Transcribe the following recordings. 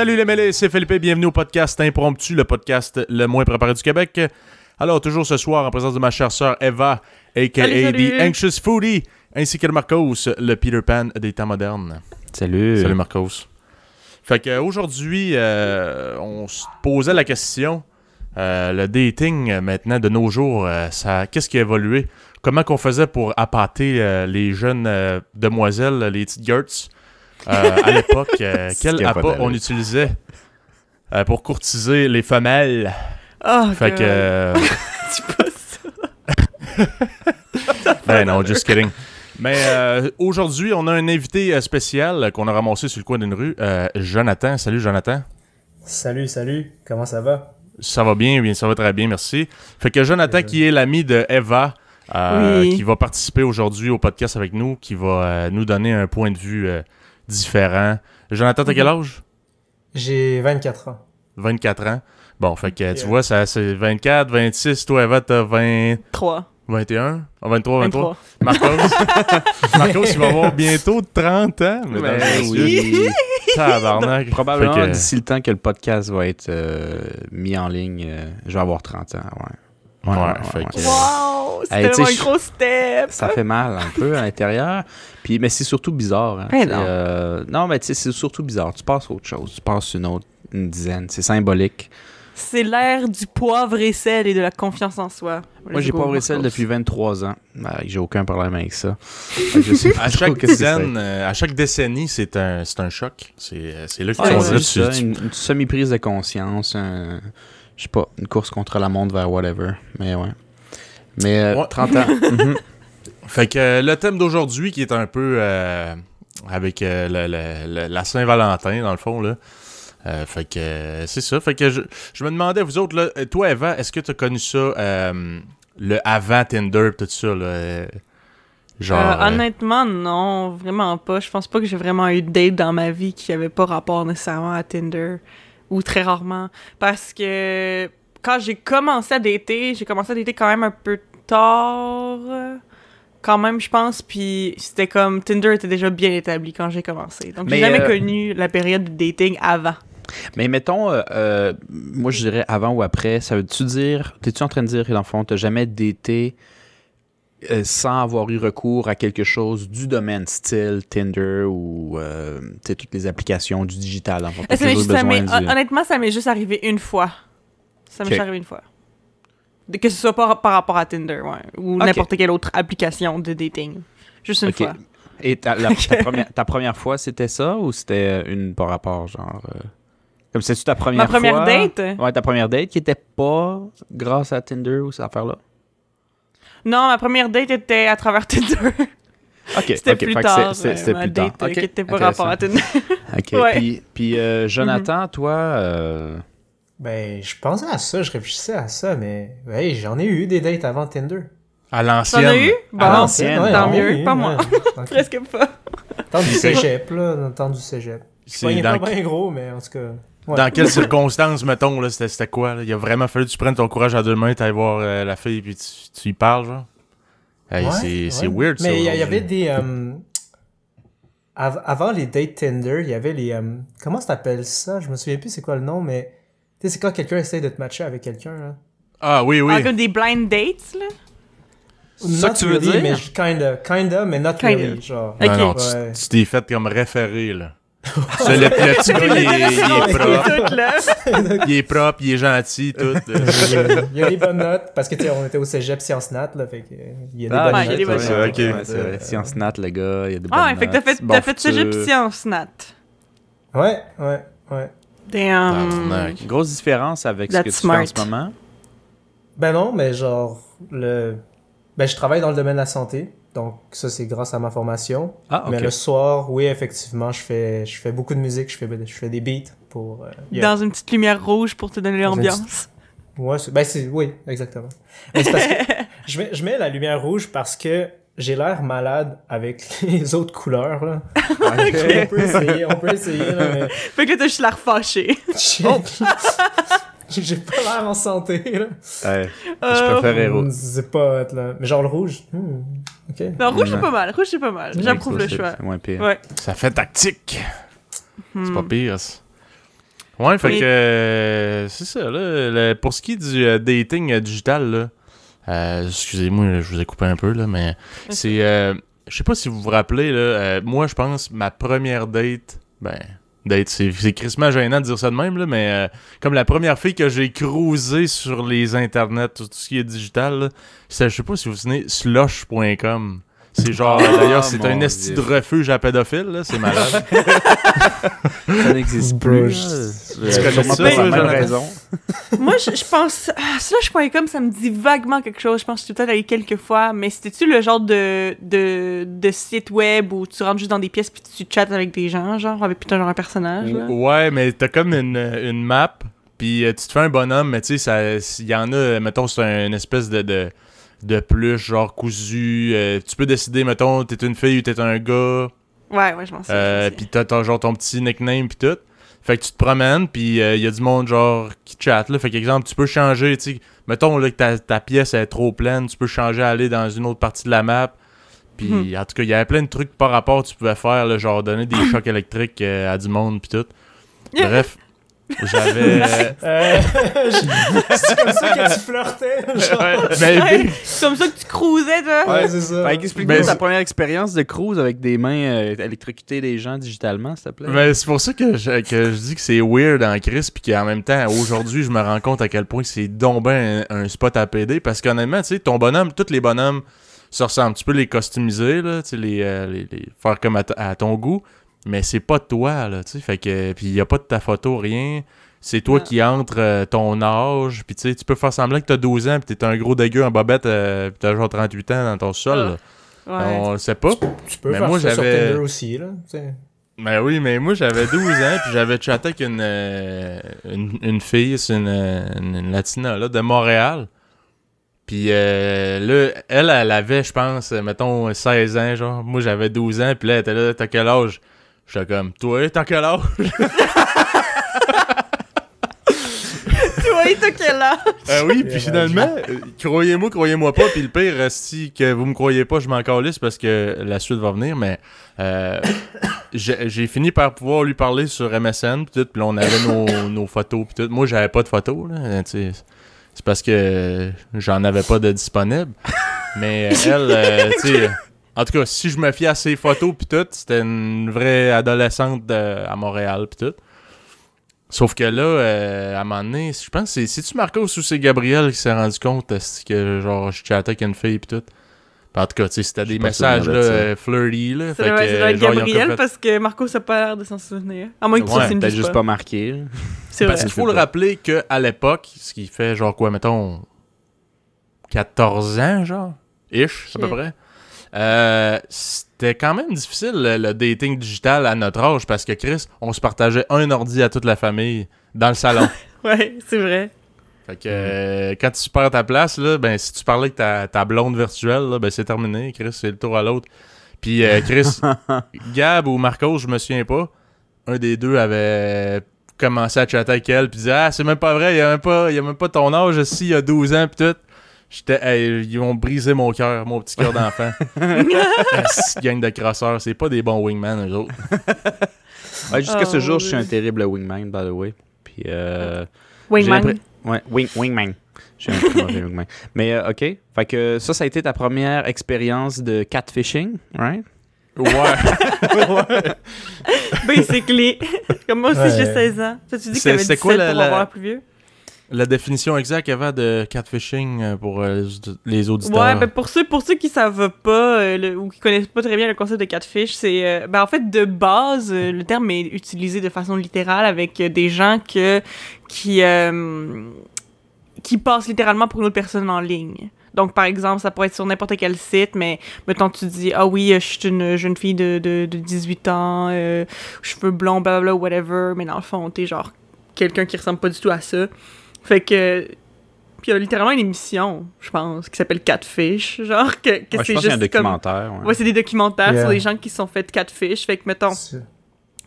Salut les mêlés, c'est Philippe, bienvenue au podcast Impromptu, le podcast le moins préparé du Québec. Alors, toujours ce soir, en présence de ma chère sœur Eva, a.k.a. Salut, salut. The Anxious Foodie, ainsi que de Marcos, le Peter Pan des temps modernes. Salut. Salut Marcos. Fait qu'aujourd'hui, on se posait la question, euh, le dating euh, maintenant de nos jours, euh, ça, qu'est-ce qui a évolué? Comment qu'on faisait pour appâter euh, les jeunes euh, demoiselles, les petites girts? Euh, à l'époque, euh, quel appât on utilisait euh, pour courtiser les femelles? Oh, Fait que... Pas ça? ben non, just kidding. Mais euh, aujourd'hui, on a un invité spécial qu'on a ramassé sur le coin d'une rue, euh, Jonathan. Salut Jonathan. Salut, salut, comment ça va? Ça va bien, bien, ça va très bien, merci. Fait que Jonathan, qui est l'ami de Eva, euh, Oui. qui va participer aujourd'hui au podcast avec nous, qui va euh, nous donner un point de vue euh, différent. Jonathan, t'as quel âge? J'ai 24 ans. 24 ans? Bon, fait que tu Yeah. vois, ça c'est 24, 26, toi Eva, t'as 20, 3. 21, Ah, 23, 23. 23. Marcos, Marcos, il va avoir bientôt 30 ans. mesdames Ben oui. Tabarnak. Probablement d'ici le temps que le podcast va être euh, mis en ligne, euh, je vais avoir 30 ans. Ouais. Ouais, fait que- Wow! C'est Hey, un gros step! Ça fait mal un peu à l'intérieur. Puis, mais c'est surtout bizarre. hein. Ben non. euh, non, mais tu sais, c'est surtout bizarre. Tu passes à autre chose. Tu passes une autre, une dizaine. C'est symbolique. C'est l'ère du poivre et sel et de la confiance en soi. Moi, j'ai pas ça Marcos. depuis 23 ans. Ben, j'ai aucun problème avec ça. Je sais À chaque dizaine, euh, à chaque décennie, c'est un, c'est un choc. C'est euh, c'est là que tu une, une semi-prise de conscience, un- je sais pas, une course contre la montre vers whatever, mais ouais. Mais euh, Ouais. 30 ans, mhm. Fait que euh, le thème d'aujourd'hui qui est un peu euh, avec euh, le- le- le- la Saint-Valentin dans le fond là. Euh, fait que c'est ça. Fait que je, je me demandais vous autres là, toi Eva, est-ce que tu as connu ça euh, le avant Tinder tout ça là euh, genre Euh, euh, honnêtement, non, vraiment pas. Je pense pas que j'ai vraiment eu de date dans ma vie qui avait pas rapport nécessairement à Tinder. Ou très rarement. Parce que quand j'ai commencé à dater, j'ai commencé à dater quand même un peu tard. Quand même, je pense. Puis c'était comme Tinder était déjà bien établi quand j'ai commencé. Donc j'ai Mais, jamais euh, connu la période de dating avant. mais mettons, euh, euh, moi je dirais avant ou après, ça veut-tu dire, t'es-tu en train de dire que dans le fond, t'as jamais daté euh, sans avoir eu recours à quelque chose du domaine style Tinder ou euh, toutes les applications du digital. t'as Ça juste- ça du- Honnêtement, ça m'est juste arrivé une fois. Ça m'est Ok. juste arrivé une fois. Que ce soit pas par rapport à Tinder, ouais. Ou n'importe quelle autre application de dating. Juste une Ok. fois. Et ta, la- ta première, ta première fois, c'était ça ou c'était une par rapport, genre. euh, comme c'est-tu ta première Ma première fois? date? Ouais, ta première date qui était pas grâce à Tinder ou cette affaire-là? Non, ma première date était à travers Tinder. Ok, C'était ok, plus fait que tard. C'était plus tard. date Ok, qui était pas rapport à Tinder. Ok, Ouais. puis, puis euh, Jonathan, toi, euh, Ben, je pensais à ça, je réfléchissais à ça, mais ouais, j'en ai eu des dates avant Tinder. à T'en l'ancienne as eu? Bon, À l'ancienne, ouais, tant mieux. pas moi. Presque pas. Temps du cégep, là, dans le temps du cégep. C'est pas bien gros, mais en tout cas... ouais. dans quelles circonstances mettons là c'était c'était quoi là? Il a vraiment fallu que tu prennes ton courage à deux mains, t'ailles voir euh, la fille puis tu, tu y parles genre? Hey, Ouais, c'est ouais. weird ça. Mais il y, avait des... euh, av- avant les dates Tinder, il y avait les... euh, comment ça t'appelle ça? Je me souviens plus c'est quoi le nom, mais... Tu sais, c'est quand quelqu'un essaie de te matcher avec quelqu'un, là. Ah oui oui. Ah, comme des blind dates, là? C'est ça que tu veux really, dire? Mais kinda, kinda, mais not Kinda. really, genre. Non, non, tu- Ouais. tu t'es fait comme référé là. Ça, le, le petit gars, il est, il est propre. Il est propre, il est gentil, tout. il y a des bonnes notes parce que tu sais on était au cégep sciences nat là fait que il y a des Ah, bonnes ouais, il y a des notes. bonnes notes. ouais, ok. ouais, c'est vrai. Science nat, le gars, il y a des bonnes Ah, ouais, fait que t'as notes, fait, bon t'as fait cégep sciences nat. Ouais, ouais, ouais. Damn. Grosse différence avec ce que tu fais en ce moment? Ben non, mais genre le ben je travaille dans le domaine de la santé. Donc ça c'est grâce à ma formation. Ah, ok. Mais le soir, oui, effectivement, je fais je fais beaucoup de musique, je fais je fais des beats pour euh, yeah. Dans une petite lumière rouge pour te donner l'ambiance. Ouais, c'est- ben c'est oui, exactement. Mais c'est parce que je mets je mets la lumière rouge parce que j'ai l'air malade avec les autres couleurs là. on peut essayer, on peut essayer là, mais Fait que là, t'as juste l'air fâché. J'ai j'ai pas l'air en santé, là. Ouais, Euh, je préférais Hmm, rouge. C'est pas être là. Mais genre le rouge. hmm, Non, rouge, c'est pas mal. Rouge, c'est pas mal. J'approuve le choix. C'est moins pire. Ouais. Ça fait tactique. C'est Hmm. pas pire. ça. Ouais, fait Oui. que euh, c'est ça, là. le- pour ce qui est du euh, dating euh, digital, là, euh, excusez-moi, je vous ai coupé un peu, là, mais c'est. euh, je sais pas si vous vous rappelez, là, euh, moi, je pense, ma première date, ben. Date, c'est crissement gênant de dire ça de même, là, mais euh, comme la première fille que j'ai cruisé sur les internets, tout ce qui est digital, là, je sais pas si vous vous souvenez, slush.com. C'est genre, Ah, d'ailleurs, c'est un esti de refuge à pédophiles, là, c'est malade. Ça n'existe plus. je- là. Tu connais Sûrement ça, pas la même raison? Moi, je, je pense. Ah, Slush.com, ça me dit vaguement quelque chose. Je pense que je suis peut-être allé quelques fois. Mais c'était-tu le genre de, de, de site web où tu rentres juste dans des pièces puis tu chattes avec des gens, genre, avec plutôt genre un personnage, là? Ouais, mais t'as comme une, une map, puis euh, tu te fais un bonhomme, mais tu sais, ça- il y en a, mettons, c'est un- une espèce de, de, de pluche, genre cousu. euh, tu peux décider, mettons, t'es une fille ou t'es un gars, Ouais, ouais, je m'en souviens. euh, puis t'as genre ton petit nickname, puis tout. Fait que tu te promènes, puis il y a du monde, genre, qui chatte, là. Fait qu'exemple, tu peux changer, tu sais, mettons, là, que ta, ta pièce est trop pleine, tu peux changer à aller dans une autre partie de la map. Puis, Mhm. en tout cas, il y avait plein de trucs par rapport que tu pouvais faire, là, genre donner des chocs électriques euh, à du monde, puis tout. Bref, j'avais. euh, c'est comme ça que tu flirtais, genre. ouais, mais- Ouais, c'est comme ça que tu cruisais, toi? Ouais, c'est ça. Fait qu'explique-nous Ben, ta première expérience de cruise avec des mains euh, électrocutées des gens digitalement, s'il te plaît. mais c'est pour ça que je, que je dis que c'est weird en crise, puis qu'en même temps, aujourd'hui, je me rends compte à quel point c'est donc ben un, un spot à PD, parce qu'honnêtement, tu sais, ton bonhomme, tous les bonhommes se ressemblent. Tu peux les customiser, là, tu les, euh, les- les- faire comme à ton goût, mais c'est pas toi, là, tu sais, fait que, puis y a pas de ta photo, rien. C'est toi Ah. qui entre euh, ton âge, puis tu sais, tu peux faire semblant que t'as 12 ans, puis t'es un gros dégueu en bobette, euh, puis t'as genre 38 ans dans ton sol, là. Ouais. On le sait pas. Tu peux Mais faire moi, ça sur j'avais- Tinder aussi, là. tu sais. Ben oui, mais moi j'avais 12 ans, puis j'avais chatté avec une, euh, une, une fille, c'est une, une, une latina là, de Montréal. Puis euh, là, elle, elle avait, je pense, mettons, 16 ans, genre. Moi j'avais 12 ans, puis là, elle était là, t'as quel âge? J'étais comme, toi, t'as quel âge? Tu vois, t'as quel âge? Ah oui, puis finalement, euh, croyez-moi, croyez-moi pas, puis le pire, euh, si que vous me croyez pas, je m'en calisse parce que la suite va venir, mais euh, j'ai fini par pouvoir lui parler sur MSN, puis tout, puis là, on avait nos, nos photos, puis tout. Moi, j'avais pas de photos, là, tu sais. C'est parce que j'en avais pas de disponible. Mais euh, elle, euh, tu sais, en tout cas, si je me fie à ses photos, puis tout, c'était une vraie adolescente de- à Montréal, puis tout. Sauf que là, euh, à un moment donné, je pense que c'est c'est-tu Marcos ou c'est Gabriel qui s'est rendu compte que genre je chattais avec une fille pis tout? Puis en tout cas, tu sais, c'était des messages là, euh, flirty là. Ça fait être genre, Gabriel fait- parce que Marco n'a pas l'air de s'en souvenir. À moins que tu Ouais, ouais, Peut-être juste pas marqué. là. C'est vrai. Parce qu'il faut le rappeler qu'à l'époque, ce qui fait genre quoi, mettons 14 ans, genre, ish, à peu près. Euh, c'était quand même difficile le, le dating digital à notre âge parce que Chris, on se partageait un ordi à toute la famille dans le salon. Ouais, c'est vrai. Fait que euh, quand tu perds ta place, là, ben si tu parlais avec ta, ta blonde virtuelle, là, ben c'est terminé. Chris, c'est le tour à l'autre. Puis euh, Chris, Gab ou Marcos, je me souviens pas, un des deux avait commencé à chatter avec elle, puis disait Ah, c'est même pas vrai, il a même pas, il a même pas ton âge, ici, il y a 12 ans, puis tout. J'étais, hey, ils ont brisé mon cœur, mon petit cœur d'enfant. Gang de crasseurs, c'est pas des bons wingman, eux autres. Ouais, Jusqu'à Oh, ce jour, je suis un terrible wingman, by the way. Puis, euh, Wingman? Ouais, wing, wingman. Je suis un très mauvais wingman. Mais, euh, OK. Fait que ça, ça a été ta première expérience de catfishing, right? Ouais. Basically. Comme moi aussi, Ouais. j'ai 16 ans. Toi, tu dis que C'est- t'avais c'est 17 quoi la- pour la- avoir plus vieux? La définition exacte avant de catfishing euh, pour euh, les auditeurs. Ouais, ben pour ceux, pour ceux qui savent pas euh, ou qui connaissent pas très bien le concept de catfish, c'est euh, ben en fait de base le terme est utilisé de façon littérale avec des gens que qui qui passent littéralement pour une autre personne en ligne. Donc, par exemple, ça pourrait être sur n'importe quel site, mais mettons, tu dis, ah oui, je suis une jeune fille de, de, de 18 ans, euh, cheveux blonds, blablabla, whatever, mais dans le fond, t'es genre quelqu'un qui ressemble pas du tout à ça. Fait que. Puis il y a littéralement une émission, je pense, qui s'appelle Catfish, genre, que, que Ouais, c'est a un juste comme. documentaire. ouais. Ouais, c'est des documentaires Yeah. sur les gens qui se sont fait catfish. Fait que, mettons, C'est-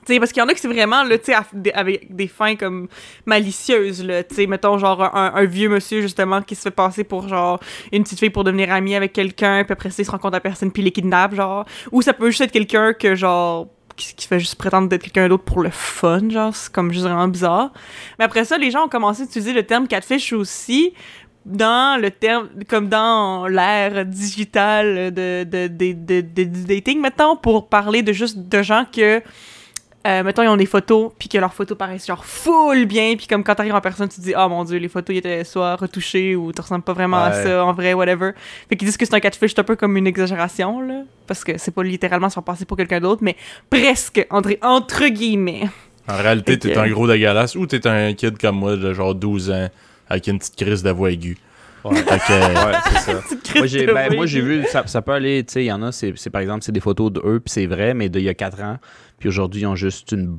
tu sais, parce qu'il y en a qui c'est vraiment, là, tu sais, avec des fins comme malicieuses, là. Tu sais, mettons, genre, un, un vieux monsieur, justement, qui se fait passer pour, genre, une petite fille pour devenir amie avec quelqu'un, puis après ça, il se rencontre à personne, puis il les kidnappe, genre. Ou ça peut juste être quelqu'un que, genre, qui, fait juste prétendre d'être quelqu'un d'autre pour le fun, genre, c'est comme juste vraiment bizarre. Mais après ça, les gens ont commencé à utiliser le terme catfish aussi dans le terme, comme dans l'ère digitale de, de, de, dating, maintenant, pour parler de juste de gens que, euh, mettons, ils ont des photos, puis que leurs photos paraissent genre full bien, puis comme quand t'arrives en personne, tu te dis, oh mon dieu, les photos, ils étaient soit retouchées ou tu ressembles pas vraiment à ça en vrai, whatever. Fait qu'ils disent que c'est un catfish, c'est un peu comme une exagération, là, parce que c'est pas littéralement se faire passer pour quelqu'un d'autre, mais presque, entre, entre guillemets. En réalité, t'es un gros dégueulasse ou t'es un kid comme moi de genre 12 ans avec une petite crise de voix aiguë. Ouais. Euh, Ouais, c'est ça. Moi, j'ai ben, j'ai vu, ça, ça peut aller, tu sais, il y en a, c'est par exemple, c'est des photos d'eux, puis c'est vrai, mais d'il y a 4 ans, puis aujourd'hui, ils ont juste une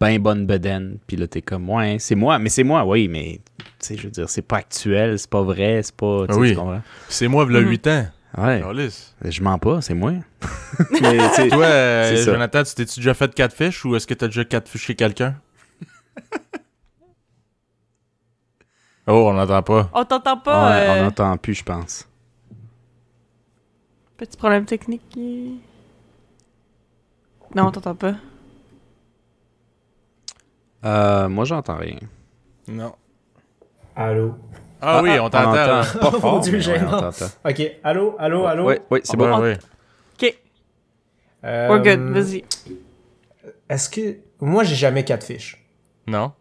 bien bonne bedaine, puis là, t'es comme, ouais, c'est moi, mais c'est moi, oui, mais, tu sais, je veux dire, c'est pas actuel, c'est pas vrai, c'est pas, sais, Oui. tu comprends? c'est moi, v'là Mhm. 8 ans. Ouais, je mens pas, c'est moi. mais, Toi, euh. Jonathan, tu t'es-tu déjà fait catfish ou est-ce que t'as déjà catfishé quelqu'un? oh, on n'entend pas. On t'entend pas, ouais, euh, on n'entend plus, je pense. Petit problème technique. Non, on t'entend pas. Euh, moi, j'entends rien. Non. Allô? Ah, oui, on t'entend. là. Pas Mon fort, Dieu, mais ouais, gênant. on t'entend. Ok, allô, allô, allô? Ouais, ouais, c'est Ah, bon. ouais, ouais. Ok, Euh, we're good, vas-y. Est-ce que... Moi, j'ai jamais catfish. Non.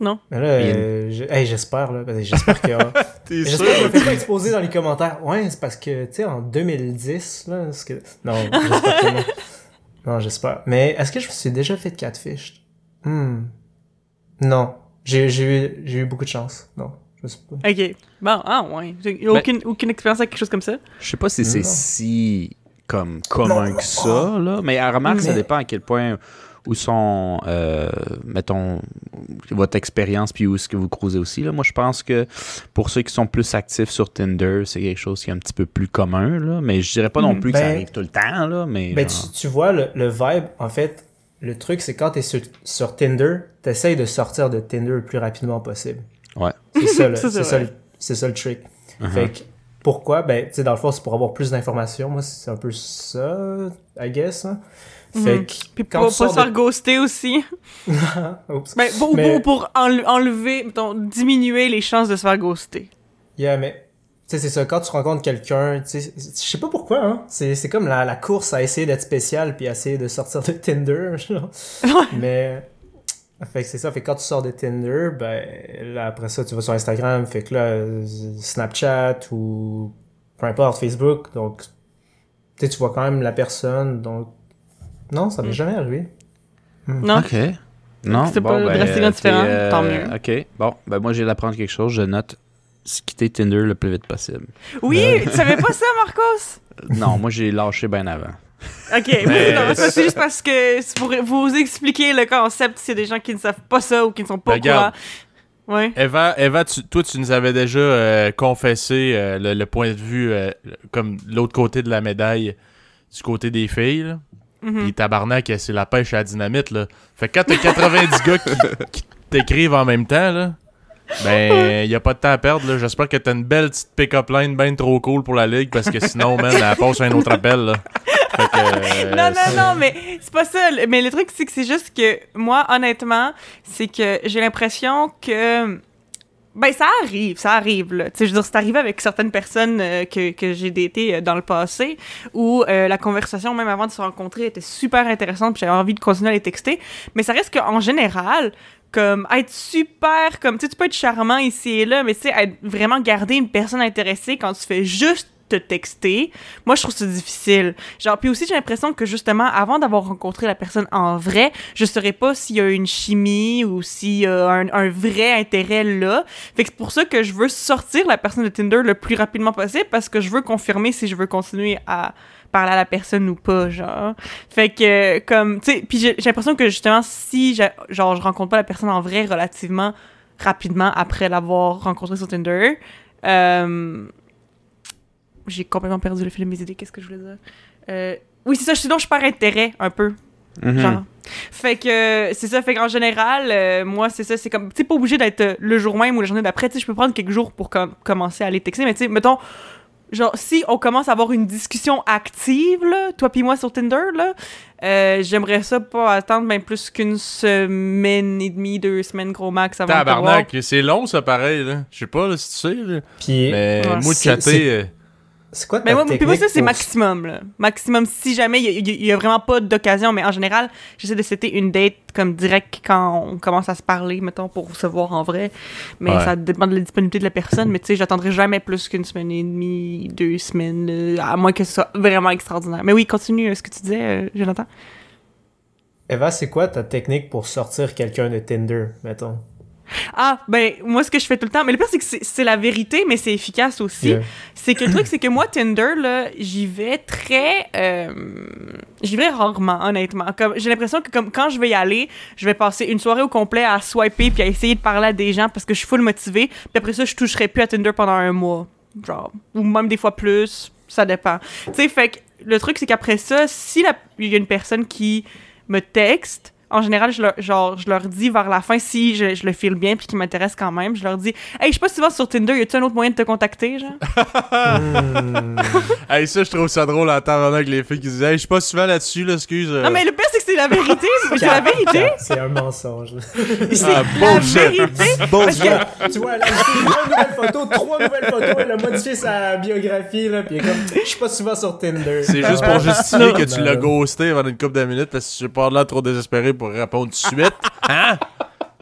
Mais là, euh, je- hey, j'espère, là. que J'espère que... J'espère que je me fais pas exposer dans les commentaires. Ouais, c'est parce que, tu sais, en 2010, là, est-ce que... Non, j'espère que non. Non, j'espère. Mais est-ce que je me suis déjà fait catfish? Hmm. Non. J'ai eu, j'ai eu beaucoup de chance. Non, je sais pas. Ok. Bon, ah ouais. J'ai aucune, aucune expérience avec quelque chose comme ça. Je sais pas si c'est Non. si comme commun que ça, là. Mais à remarque, ça dépend à quel point où sont, euh, mettons, votre expérience puis où est-ce que vous croisez aussi. Là. Moi, je pense que pour ceux qui sont plus actifs sur Tinder, c'est quelque chose qui est un petit peu plus commun, là. Mais je dirais pas non Mm. plus que ça Ben- arrive tout le temps, là. Mais Ben, genre- tu, tu vois, le, le vibe, en fait, le truc, c'est quand t'es sur, sur Tinder, t'essayes de sortir de Tinder le plus rapidement possible. Ouais. C'est ça, le- Ça, c'est ça, c'est ça le trick. Uh-huh. Fait que, pourquoi? Ben, tu sais, dans le fond, c'est pour avoir plus d'informations. Moi, c'est un peu ça, I guess. hein. Fait Mhm. que, Puis quand pas, se faire de... ghoster aussi. Oups. Ben, pour, Mais- pour, pour enle- enlever, mettons, diminuer les chances de se faire ghoster. Yeah, mais tu sais, c'est ça, quand tu rencontres quelqu'un, tu sais, je sais pas pourquoi, hein. C'est, c'est comme la, la course à essayer d'être spécial puis à essayer de sortir de Tinder, genre. Mais, fait que c'est ça, fait que quand tu sors de Tinder, ben, là, après ça, tu vas sur Instagram, fait que là, Snapchat ou peu importe, Facebook, donc, tu vois quand même la personne, donc, non, ça m'est Mm. jamais arrivé. Non? OK. Non, C'est bon, pas ben, drastiquement t'es, différent, tant mieux. OK. Bon, ben moi, j'ai d'apprendre quelque chose. Je note quitter Tinder le plus vite possible. Oui, tu savais pas ça, Marcos? non, moi, j'ai lâché bien avant. Ok, Mais- non, ça, c'est juste parce que c'est pour vous expliquer le concept a des gens qui ne savent pas ça ou qui ne sont pas au courant. Regarde. Ouais. Eva, Eva tu- toi, tu nous avais déjà euh, confessé euh, le, le point de vue euh, comme l'autre côté de la médaille, du côté des filles. Là. Mhm. Puis tabarnak, c'est la pêche à la dynamite. Là. Fait que quand t'as 90 gars qui, qui t'écrivent en même temps, là, ben, y a pas de temps à perdre. là. J'espère que t'as une belle petite pick-up line bien trop cool pour la ligue parce que sinon, man, elle passe à un autre appel. Là. Fait que, euh, non, non, non, mais c'est pas ça. Mais le truc, c'est que c'est juste que moi, honnêtement, c'est que j'ai l'impression que. Ben, ça arrive, ça arrive, là. Tu sais, je veux dire, c'est arrivé avec certaines personnes euh, que, que j'ai datées euh, dans le passé, où euh, la conversation, même avant de se rencontrer, était super intéressante, puis j'avais envie de continuer à les texter. Mais ça reste qu'en général, comme être super, comme tu peux être charmant ici et là, mais tu sais, vraiment garder une personne intéressée quand tu fais juste te texter, moi je trouve ça difficile. Genre, puis aussi j'ai l'impression que justement, avant d'avoir rencontré la personne en vrai, je saurais pas s'il y a une chimie ou s'il y a un, vrai intérêt là. Fait que c'est pour ça que je veux sortir la personne de Tinder le plus rapidement possible parce que je veux confirmer si je veux continuer à parler à la personne ou pas, genre. Fait que, comme, tu sais, puis j'ai l'impression que justement, si, genre, je rencontre pas la personne en vrai relativement rapidement après l'avoir rencontrée sur Tinder, euh, j'ai complètement perdu le fil de mes idées. Qu'est-ce que je voulais dire? Euh, oui, c'est ça. Sinon, je perds intérêt un peu. Mhm. Genre. Fait que c'est ça. Fait qu'en général, euh, moi, c'est ça. C'est comme. Tu pas obligé d'être euh, le jour même ou la journée d'après. Tu sais, je peux prendre quelques jours pour com- commencer à aller texter. Mais tu sais, mettons, genre, si on commence à avoir une discussion active, là, toi puis moi sur Tinder, là, euh, j'aimerais ça pas attendre bien plus qu'une semaine et demie, deux semaines gros max avant. Tabarnak, c'est long ça pareil, là. Je sais pas là, si tu sais, là. Puis, Mais Ouais. moi de chatter. C'est quoi ta Mais moi, moi, ça, c'est pour- maximum, là. Maximum, si jamais il y, a- vraiment pas d'occasion, mais en général, j'essaie de setter une date comme direct quand on commence à se parler, mettons, pour se voir en vrai. Mais Ouais. ça dépend de la disponibilité de la personne, mais tu sais, j'attendrai jamais plus qu'une semaine et demie, deux semaines, à moins que ce soit vraiment extraordinaire. Mais oui, continue euh, ce que tu disais, euh, Jonathan. Eva, c'est quoi ta technique pour sortir quelqu'un de Tinder, mettons? Ah, ben, moi, ce que je fais tout le temps, mais le pire, c'est que c'est- la vérité, mais c'est efficace aussi. Yeah. C'est que le truc, c'est que moi, Tinder, là, j'y vais très. euh, j'y vais rarement, honnêtement. Comme, j'ai l'impression que comme quand je vais y aller, je vais passer une soirée au complet à swiper puis à essayer de parler à des gens parce que je suis full motivée. Puis après ça, je toucherai plus à Tinder pendant un mois. Genre. Ou même des fois plus. Ça dépend. Tu sais, fait que le truc, c'est qu'après ça, si il y a une personne qui me texte, en général, je leur, genre, je leur dis vers la fin, si je, je le file bien puis qu'il m'intéresse quand même, je leur dis Hey, je sais pas si tu vas sur Tinder, y a-tu un autre moyen de te contacter, genre. Hey, ça, je trouve ça drôle à entendre avec les filles qui disent Hey, je suis pas souvent là-dessus, là, excuse. euh. Non, mais le pire, c'est que c'est la vérité. C'est la vérité. C'est un mensonge. C'est Ah, la vérité. Parce que- tu vois, elle a ajouté trois nouvelles photos, trois nouvelles photos, elle a modifié sa biographie, là, pis elle est comme, je suis pas souvent sur Tinder. C'est juste pour justifier que tu l'as ghosté pendant une couple de minutes parce que j'ai pas l'air trop désespéré pour répondre tout de suite. Hein?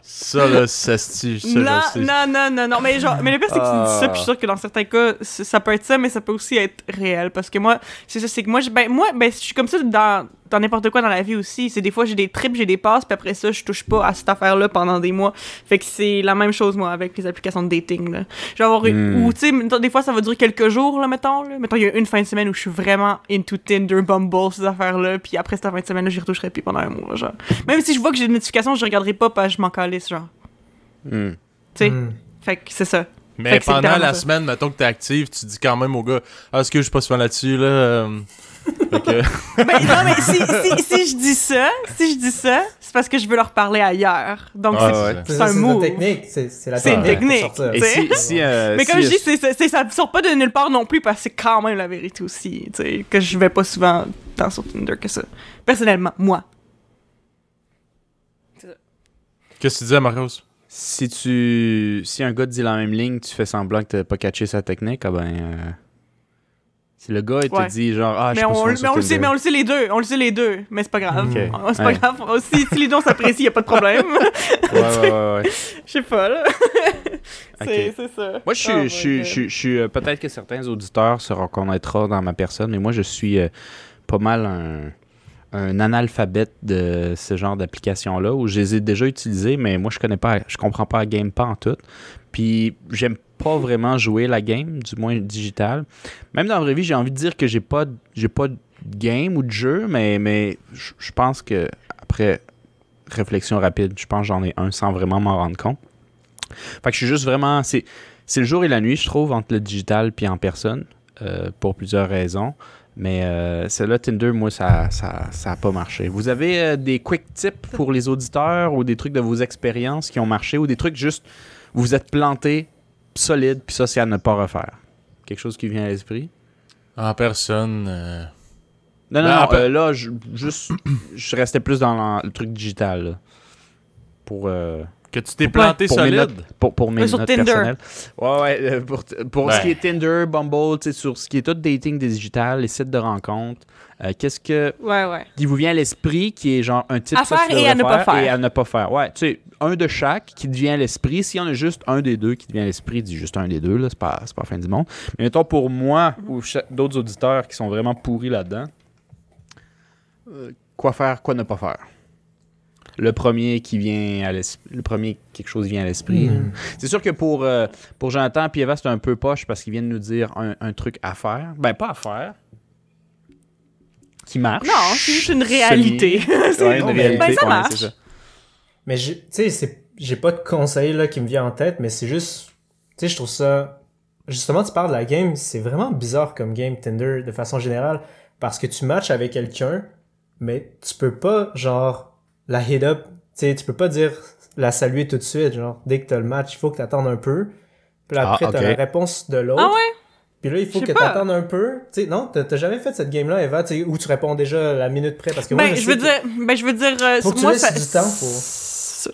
Ça, là, ça se non, non, non, non, non, mais genre, mais le pire, c'est que tu dis ça, puis je suis sûre que dans certains cas, ça peut être ça, mais ça peut aussi être réel, parce que moi, c'est ça, c'est que moi, je- ben, moi, ben, je suis comme ça dans, dans n'importe quoi dans la vie aussi, c'est des fois, j'ai des trips, j'ai des passes, puis après ça, je touche pas à cette affaire-là pendant des mois, fait que c'est la même chose, moi, avec les applications de dating, là. Je vais avoir une, Hmm. ou, tu sais, des fois, ça va durer quelques jours, là, mettons, là, mettons, il y a une fin de semaine où je suis vraiment into Tinder, Bumble, ces affaires-là, puis après cette fin de semaine-là, j'y retoucherai plus pendant un mois, genre. Même si je vois que j'ai des notifications, je regarderai pas, parce que je m'en calisse, genre. Hmm. Tu sais, Hmm. fait que c'est ça. Mais pendant la ça. semaine, mettons que t'es active, tu dis quand même au gars Ah, est-ce que je suis pas souvent là-dessus, là euh, que- Ben, non, mais si, si, si je dis ça, si je dis ça, c'est parce que je veux leur parler ailleurs. Donc, c'est- ouais. C'est c'est un c'est la move. technique. C'est c'est la C'est une technique. Et si, si, euh, Mais si- comme je dis, c'est, c'est, c'est- ça sort pas de nulle part non plus parce que c'est quand même la vérité aussi. tu sais, Que je vais pas souvent tant sur Tinder que ça. Personnellement, moi. Qu'est-ce que tu disais, Marcos? Si tu. Si un gars te dit la même ligne, tu fais semblant que t'as pas catché sa technique, ah ben. euh, Si le gars il te dit genre ah je mais suis pas on, mais on le sait, mais on le sait les deux. On le sait les deux. Mais c'est pas grave. Ok. Ah, C'est pas Ouais. grave. Si, si les deux on s'apprécie, y a pas de problème. Ouais, ouais, ouais, ouais. Je sais pas, là. c'est, ça. Moi, je suis, Oh je je je suis, euh, peut-être que certains auditeurs se reconnaîtront dans ma personne, mais moi, je suis euh, pas mal un, un analphabète de ce genre d'application-là où je les ai déjà utilisées, mais moi, je connais pas, je comprends pas la game pas en tout. Puis, j'aime pas vraiment jouer la game, du moins digital. Même dans la vraie vie, j'ai envie de dire que j'ai pas, pas de game ou de jeu, mais, mais je pense que après réflexion rapide, je pense que j'en ai un sans vraiment m'en rendre compte. Fait que je suis juste vraiment. C'est, c'est le jour et la nuit, je trouve, entre le digital puis en personne, euh, pour plusieurs raisons. Mais euh, celle-là, Tinder, moi, ça ça, ça a pas marché. Vous avez euh, des quick tips pour les auditeurs ou des trucs de vos expériences qui ont marché ou des trucs juste où vous êtes planté solide puis ça, c'est à ne pas refaire? Quelque chose qui vient à l'esprit? En personne. euh, Non, non, Ben, non. euh, là, je, juste, je restais plus dans le truc digital. là. Pour. Que tu t'es planté pour mes solide. notes, pour, pour mes Ouais, notes Tinder. personnelles. Ouais, ouais. euh, pour pour Ben. ce qui est Tinder, Bumble, tu sais, sur ce qui est tout dating digital, les sites de rencontres, euh, qu'est-ce que Ouais, ouais. qui vous vient à l'esprit qui est genre un type À ça, faire et à ne pas faire. Et à ne pas faire? Ouais, tu sais, un de chaque qui te vient à l'esprit. S'il y en a juste un des deux qui te vient à l'esprit, dis juste un des deux, là, c'est pas, c'est pas la fin du monde. Mais mettons pour moi ou d'autres auditeurs qui sont vraiment pourris là-dedans, euh, quoi faire, quoi ne pas faire? Le premier qui vient à l'esprit, le premier quelque chose vient à l'esprit. Hmm. C'est sûr que pour, euh, pour Jonathan et Eva, c'est un peu poche parce qu'ils viennent nous dire un, un truc à faire. Ben, pas à faire. Qui marche. Non, c'est juste une réalité. C'est- Ouais, une bon, réalité. ben, ça ouais, marche. ça. Mais tu sais, c'est- j'ai pas de conseil là, qui me vient en tête, mais c'est juste. Tu sais, je trouve ça. Justement, tu parles de la game, c'est vraiment bizarre comme game Tinder de façon générale. Parce que tu matches avec quelqu'un, mais tu peux pas, genre, la hit up. Tu sais, tu peux pas dire la saluer tout de suite. Genre, dès que t'as le match, il faut que t'attendes un peu. Puis là, Ah, après, t'as la réponse de l'autre. Ah ouais? Puis là, il faut que sais pas. t'attendes un peu. Tu sais, non, t'as t'as jamais fait cette game-là, Eva, tu sais, où tu réponds déjà la minute près, parce que moi, Ben, je veux que- dire, ben, je veux dire, euh, Faut que tu moi, ça. du temps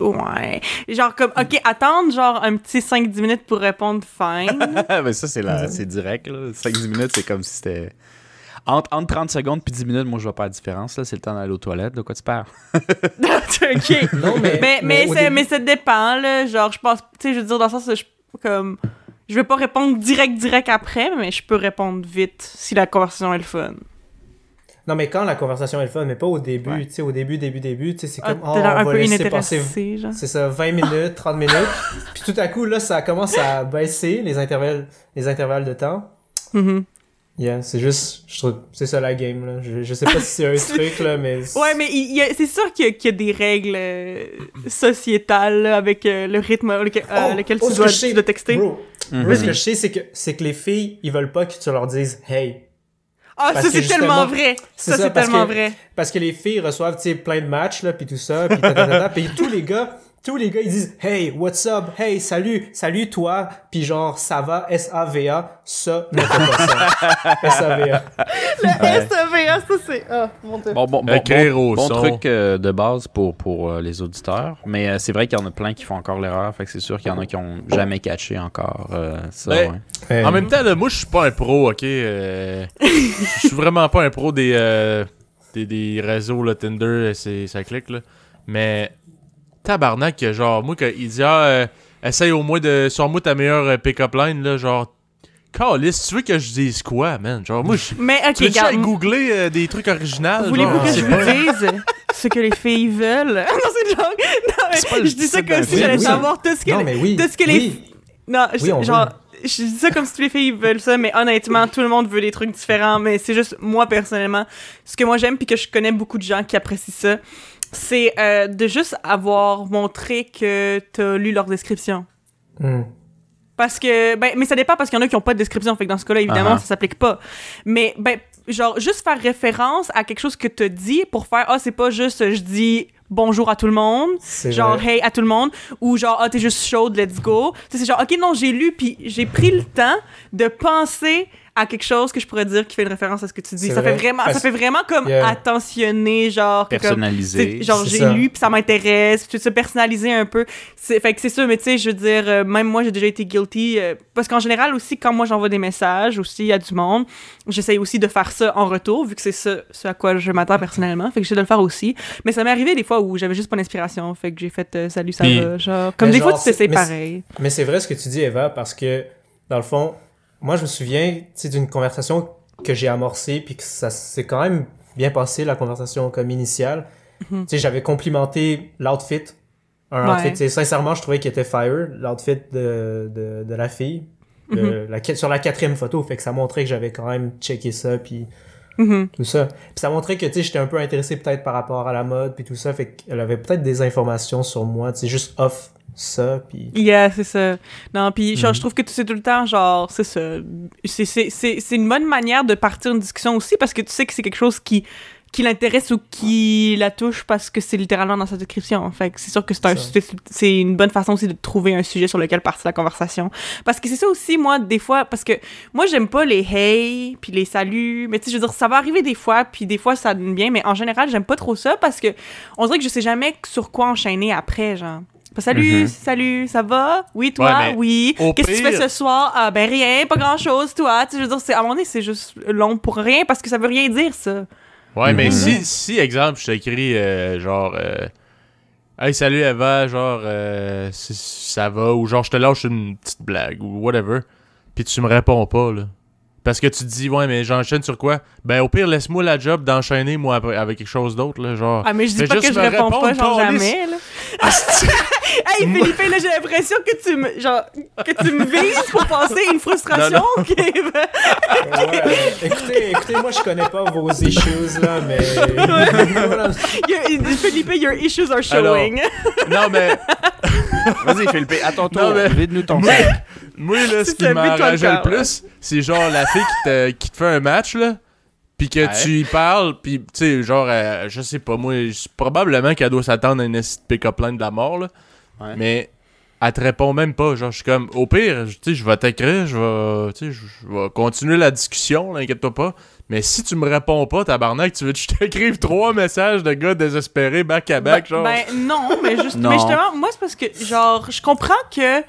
Ouais. Genre, comme, ok, attendre, genre, un petit 5-10 minutes pour répondre, fine. mais ça, c'est la- c'est direct. Là. 5-10 minutes, c'est comme si c'était. Entre, entre 30 secondes puis 10 minutes, moi, je vois pas la différence. là. C'est le temps d'aller aux toilettes. De quoi tu parles? ok. Non, mais. Mais, mais, début- mais ça dépend, là. Genre, je pense, tu sais, je veux dire, dans le sens, je, comme, je vais pas répondre direct, direct après, mais je peux répondre vite si la conversation est le fun. Non, mais quand la conversation est le fun, mais pas au début. Ouais. Tu sais, au début, début, début, tu sais, c'est Ah, comme. oh, on un va peu laisser passer. inintéressé, genre. C'est ça, 20 minutes, 30 minutes. puis tout à coup, là, ça commence à baisser les intervalles, les intervalles de temps. Mhm. Yeah, c'est juste, je trouve, c'est ça la game, là. Je, je sais pas si c'est un truc, là, mais. Ouais, mais il y a- c'est sûr qu'il y, a- qu'il y a des règles euh, sociétales là, avec euh, le rythme auquel, euh, Oh, lequel oh, tu, dois, sais- tu dois texter. Bro, moi, ce que je sais, c'est que, c'est que les filles, ils veulent pas que tu leur dises hey. Ah, ça, c'est tellement vrai. c'est Ça, ça, c'est parce tellement que- vrai. Parce que les filles reçoivent, tu sais, plein de matchs, là, puis tout ça, puis tatatata, puis tous les gars, tous les gars, ils disent Hey, what's up? Hey, salut, salut toi, puis genre, ça va, S-A-V-A, ça, ne pas ça. S-A-V-A. Le SAVA, ça, c'est... Ah, mon Dieu. Bon, bon, bon, bon, bon son. truc euh, de base pour, pour euh, les auditeurs. Mais euh, c'est vrai qu'il y en a plein qui font encore l'erreur. Fait que c'est sûr qu'il y en a qui ont jamais catché encore euh, ça. Ben, ouais. En même temps, là, moi, je suis pas un pro, ok? euh, Je suis vraiment pas un pro des, euh, des, des réseaux, là, Tinder, c'est, ça clique, là. Mais, tabarnak, que genre, moi, quand il dit, ah, euh, essaye au moins de. Sors-moi ta meilleure euh, pick-up line, là, genre. Calice, tu veux que je dise quoi, man? Genre, moi, je. Mais, ok, Tu veux regarde, googler euh, des trucs originaux? Voulez-vous que je vous dise ce que les filles veulent? non, c'est une. Non, mais je dis ça comme si j'allais savoir tout ce que Non, les... mais oui. tout ce que les-. Non, je- Oui, genre, je dis ça comme si toutes les filles veulent ça, mais honnêtement, tout le monde veut des trucs différents, mais c'est juste moi, personnellement, ce que moi j'aime, puis que je connais beaucoup de gens qui apprécient ça, c'est euh, de juste avoir montré que t'as lu leur description. Hmm. Parce que, ben, mais ça dépend parce qu'il y en a qui ont pas de description. Fait que dans ce cas-là, évidemment, Ah ah. ça s'applique pas. Mais, ben, genre, juste faire référence à quelque chose que t'as dit pour faire, ah, c'est pas juste, je dis bonjour à tout le monde, genre, vrai. hey à tout le monde, ou genre, ah, t'es juste chaude, let's go. Tu sais, c'est genre, ok, non, j'ai lu, puis j'ai pris le temps de penser à quelque chose que je pourrais dire qui fait une référence à ce que tu dis. Ça fait vrai. vraiment, ça fait vraiment comme Yeah. attentionné, genre, Personnalisé. genre j'ai lu puis ça m'intéresse puis tu se personnaliser un peu c'est fait que c'est sûr mais tu sais je veux dire euh, même moi j'ai déjà été guilty euh, parce qu'en général aussi quand moi j'envoie des messages aussi à du monde j'essaye aussi de faire ça en retour vu que c'est ça ce à quoi je m'attends personnellement fait que j'essaie de le faire aussi mais ça m'est arrivé des fois où j'avais juste pas d'inspiration fait que j'ai fait euh, salut ça Puis- va genre comme des genre, fois tu mais c'est- pareil Mais c'est vrai ce que tu dis, Eva, parce que, dans le fond, moi, je me souviens, d'une conversation que j'ai amorcée, puis que ça s'est quand même bien passé, la conversation comme initiale. Mhm. Tu sais, j'avais complimenté l'outfit. Un Ouais. outfit, sincèrement, je trouvais qu'il était fire, l'outfit de, de, de la fille. Mhm. De- la, sur la quatrième photo, fait que ça montrait que j'avais quand même checké ça, puis Mhm. tout ça. Puis ça montrait que, tu sais, j'étais un peu intéressé peut-être par rapport à la mode, puis tout ça, fait qu'elle avait peut-être des informations sur moi, juste off ça, puis... Yeah, c'est ça. Non, puis genre, Mhm. je trouve que sais tout le temps, genre, c'est ça. C'est- C'est c'est- c'est une bonne manière de partir une discussion aussi parce que tu sais que c'est quelque chose qui, qui l'intéresse ou qui la touche parce que c'est littéralement dans sa description. Fait que c'est sûr que c'est un- c'est c'est une bonne façon aussi de trouver un sujet sur lequel partir la conversation. Parce que c'est ça aussi, moi, des fois, parce que moi, j'aime pas les hey, puis les saluts, mais tu sais, je veux dire, ça va arriver des fois, puis des fois, ça donne bien, mais en général, j'aime pas trop ça parce que on dirait que je sais jamais sur quoi enchaîner après, genre. Salut, Mhm. salut, ça va? Oui, toi? Ouais, oui. Qu'est-ce que tu fais ce soir? Ah, ben rien, pas grand-chose, toi. Tu sais, je veux dire, c'est- à un moment donné, c'est juste long pour rien parce que ça veut rien dire, ça. Ouais, mais Mhm. si, si, exemple, je t'écris, euh, genre, euh, Hey, salut Eva, genre, euh, si- ça va, ou genre, je te lâche une petite blague, ou whatever, puis tu me réponds pas, là. Parce que tu te dis, ouais, mais j'enchaîne sur quoi? Ben, au pire, laisse-moi la job d'enchaîner, moi, avec quelque chose d'autre, là, genre. Ah, mais je dis pas juste que je me réponds pas, genre jamais, là. Hey, Philippe, là, j'ai l'impression que tu me, genre, que tu me vises pour passer une frustration. ben- Ouais, euh, écoutez, écoutez, moi je connais pas vos issues là, mais Voilà. Your- Philippe, your issues are Alors, showing. non, mais, Vas-y, Philippe, à ton tour. Non, mais- Vide-nous ton moi, sac. moi, là, ce qui toi, le plus, c'est genre la fille qui te, qui te fait un match, là, pis que Ouais. tu y parles, pis, tu sais, genre, euh, je sais pas, moi, probablement qu'elle doit s'attendre à une pick-up line de la mort, là. Ouais. Mais elle te répond même pas. Genre, je suis comme, au pire, je- tu sais, je vais t'écrire, je vais, tu sais, je je vais continuer la discussion, inquiète-toi pas. Mais si tu me réponds pas, tabarnak, tu veux que je t'écrive trois messages de gars désespérés back à back, genre? Ben non, mais, juste, Non. mais justement, moi, c'est parce que, genre, je comprends que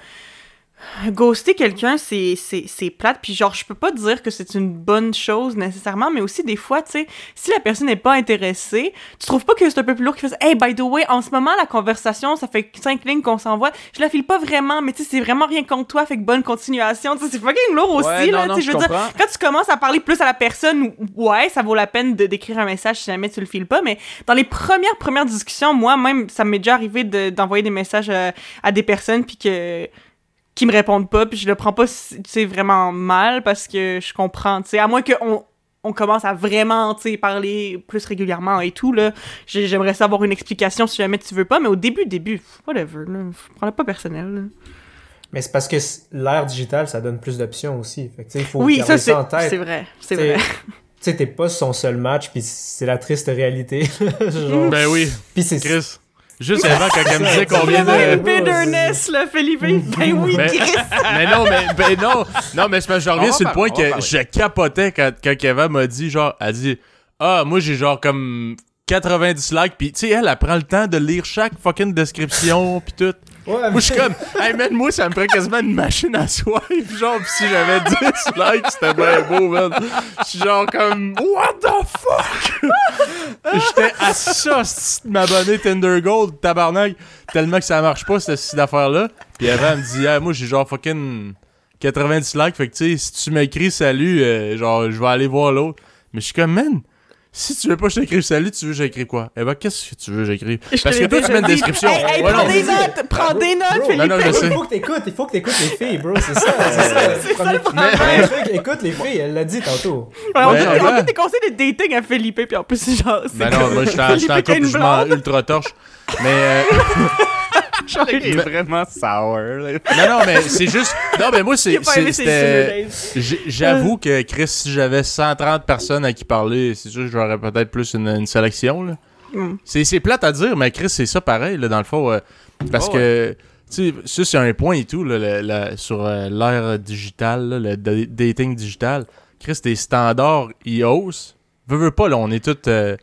ghoster quelqu'un, c'est, c'est, c'est plate, puis genre, je peux pas dire que c'est une bonne chose nécessairement, mais aussi des fois, tu sais, si la personne n'est pas intéressée, tu trouves pas que c'est un peu plus lourd qu'il fasse Hey, by the way, en ce moment, la conversation, ça fait cinq lignes qu'on s'envoie, je la file pas vraiment, mais tu sais, c'est vraiment rien contre toi, fait que bonne continuation, tu sais, c'est fucking lourd aussi, Ouais, là, non, non, tu sais, je veux dire, quand tu commences à parler plus à la personne, ouais, ça vaut la peine de d'écrire un message si jamais tu le files pas, mais dans les premières premières discussions, moi même ça m'est déjà arrivé de- d'envoyer des messages euh, à des personnes puis que qui me répondent pas, puis je le prends pas tu sais vraiment mal parce que je comprends, tu sais, à moins que on on commence à vraiment, tu sais, parler plus régulièrement et tout, là. J'ai- J'aimerais savoir une explication si jamais tu veux pas, mais au début, début, whatever, là. Prends-le pas personnel, là. Mais c'est parce que l'ère digitale, ça donne plus d'options aussi. Fait que, il faut Oui, garder ça, c'est en tête. c'est vrai, c'est vrai. Tu sais, t'es pas son seul match, puis c'est la triste réalité. Genre, Ben oui, puis c'est Chris. Juste avant, quand elle me disait combien Vraiment de. une bitterness, là, Philippe. Ben oui, Mais, Chris. mais non, mais ben non, non, mais je reviens sur le point que je capotais quand, quand Keva m'a dit, genre, elle dit, ah, moi j'ai genre comme 90 likes, pis tu sais, elle, elle prend le temps de lire chaque fucking description, pis tout. Ouais, Moi, je suis comme, hey man, moi, ça me ferait quasiment une machine à swipe. Genre, pis si j'avais 10 likes, c'était bien beau, man. Je suis genre comme, what the fuck? J'étais à ça, de m'abonner Tinder Gold, tabarnak, tellement que ça marche pas, cette affaire-là. Puis avant, elle me dit, hey, moi, j'ai genre fucking 90 likes, fait que tu sais, si tu m'écris salut, euh, genre, je vais aller voir l'autre. Mais je suis comme, man, si tu veux pas que je t'écrive salut, tu veux que j'écrive quoi? Eh ben, qu'est-ce que tu veux que j'écrive? Parce que toi, tu mets une description. Hey, hey, Ouais, prends non. des notes, prends des notes, Bro, Philippe. non, non, je sais. Il faut que t'écoutes, il faut que t'écoutes les filles, bro, c'est ça, c'est ça. C'est ça le problème. écoute les filles, elle l'a dit tantôt. Ouais, on Ouais, donne- ouais. on donne des conseils de dating à Philippe, puis en plus, c'est genre. c'est Ben non, moi, j'étais en couple, je ultra torche. Mais, euh, Genre, Il est vraiment sour. là. non, non, mais c'est juste. Non, mais moi, c'est. J'avoue que, Chris, si j'avais 130 personnes à qui parler, c'est sûr que j'aurais peut-être plus une, une sélection, là. Mm. C'est plate à dire, mais Chris, c'est ça pareil, là, dans le fond. euh, parce Oh, que, tu sais, ça, c'est un point et tout, là, le- le- sur euh, l'ère digitale, là, le da- dating digital. Chris, tes standards, ils haussent. Veux, veux pas, là, on est tous. euh,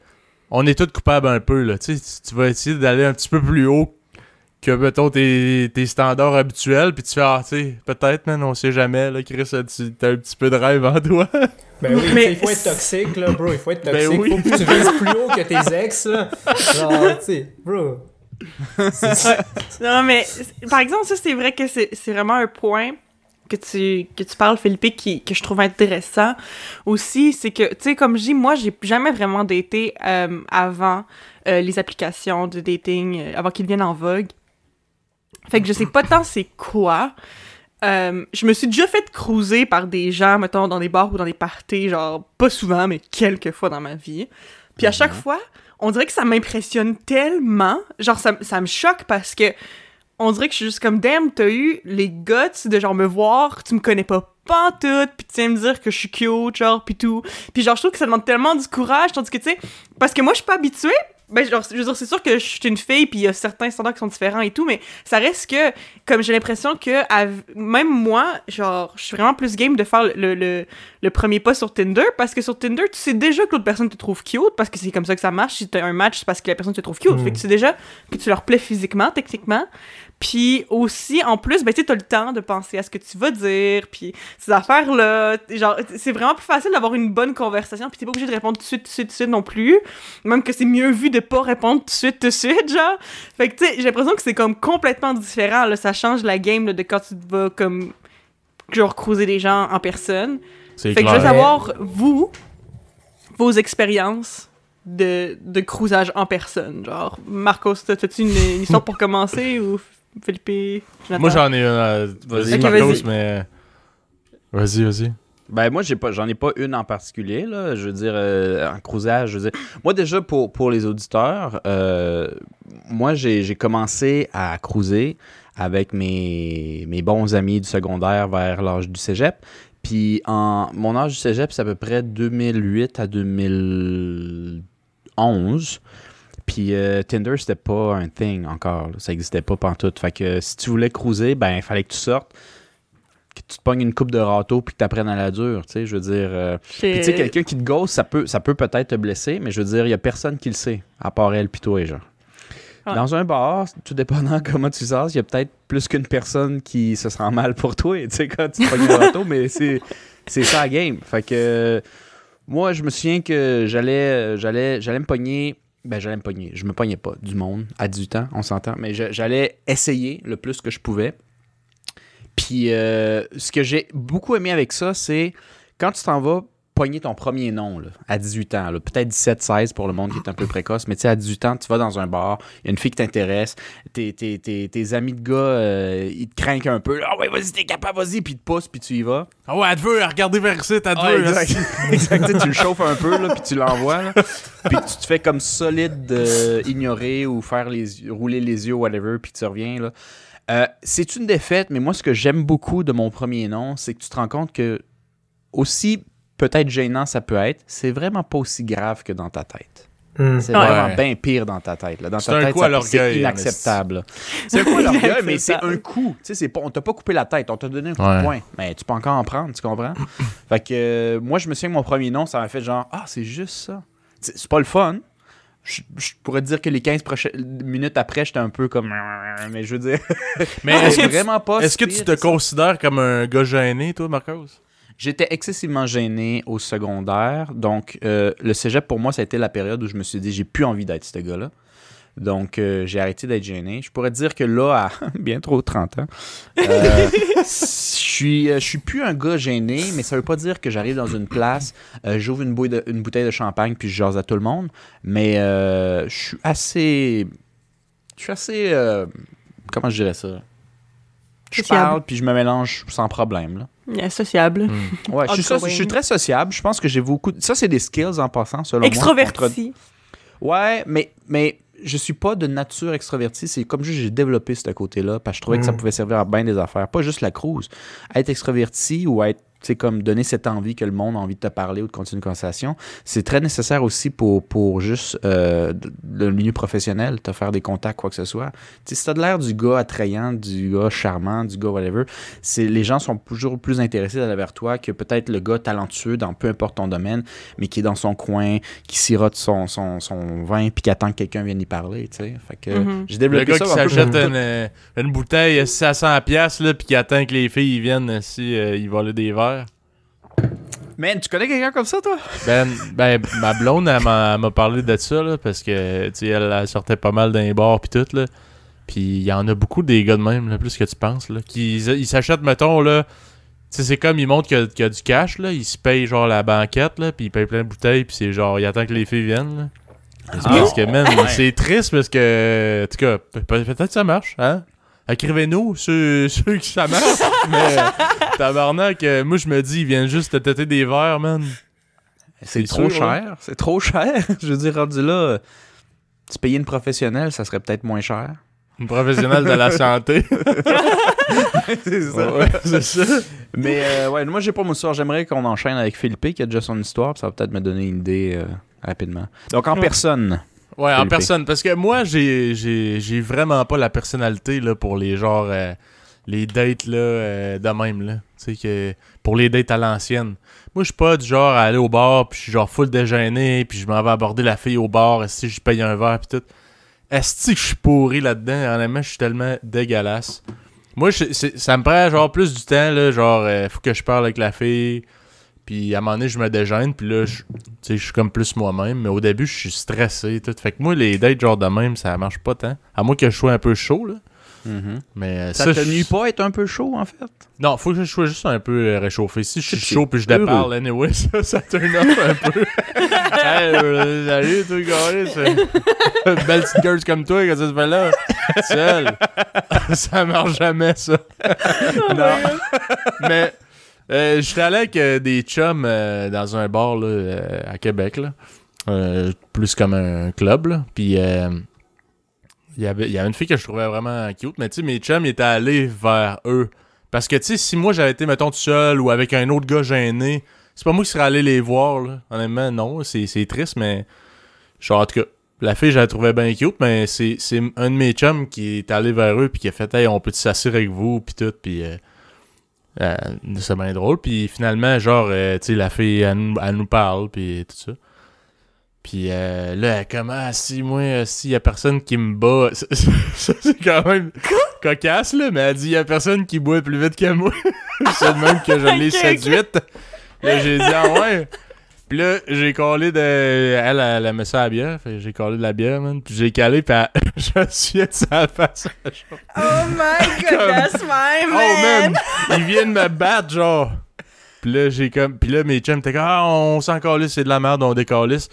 on est tous coupables un peu, là. Tu sais, tu- tu vas essayer d'aller un petit peu plus haut que, mettons, tes, tes standards habituels, puis tu fais, ah, tu sais, peut-être, man, on sait jamais, là, Chris, tu t'as un petit peu de rêve en toi. Ben oui, Mais- il faut être toxique, là, bro, il faut être Ben toxique. oui. Faut que tu vises plus haut que tes ex, là. Genre, tu sais, bro. Non, mais par exemple, ça, c'est vrai que c'est c'est vraiment un point que tu, que tu parles, Philippe, qui, que je trouve intéressant aussi. C'est que, tu sais, comme je dis, moi, j'ai jamais vraiment daté euh, avant euh, les applications de dating, euh, avant qu'ils viennent en vogue. Fait que je sais pas tant c'est quoi. Euh, je me suis déjà fait cruiser par des gens, mettons, dans des bars ou dans des parties, genre, pas souvent, mais quelques fois dans ma vie. Puis à chaque fois, on dirait que ça m'impressionne tellement. Genre, ça, ça me choque parce que on dirait que je suis juste comme, damn, t'as eu les guts de genre me voir, tu me connais pas pantoute, puis tu viens me dire que je suis cute, genre, puis tout. Puis genre, je trouve que ça demande tellement du courage, tandis que, tu sais, parce que moi, je suis pas habituée. Ben, genre, je veux dire, c'est sûr que je suis une fille, puis il y a certains standards qui sont différents et tout, mais ça reste que, comme j'ai l'impression que, même moi, genre, je suis vraiment plus game de faire le, le, le premier pas sur Tinder, parce que sur Tinder, tu sais déjà que l'autre personne te trouve cute, parce que c'est comme ça que ça marche. Si t'as un match, c'est parce que la personne te trouve cute. Mm. Fait que tu sais déjà que tu leur plais physiquement, techniquement. Puis aussi, en plus, ben, tu t'as le temps de penser à ce que tu vas dire, puis ces affaires-là. Genre, c'est vraiment plus facile d'avoir une bonne conversation, puis t'es pas obligé de répondre tout de suite, tout de suite, tout de suite non plus. Même que c'est mieux vu de pas répondre tout de suite, tout de suite, genre. Fait que, tu sais, j'ai l'impression que c'est comme complètement différent, là. Ça change la game, là, de quand tu vas, comme, genre, cruiser des gens en personne. C'est Fait que je veux savoir, vous, vos expériences de, de cruisage en personne. Genre, Marcos, t'as- t'as-tu une, une histoire pour commencer ou Philippe? Jonathan? Moi, j'en ai une. euh, Vas-y, Ok, Marcos, vas-y. mais. Vas-y, vas-y. Ben moi j'ai pas j'en ai pas une en particulier là, je veux dire euh, en crousage, je veux dire. Moi déjà pour, pour les auditeurs, euh, moi j'ai j'ai commencé à cruiser avec mes, mes bons amis du secondaire vers l'âge du cégep. Puis en mon âge du cégep, c'est à peu près 2008 à 2011. Puis euh, Tinder, c'était pas un thing encore. là. Ça existait pas pantoute. Fait que si tu voulais cruiser, ben, il fallait que tu sortes, que tu te pognes une coupe de râteau puis que tu apprennes à la dure. Tu sais, je veux dire. euh, puis tu sais, quelqu'un qui te ghost, ça peut, ça peut peut-être te blesser, mais je veux dire, il y a personne qui le sait, à part elle puis toi, genre. Ouais. Dans un bar, tout dépendant comment tu sors, il y a peut-être plus qu'une personne qui se sent mal pour toi, tu sais, quand tu te pognes le râteau, mais c'est, c'est ça la game. Fait que moi, je me souviens que j'allais, j'allais, j'allais me pogner. Ben, j'allais me pogner. Je me pognais pas du monde à 18 ans, on s'entend. Mais j'allais essayer le plus que je pouvais. Puis, euh, ce que j'ai beaucoup aimé avec ça, c'est quand tu t'en vas pogner ton premier nom là, à 18 ans, là, peut-être 17, 16 pour le monde qui est un peu précoce, mais tu sais, à 18 ans, tu vas dans un bar, il y a une fille qui t'intéresse, tes, tes, tes, tes amis de gars, euh, ils te craignent un peu. Ah ouais, vas-y, t'es capable, vas-y, puis ils te poussent, puis tu y vas. Ah ouais, elle te veut, regardez vers ici, te Ah, veut. exact. exact. Tu le chauffes un peu, là, puis tu l'envoies. Puis tu te fais comme solide euh, ignorer ou faire les rouler les yeux, whatever, puis tu reviens. Là. Euh, c'est une défaite, mais moi, ce que j'aime beaucoup de mon premier nom, c'est que tu te rends compte que, aussi peut-être gênant ça peut être, c'est vraiment pas aussi grave que dans ta tête. Hmm. C'est Ouais. vraiment bien pire dans ta tête. Là. Dans C'est ta un tête, coup ça- à l'orgueil, c'est inacceptable. C'est un coup à l'orgueil, mais c'est un coup. Tu sais, c'est pas, on t'a pas coupé la tête, on t'a donné un coup Ouais. de poing. Mais tu peux encore en prendre, tu comprends? fait que euh, moi, je me souviens que mon premier nom, ça m'a fait genre, ah, c'est juste ça. C'est pas le fun. Je, je pourrais te dire que les 15 prochaines minutes après, j'étais un peu comme. Mais je veux dire. Mais c'est est-ce que, tu, vraiment pas. est-ce que si tu te que ça. considères comme un gars gêné, toi, Marcos? J'étais excessivement gêné au secondaire. Donc, euh, le cégep, pour moi, ça a été la période où je me suis dit, j'ai plus envie d'être ce gars-là. Donc, euh, j'ai arrêté d'être gêné. Je pourrais dire que là, à bien trop 30 ans, euh, je suis, je suis plus un gars gêné, mais ça veut pas dire que j'arrive dans une place, euh, j'ouvre une, une bouteille de champagne puis je jase à tout le monde. Mais euh, je suis assez. Je suis assez. euh, comment je dirais ça? Je parle puis je me mélange sans problème. Là. Est sociable. Ouais, je suis, so- Outgoing. je suis très sociable. Je pense que j'ai beaucoup. Ça, c'est des skills en passant, selon moi. Extroverti. Contre- Ouais, mais, mais je suis pas de nature extrovertie. C'est comme juste j'ai développé ce côté-là parce que je trouvais que ça Mm. pouvait servir à bien des affaires. Pas juste la cruise. Être extroverti ou être, tu sais, comme donner cette envie que le monde a envie de te parler ou de continuer une conversation, c'est très nécessaire aussi pour, pour juste euh, le milieu professionnel, te faire des contacts, quoi que ce soit. Tu sais, si t'as de l'air du gars attrayant, du gars charmant, du gars whatever, c'est les gens sont toujours plus intéressés d'aller vers toi que peut-être le gars talentueux dans peu importe ton domaine, mais qui est dans son coin, qui sirote son, son, son vin puis qui attend que quelqu'un vienne y parler, tu sais. Fait que Mhm. j'ai Le développé gars ça qui s'achète une, euh, une bouteille à 600 pièces là, puis qui attend que les filles ils viennent euh, si euh, ils volent des verres. Man, tu connais quelqu'un comme ça, toi? Ben, ben ma blonde, elle m'a parlé de ça, là, parce que, tu sais, elle, elle sortait pas mal d'un bar pis tout, là. Puis il y en a beaucoup des gars de même, là, plus que tu penses, là, qui ils s'achètent, mettons, là, tu sais, c'est comme, ils montrent qu'il y, a- qu'il y a du cash, là, ils se payent, genre, la banquette, là, puis ils payent plein de bouteilles, puis c'est genre, ils attendent que les filles viennent, là. C'est Ah. parce que, man, c'est triste parce que, en tout cas, pe- pe- peut-être que ça marche, hein? Écrivez-nous ceux, ceux qui ça marche, mais tabarnak, euh, moi je me dis, ils viennent juste te têter des verres, man. C'est trop sûr, cher. C'est trop cher. Je veux dire, rendu là, euh, tu payais une professionnelle, ça serait peut-être moins cher. Une professionnelle de la santé. c'est Ouais, c'est ça. Mais euh, ouais, moi j'ai pas mon histoire. J'aimerais qu'on enchaîne avec Philippe qui a déjà son histoire, ça va peut-être me donner une idée euh, rapidement. Donc en Ouais. personne. Ouais, en personne. Parce que moi, j'ai, vraiment pas la personnalité là, pour les genres. euh, les dates là, euh, de même. Là. Tu sais, que pour les dates à l'ancienne. Moi, je suis pas du genre à aller au bar, puis je suis genre full déjeuner, puis je m'en vais aborder la fille au bar, si je paye un verre, puis tout. Est-ce que je suis pourri là-dedans? Honnêtement, je suis tellement dégueulasse. Moi, je- ça me prend genre plus du temps, là, genre, euh, faut que je parle avec la fille, puis à un moment donné, je me déjeune, puis là, je, suis comme plus moi-même, mais au début, je suis stressé, tout. Fait que moi, les dates genre de même, ça marche pas tant. À moins que je sois un peu chaud, là. Mais euh, Ça, te je- nuit pas être un peu chaud en fait? non, faut que je sois juste un peu euh, réchauffé. Si je suis chaud puis je déparle, anyway, ça, ça turn off un peu. hey, euh, salut, toi, gars, belle petite girl comme toi, qu'est-ce que tu fais là? Seul. ça marche jamais, ça. non. Mais, euh, j'étais allé avec euh, des chums euh, dans un bar, là, euh, à Québec, là. Plus comme un club, là. Puis, il y avait, y une fille que je trouvais vraiment cute, mais tu sais, mes chums ils étaient allés vers eux. Parce que, tu sais, si moi j'avais été, mettons, tout seul ou avec un autre gars gêné, c'est pas moi qui serais allé les voir, là. Honnêtement, non, c'est triste, mais. En tout cas, La fille, je la trouvais bien cute, mais c'est c'est un de mes chums qui est allé vers eux puis qui a fait Hey, on peut s'asseoir avec vous puis tout puis euh, c'est bien drôle. Puis finalement, genre, euh, tu sais, la fille, elle, nous- elle nous parle puis tout ça. Puis euh, là, elle est comme Ah, si moi, euh, s'il y a personne qui me bat, ça c'est quand même cocasse là, mais elle dit il y a personne qui boit plus vite que moi. c'est le même que je l'ai séduite. Là, j'ai dit ah ouais. Puis là, j'ai collé de. Elle, elle aimait ça à la bière. Fait j'ai collé de la bière, man. Puis j'ai calé, puis elle- je suis sa face. Oh my god, Comme- that's my Oh man! man! Ils viennent me battre, genre. Puis là, j'ai comme. Puis là, mes chums étaient comme Ah, on s'en calisse, c'est de la merde, on décalisse.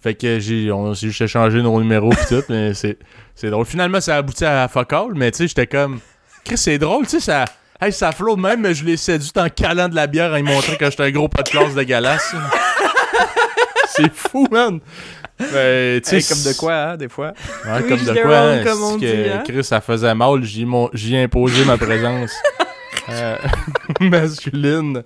Fait que j'ai. On s'est juste échangé nos numéros, pis tout. mais c'est. C'est drôle. Finalement, ça a abouti à fuck all, mais tu sais, j'étais comme. Chris, c'est drôle, tu sais, ça. Hey, ça flotte même, mais je l'ai séduit en calant de la bière en lui montrant que j'étais un gros pas de classe de galasse. c'est fou, man! Mais, tu sais, Hey, comme de quoi, hein, des fois? Ouais, Oui, comme de quoi, hein, comme on c'est que hein. Chris, ça faisait mal, j'y mon- j'y ai imposé ma présence euh, masculine.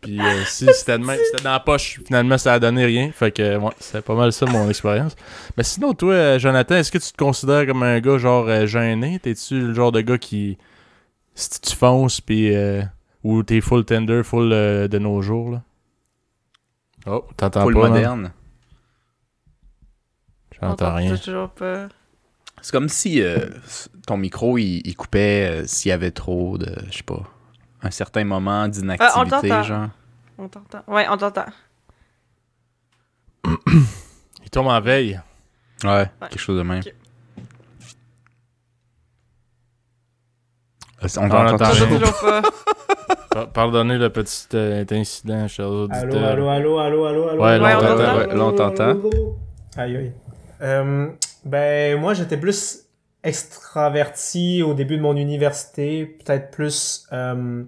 Puis euh, si c'était même- c'était dans la poche, finalement, ça a donné rien. Fait que, ouais, c'est pas mal ça, mon expérience. Mais sinon, toi, euh, Jonathan, est-ce que tu te considères comme un gars, genre, gêné? T'es-tu le genre de gars qui, si tu fonces, puis, euh, ou t'es full tender, full euh, de nos jours, là? Oh, t'entends pas, moderne. J'entends J'entends rien. toujours pas. C'est comme si euh, ton micro, il, il coupait euh, s'il y avait trop de, je sais pas, un certain moment d'inactivité, t'entend. genre. On t'entend. Ouais, on t'entend. Il tombe en veille. Ouais, quelque chose de même. On On t'entend entend On rien. t'entend toujours pas. Pa- Pardonnez le petit euh, incident, chers auditeurs. Allô, allô, allô, allô, allô, allô. Ouais, là, on t'entend. Aïe, aïe. Euh, ben, moi, j'étais plus extraverti au début de mon université, peut-être plus, euh,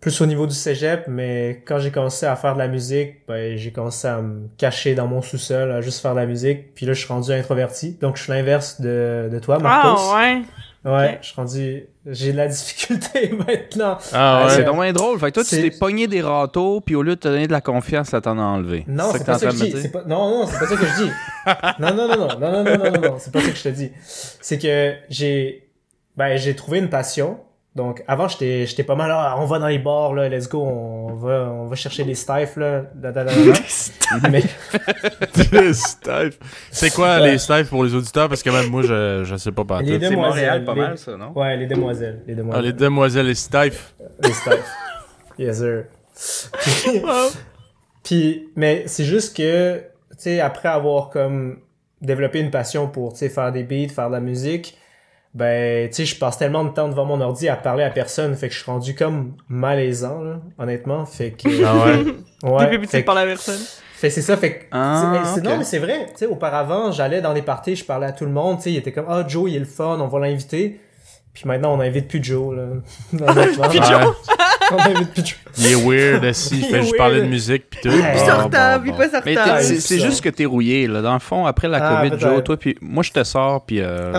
plus au niveau du cégep, mais quand j'ai commencé à faire de la musique, ben, j'ai commencé à me cacher dans mon sous-sol, à juste faire de la musique, puis là, je suis rendu introverti. Donc, je suis l'inverse de, de toi, Marcos. Ah, ouais. Ouais, Ok. je suis rendu, j'ai de la difficulté maintenant. Ah Ouais. C'est dommage drôle. Fait que toi, tu C'est- t'es pogné des râteaux, puis au lieu de te donner de la confiance, ça t'en a enlevé. Non, c'est pas ça que je dis. pas... Non, non, c'est pas ça que je dis. Non, non, non, non, non, non, non, non, non, non, c'est pas ça que je te dis. C'est que j'ai, ben, j'ai trouvé une passion. Donc, avant, j'étais, j'étais pas mal, ah, on va dans les bars, là, let's go, on va, on va chercher les stifs, là, da, da, da, da, da. Mais, Les Steph. C'est quoi Ouais. les Steph pour les auditeurs? Parce que même moi, je, je sais pas pas Les Montréal, pas mal, ça, non? ouais, les demoiselles, les Ah, demoiselles. les demoiselles et Steph. les stifs. Yes, sir. Puis, puis, mais c'est juste que, tu sais, après avoir comme développé une passion pour, tu sais, faire des beats, faire de la musique, ben, tu sais, je passe tellement de temps devant mon ordi à parler à personne, fait que je suis rendu comme malaisant, là, honnêtement, fait que... Ah ouais. ouais, Depuis fait tu que- parles à personne. fait que c'est ça, fait que... Ah. Non, mais c'est vrai, tu sais, auparavant, j'allais dans des parties, je parlais à tout le monde, tu sais, il était comme, ah, Joe, il est le fun, on va l'inviter. Puis maintenant, on n'invite plus Joe, là. Honnêtement. Plus. Joe? Il est weird, assis. Il fait juste parler de musique, puis tout. Pas c'est juste que t'es rouillé, là. Dans le fond, après la COVID, Joe, toi, puis moi, je te sors, puis euh,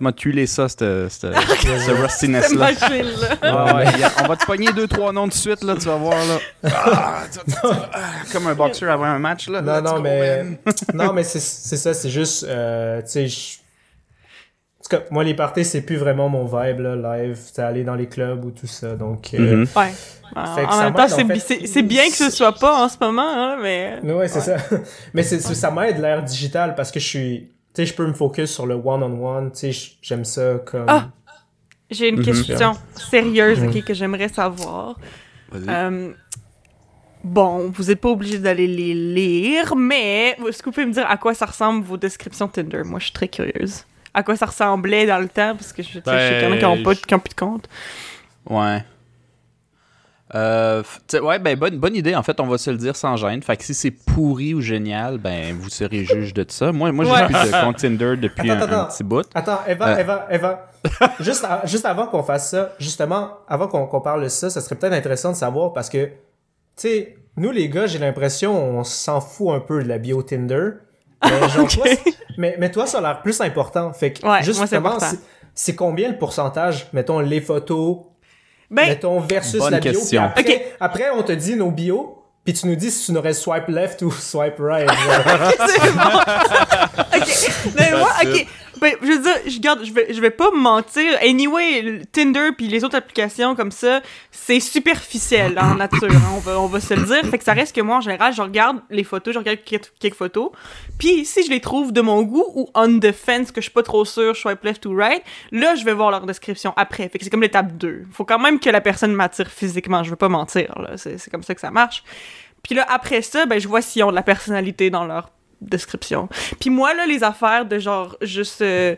m'a tué ça, ce rustiness-là. Ah, on va te pogner deux, trois noms de suite, là, tu vas voir, là. Ah, ah, comme un boxeur avant un match, là. Non, non, mais... Non, mais c'est ça, c'est juste, tout cas, moi, les parties, c'est plus vraiment mon vibe, là, live. C'est aller dans les clubs ou tout ça. Donc. euh, Mhm. Ouais. En même temps, c'est en fait. bi- c'est c'est bien que ce soit pas en ce moment, hein, mais. Ouais, c'est ça. Mais c'est c'est- ça m'aide l'ère digitale parce que je suis. Tu sais, je peux me focus sur le one-on-one. Tu sais, j'aime ça comme. Ah! J'ai une Mhm. question sérieuse ok, que j'aimerais savoir. Euh, bon, vous n'êtes pas obligé d'aller les lire, mais est-ce que vous pouvez me dire à quoi ça ressemble vos descriptions Tinder? Moi, je suis très curieuse. À quoi ça ressemblait dans le temps? Parce que je, sais, je sais qu'il y en a qui n'ont pas, Ben, qui ont plus de compte. Ouais. Euh, ouais, ben bonne, bonne idée. En fait, on va se le dire sans gêne. Fait que si c'est pourri ou génial, ben vous serez juge de ça. Moi, moi, j'ai Ouais. plus de compte Tinder depuis Attends, un, un attends. petit bout. Attends, Eva, Euh. Eva, Eva. juste, à- juste avant qu'on fasse ça, justement, avant qu'on parle de ça, ça serait peut-être intéressant de savoir parce que, tu sais, nous les gars, j'ai l'impression on s'en fout un peu de la bio Tinder. Mais, genre, toi, c'est- mais, mais toi, ça a l'air plus important. Fait que, Ouais, moi, c'est justement, c'est- c'est combien le pourcentage, mettons, les photos, Ben, mettons, versus bonne la bio. question. Après, Ok. après, on te dit nos bios, puis tu nous dis si tu n'aurais swipe left ou swipe right. c'est bon. ok. Mais moi, ok. Ben, je veux dire, je garde, je vais, je vais pas me mentir. Anyway, Tinder puis les autres applications comme ça, c'est superficiel en nature. hein, on, va, on va se le dire. Fait que ça reste que moi, en général, je regarde les photos, je regarde quelques, quelques photos. Puis si je les trouve de mon goût ou on the fence, que je suis pas trop sûr, je swipe left ou right, là, je vais voir leur description après. Fait que c'est comme l'étape 2. Faut quand même que la personne m'attire physiquement. Je veux pas mentir, là. C'est c'est comme ça que ça marche. Puis là, après ça, ben, je vois s'ils ont de la personnalité dans leur description. Puis moi, là, les affaires de genre, juste... euh,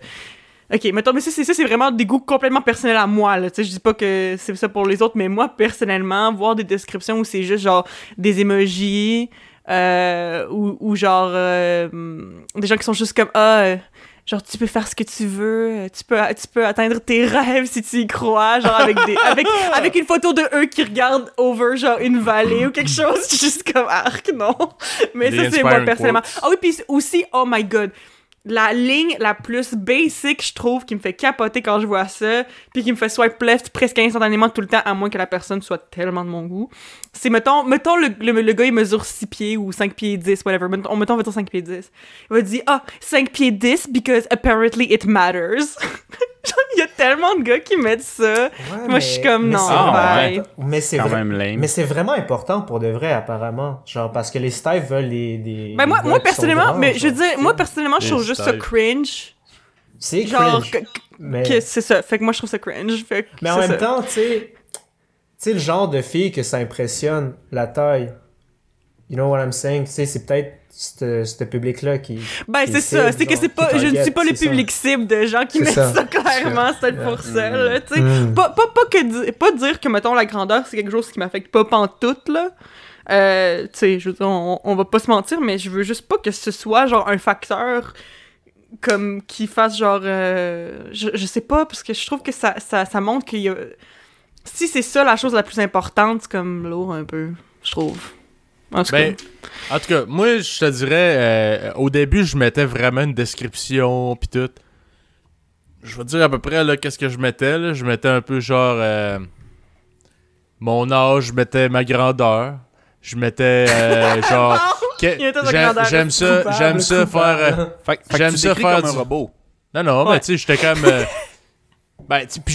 Ok, mettons, mais ça, c'est vraiment des goûts complètement personnels à moi, là. Tu sais, je dis pas que c'est ça pour les autres, mais moi, personnellement, voir des descriptions où c'est juste genre des emojis, euh, ou, ou genre euh, des gens qui sont juste comme ah, euh, genre tu peux faire ce que tu veux, tu peux, tu peux atteindre tes rêves si tu y crois, genre avec des, avec, avec une photo de eux qui regardent over genre une vallée ou quelque chose, juste comme arc, non? Mais Des ça, c'est moi personnellement. Ah oui, puis aussi, oh my god, la ligne la plus basic, je trouve, qui me fait capoter quand je vois ça, puis qui me fait swipe left presque instantanément tout le temps, à moins que la personne soit tellement de mon goût. C'est, mettons, mettons le, le, le gars, il mesure 6 pieds ou 5 pieds 10, whatever. Mettons, mettons, mettons 5 pieds 10. Il va dire, ah, 5 pieds 10 because apparently it matters. Genre, il y a tellement de gars qui mettent ça. Ouais, Moi, je suis comme, mais non, Ah, bye. ouais. Mais c'est vrai- même lame. Mais c'est vraiment important pour de vrai, apparemment. Genre, parce que les Stives veulent les. des Ben, moi, moi personnellement, grands, mais je veux genre, dire, moi, personnellement, je trouve juste ça styles. cringe. C'est Genre, cringe. que- mais, c'est ça. Fait que moi, je trouve ça cringe. Fait que mais en même ça. temps, tu sais. Tu sais, le genre de fille que ça impressionne, la taille. You know what I'm saying? Tu sais, c'est peut-être ce public-là qui. Ben, c'est ça. C'est que c'est pas, je ne suis pas le ça. public cible de gens qui mettent ça. ça, clairement. C'est peut-être pour ça, là, tu sais. Mm. Pas, pas, pas, que pas dire que, mettons, la grandeur, c'est quelque chose qui m'affecte pas pantoute, là. Euh, tu sais, je veux dire, on, on va pas se mentir, mais je veux juste pas que ce soit, genre, un facteur comme qui fasse, genre... euh, je, je sais pas, parce que je trouve que ça, ça, ça montre qu'il y a... Si c'est ça la chose la plus importante, c'est comme lourd un peu, je trouve. En tout Ben, cas. en tout cas, moi, je te dirais, euh, au début, je mettais vraiment une description, pis tout. Je vais te dire à peu près, là, qu'est-ce que je mettais, là. Je mettais un peu, genre, euh, mon âge, je mettais ma grandeur. Je mettais, euh, genre... j'aime- ça, j'aime ça faire... euh, Fait, fait que J'aime tu ça faire comme un du- robot. Non, non, Ouais. mais tu sais, j'étais comme. Ben, tu- puis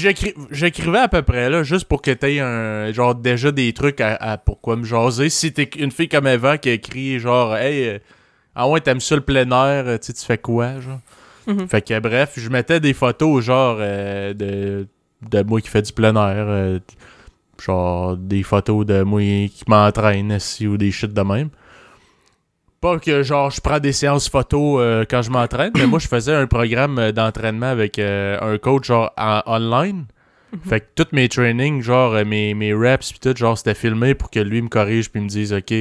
j'écrivais à peu près, là, juste pour que t'aies un. Genre, déjà des trucs à, à pourquoi me jaser. Si t'es une fille comme Eva qui écrit, genre, hey, euh, ah ouais, t'aimes ça le plein air, euh, tu sais, tu fais quoi, genre? Mhm. Fait que, bref, je mettais des photos, genre, euh, de, de moi qui fais du plein air. euh, genre, des photos de moi qui m'entraîne, ici, ou des shit de même. Pas que genre je prends des séances photo euh, quand je m'entraîne, mais moi je faisais un programme euh, d'entraînement avec euh, un coach genre en online. Fait que tous mes trainings, genre mes, mes reps pis tout, genre c'était filmé pour que lui me corrige puis me dise OK,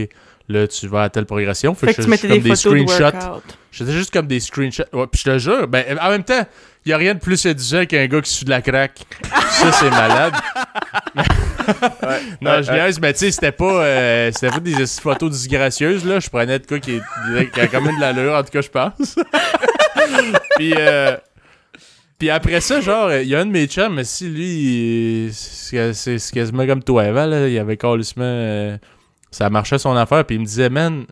là tu vas à telle progression. Fait, Fait que je- tu mettais des comme photos de screenshots. workout. J'étais juste comme des screenshots. Ouais, pis je te jure, ben en même temps, y a rien de plus séduisant qu'un gars qui suit de la crack. Ça c'est malade. non, je niaise, mais tu sais, c'était pas, euh, c'était pas des photos disgracieuses, là. Je prenais de quoi qui, est- qui a quand même de l'allure, en tout cas, je pense. puis, euh, puis après ça, genre, il y a un de mes chums, mais si lui, il- c'est quasiment comme toi, Eva, là. Il avait carrément. euh, ça marchait son affaire, puis il me disait, man,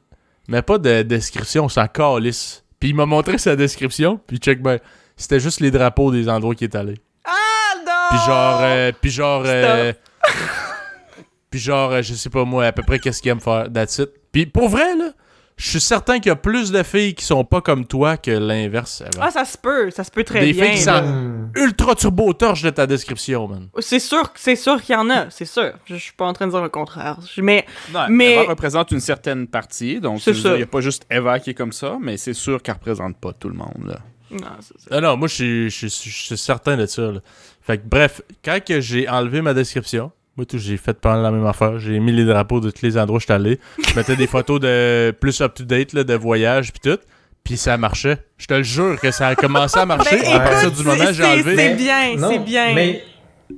mais pas de description, ça calisse. Puis il m'a montré sa description, puis check, ben, c'était juste les drapeaux des endroits qui est allé. Ah non! Puis genre, euh, puis genre, euh, puis genre, euh, je sais pas moi, à peu près qu'est-ce qu'il aime faire, that's it. Puis pour vrai, là, je suis certain qu'il y a plus de filles qui sont pas comme toi que l'inverse. Eva. Ah, ça se peut, ça se peut très Des bien. filles qui là. sont-. Ultra turbo torche de ta description, man. C'est sûr, c'est sûr qu'il y en a, c'est sûr. Je, je suis pas en train de dire le contraire. Mais Non, Mais- Eva représente une certaine partie, donc il n'y a pas juste Eva qui est comme ça, mais c'est sûr qu'elle représente pas tout le monde. Là. non, c'est ça. Ah non, moi, je suis- certain de ça, là. Fait que bref, quand que j'ai enlevé ma description, moi, tout, j'ai fait pas la même affaire. J'ai mis les drapeaux de tous les endroits où j'étais allé. Je mettais des photos de plus up-to-date, là, de voyage, puis tout. Puis ça marchait. Je te le jure que ça a commencé à marcher Ben, à partir du moment où j'ai enlevé. c'est bien, Non, c'est bien. Mais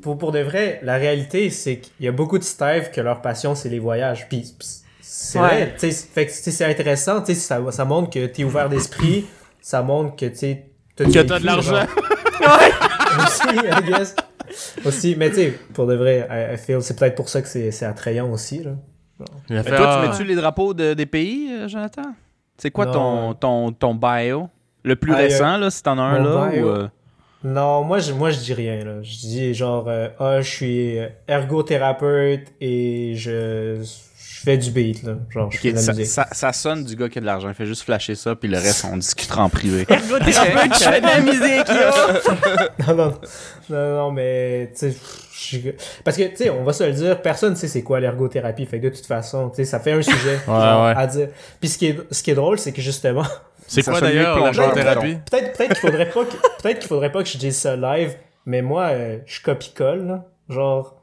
pour, pour de vrai, la réalité, c'est qu'il y a beaucoup de Stives que leur passion, c'est les voyages. Puis c'est Ouais. vrai, tu sais, fait que c'est intéressant, tu sais, ça, ça montre que t'es ouvert d'esprit, ça montre que tu Que t'as de l'argent. genre. aussi, I guess. Aussi, mais tu sais, pour de vrai, I, I feel, c'est peut-être pour ça que c'est c'est attrayant aussi, là. Mais toi, ah, tu mets-tu les drapeaux de- des pays, euh, Jonathan? C'est quoi ton, ton, ton bio? Le plus Ah, récent, là, si t'en as un là? bio? ou, euh, Non, moi je, moi je dis rien. Là. Je dis genre, euh, ah, je suis euh, ergothérapeute et je fais du beat. Là. Genre, je fais de la ça, musique. ça, ça sonne du gars qui a de l'argent. Il fait juste flasher ça, puis le reste, on discutera en privé. Ergothérapeute, je fais de la musique, yo! non, non, non, non, mais tu sais, je- parce que tu sais, on va se le dire, personne sait c'est quoi l'ergothérapie. Fait que de toute façon, tu sais, ça fait un sujet Ouais, genre, ouais. à dire. Puis ce qui est, ce qui est drôle, c'est que justement, C'est quoi d'ailleurs pour la la jambe. thérapie peut-être peut-être qu'il faudrait pas que peut-être qu'il faudrait pas que je dise ça live, mais moi, euh, je copie-colle, là. genre,